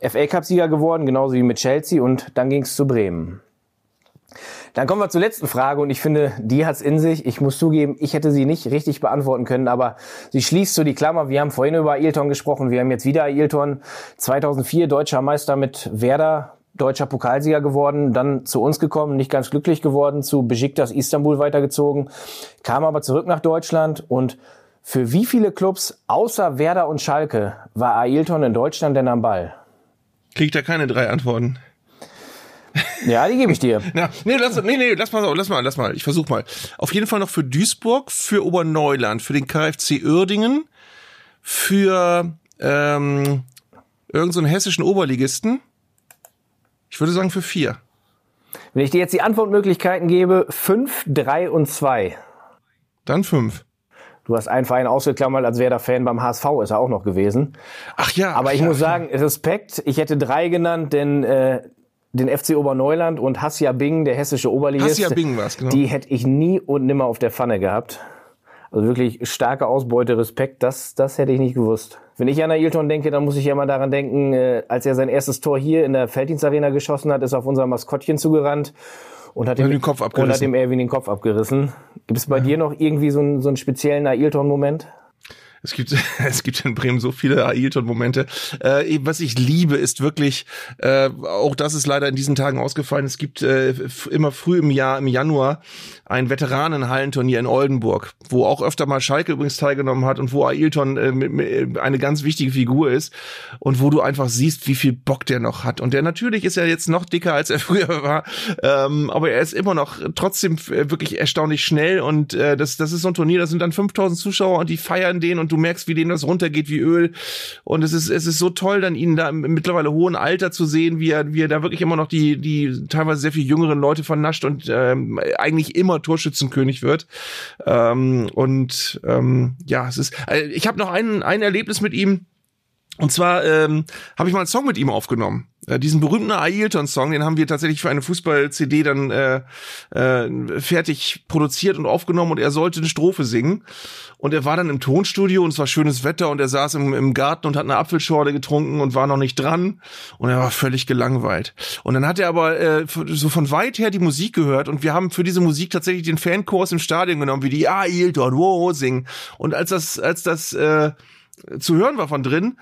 FA Cup-Sieger geworden, genauso wie mit Chelsea. Und dann ging es zu Bremen. Dann kommen wir zur letzten Frage und ich finde, die hat's in sich. Ich muss zugeben, ich hätte sie nicht richtig beantworten können, aber sie schließt so die Klammer. Wir haben vorhin über Ailton gesprochen, wir haben jetzt wieder Ailton. 2004 deutscher Meister mit Werder, deutscher Pokalsieger geworden, dann zu uns gekommen, nicht ganz glücklich geworden, zu Besiktas Istanbul weitergezogen, kam aber zurück nach Deutschland und für wie viele Clubs außer Werder und Schalke war Ailton in Deutschland denn am Ball? Krieg ich da keine drei Antworten. Ja, die gebe ich dir. Ja, nee, lass, nee, nee, lass mal, lass mal, lass mal. Ich versuch mal. Auf jeden Fall noch für Duisburg, für Oberneuland, für den KfC Uerdingen, für ähm, irgendeinen so hessischen Oberligisten. Ich würde sagen für vier. Wenn ich dir jetzt die Antwortmöglichkeiten gebe, fünf, drei und zwei. Dann fünf. Du hast einen Verein ausgeklammert, als wäre der Fan beim HSV, ist er auch noch gewesen. Ach ja. Aber ich ja. muss sagen, Respekt, ich hätte drei genannt, denn äh, den FC Oberneuland und Hassia Bing, der hessische Oberligist, Hassia Bing war's, genau. die hätte ich nie und nimmer auf der Pfanne gehabt. Also wirklich starke Ausbeute, Respekt, das, das hätte ich nicht gewusst. Wenn ich an Ailton denke, dann muss ich ja mal daran denken, äh, als er sein erstes Tor hier in der Felddienstarena geschossen hat, ist er auf unser Maskottchen zugerannt und hat, Und ihm, den Kopf und abgerissen. hat ihm Erwin den Kopf abgerissen. Gibt es bei dir noch irgendwie so einen, so einen speziellen Ailton-Moment? Es gibt, es gibt in Bremen so viele Ailton-Momente. Äh, was ich liebe, ist wirklich, äh, auch das ist leider in diesen Tagen ausgefallen, es gibt äh, immer früh im Jahr, im Januar, ein Veteranenhallenturnier in Oldenburg, wo auch öfter mal Schalke übrigens teilgenommen hat und wo Ailton äh, mit- eine ganz wichtige Figur ist und wo du einfach siehst, wie viel Bock der noch hat. Und der natürlich ist er jetzt noch dicker, als er früher war, ähm, aber er ist immer noch trotzdem äh, wirklich erstaunlich schnell und äh, das, das ist so ein Turnier, da sind dann 5000 Zuschauer und die feiern den und du merkst, wie denen das runtergeht wie Öl und es ist, es ist so toll, dann ihn da im mittlerweile hohen Alter zu sehen, wie er, wie er da wirklich immer noch die, die teilweise sehr viel jüngeren Leute vernascht und ähm, eigentlich immer Torschützenkönig wird. Ähm, und ähm, ja, es ist, äh, ich habe noch ein, ein Erlebnis mit ihm, und zwar ähm, habe ich mal einen Song mit ihm aufgenommen. Äh, diesen berühmten Ailton-Song, den haben wir tatsächlich für eine Fußball-CD dann äh, äh, fertig produziert und aufgenommen und er sollte eine Strophe singen. Und er war dann im Tonstudio und es war schönes Wetter und er saß im, im Garten und hat eine Apfelschorle getrunken und war noch nicht dran und er war völlig gelangweilt. Und dann hat er aber äh, so von weit her die Musik gehört und wir haben für diese Musik tatsächlich den Fankurs im Stadion genommen, wie die Ailton, wow, singen. Und als das, als das äh, zu hören war von drin,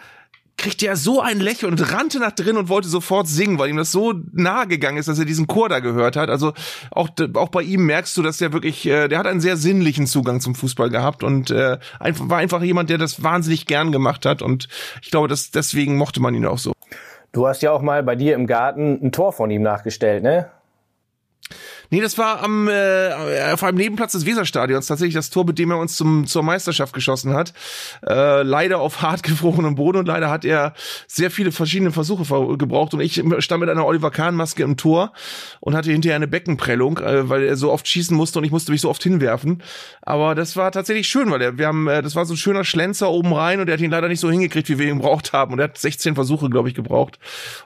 kriegte er so ein Lächeln und rannte nach drin und wollte sofort singen, weil ihm das so nahe gegangen ist, dass er diesen Chor da gehört hat. Also auch, auch bei ihm merkst du, dass der wirklich, äh, der hat einen sehr sinnlichen Zugang zum Fußball gehabt und äh, einfach, war einfach jemand, der das wahnsinnig gern gemacht hat und ich glaube, dass deswegen mochte man ihn auch so. Du hast ja auch mal bei dir im Garten ein Tor von ihm nachgestellt, ne? Nee, das war am äh, auf einem Nebenplatz des Weserstadions tatsächlich das Tor, mit dem er uns zum zur Meisterschaft geschossen hat. Äh, leider auf hart gefrorenem Boden und leider hat er sehr viele verschiedene Versuche ver- gebraucht und ich stand mit einer Oliver Kahn Maske im Tor und hatte hinterher eine Beckenprellung, äh, weil er so oft schießen musste und ich musste mich so oft hinwerfen. Aber das war tatsächlich schön, weil er, wir haben, äh, das war so ein schöner Schlenzer oben rein und er hat ihn leider nicht so hingekriegt, wie wir ihn gebraucht haben und er hat 16 Versuche, glaube ich, gebraucht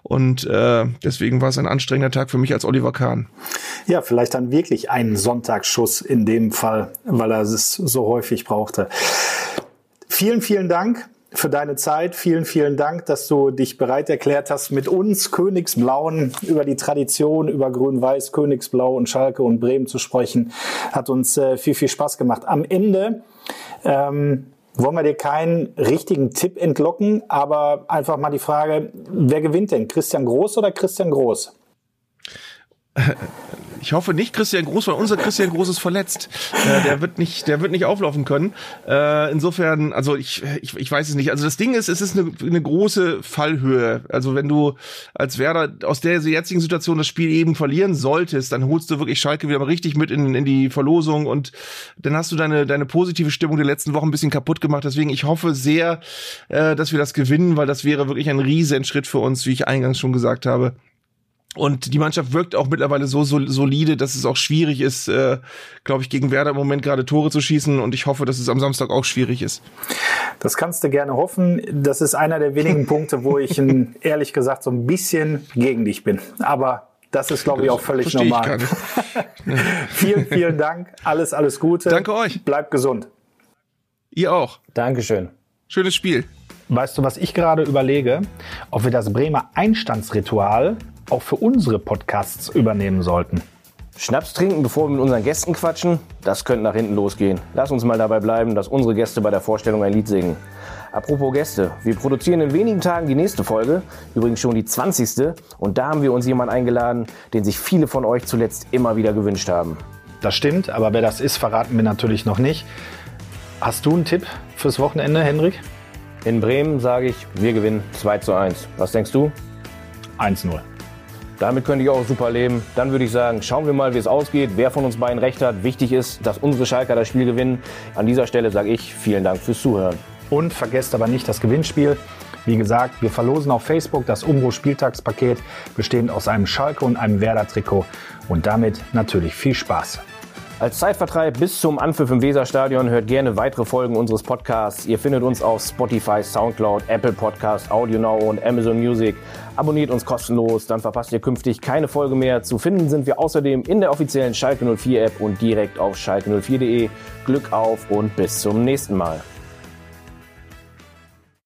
und äh, deswegen war es ein anstrengender Tag für mich als Oliver Kahn. Ja, vielleicht dann wirklich einen Sonntagsschuss in dem Fall, weil er es so häufig brauchte. Vielen, vielen Dank für deine Zeit. Vielen, vielen Dank, dass du dich bereit erklärt hast, mit uns Königsblauen über die Tradition, über Grün-Weiß, Königsblau und Schalke und Bremen zu sprechen. Hat uns äh, viel, viel Spaß gemacht. Am Ende ähm, wollen wir dir keinen richtigen Tipp entlocken, aber einfach mal die Frage, wer gewinnt denn? Christian Groß oder Christian Groß? Ich hoffe nicht Christian Groß, weil unser Christian Groß ist verletzt. Äh, der wird nicht, der wird nicht auflaufen können. Äh, insofern, also ich, ich, ich weiß es nicht. Also das Ding ist, es ist eine, eine große Fallhöhe. Also wenn du als Werder aus der jetzigen Situation das Spiel eben verlieren solltest, dann holst du wirklich Schalke wieder mal richtig mit in, in die Verlosung und dann hast du deine, deine positive Stimmung der letzten Wochen ein bisschen kaputt gemacht. Deswegen, ich hoffe sehr, äh, dass wir das gewinnen, weil das wäre wirklich ein riesen Schritt für uns, wie ich eingangs schon gesagt habe. Und die Mannschaft wirkt auch mittlerweile so, so solide, dass es auch schwierig ist, äh, glaube ich, gegen Werder im Moment gerade Tore zu schießen. Und ich hoffe, dass es am Samstag auch schwierig ist. Das kannst du gerne hoffen. Das ist einer der wenigen Punkte, wo ich ein, ehrlich gesagt so ein bisschen gegen dich bin. Aber das ist, glaube ich, auch völlig normal. vielen, vielen Dank. Alles, alles Gute. Danke euch. Bleibt gesund. Ihr auch. Dankeschön. Schönes Spiel. Weißt du, was ich gerade überlege? Ob wir das Bremer Einstandsritual auch für unsere Podcasts übernehmen sollten. Schnaps trinken, bevor wir mit unseren Gästen quatschen, das könnte nach hinten losgehen. Lass uns mal dabei bleiben, dass unsere Gäste bei der Vorstellung ein Lied singen. Apropos Gäste, wir produzieren in wenigen Tagen die nächste Folge, übrigens schon die 20. Und da haben wir uns jemanden eingeladen, den sich viele von euch zuletzt immer wieder gewünscht haben. Das stimmt, aber wer das ist, verraten wir natürlich noch nicht. Hast du einen Tipp fürs Wochenende, Henrik? In Bremen sage ich, wir gewinnen 2 zu 1. Was denkst du? 1-0. Damit könnte ich auch super leben. Dann würde ich sagen, schauen wir mal, wie es ausgeht, wer von uns beiden recht hat. Wichtig ist, dass unsere Schalker das Spiel gewinnen. An dieser Stelle sage ich vielen Dank fürs Zuhören. Und vergesst aber nicht das Gewinnspiel. Wie gesagt, wir verlosen auf Facebook das Umbro Spieltagspaket, bestehend aus einem Schalke und einem Werder-Trikot. Und damit natürlich viel Spaß. Als Zeitvertreib bis zum Anpfiff im Weserstadion hört gerne weitere Folgen unseres Podcasts. Ihr findet uns auf Spotify, Soundcloud, Apple Podcast, AudioNow und Amazon Music. Abonniert uns kostenlos, dann verpasst ihr künftig keine Folge mehr. Zu finden sind wir außerdem in der offiziellen Schalke 04 App und direkt auf schalke04.de. Glück auf und bis zum nächsten Mal.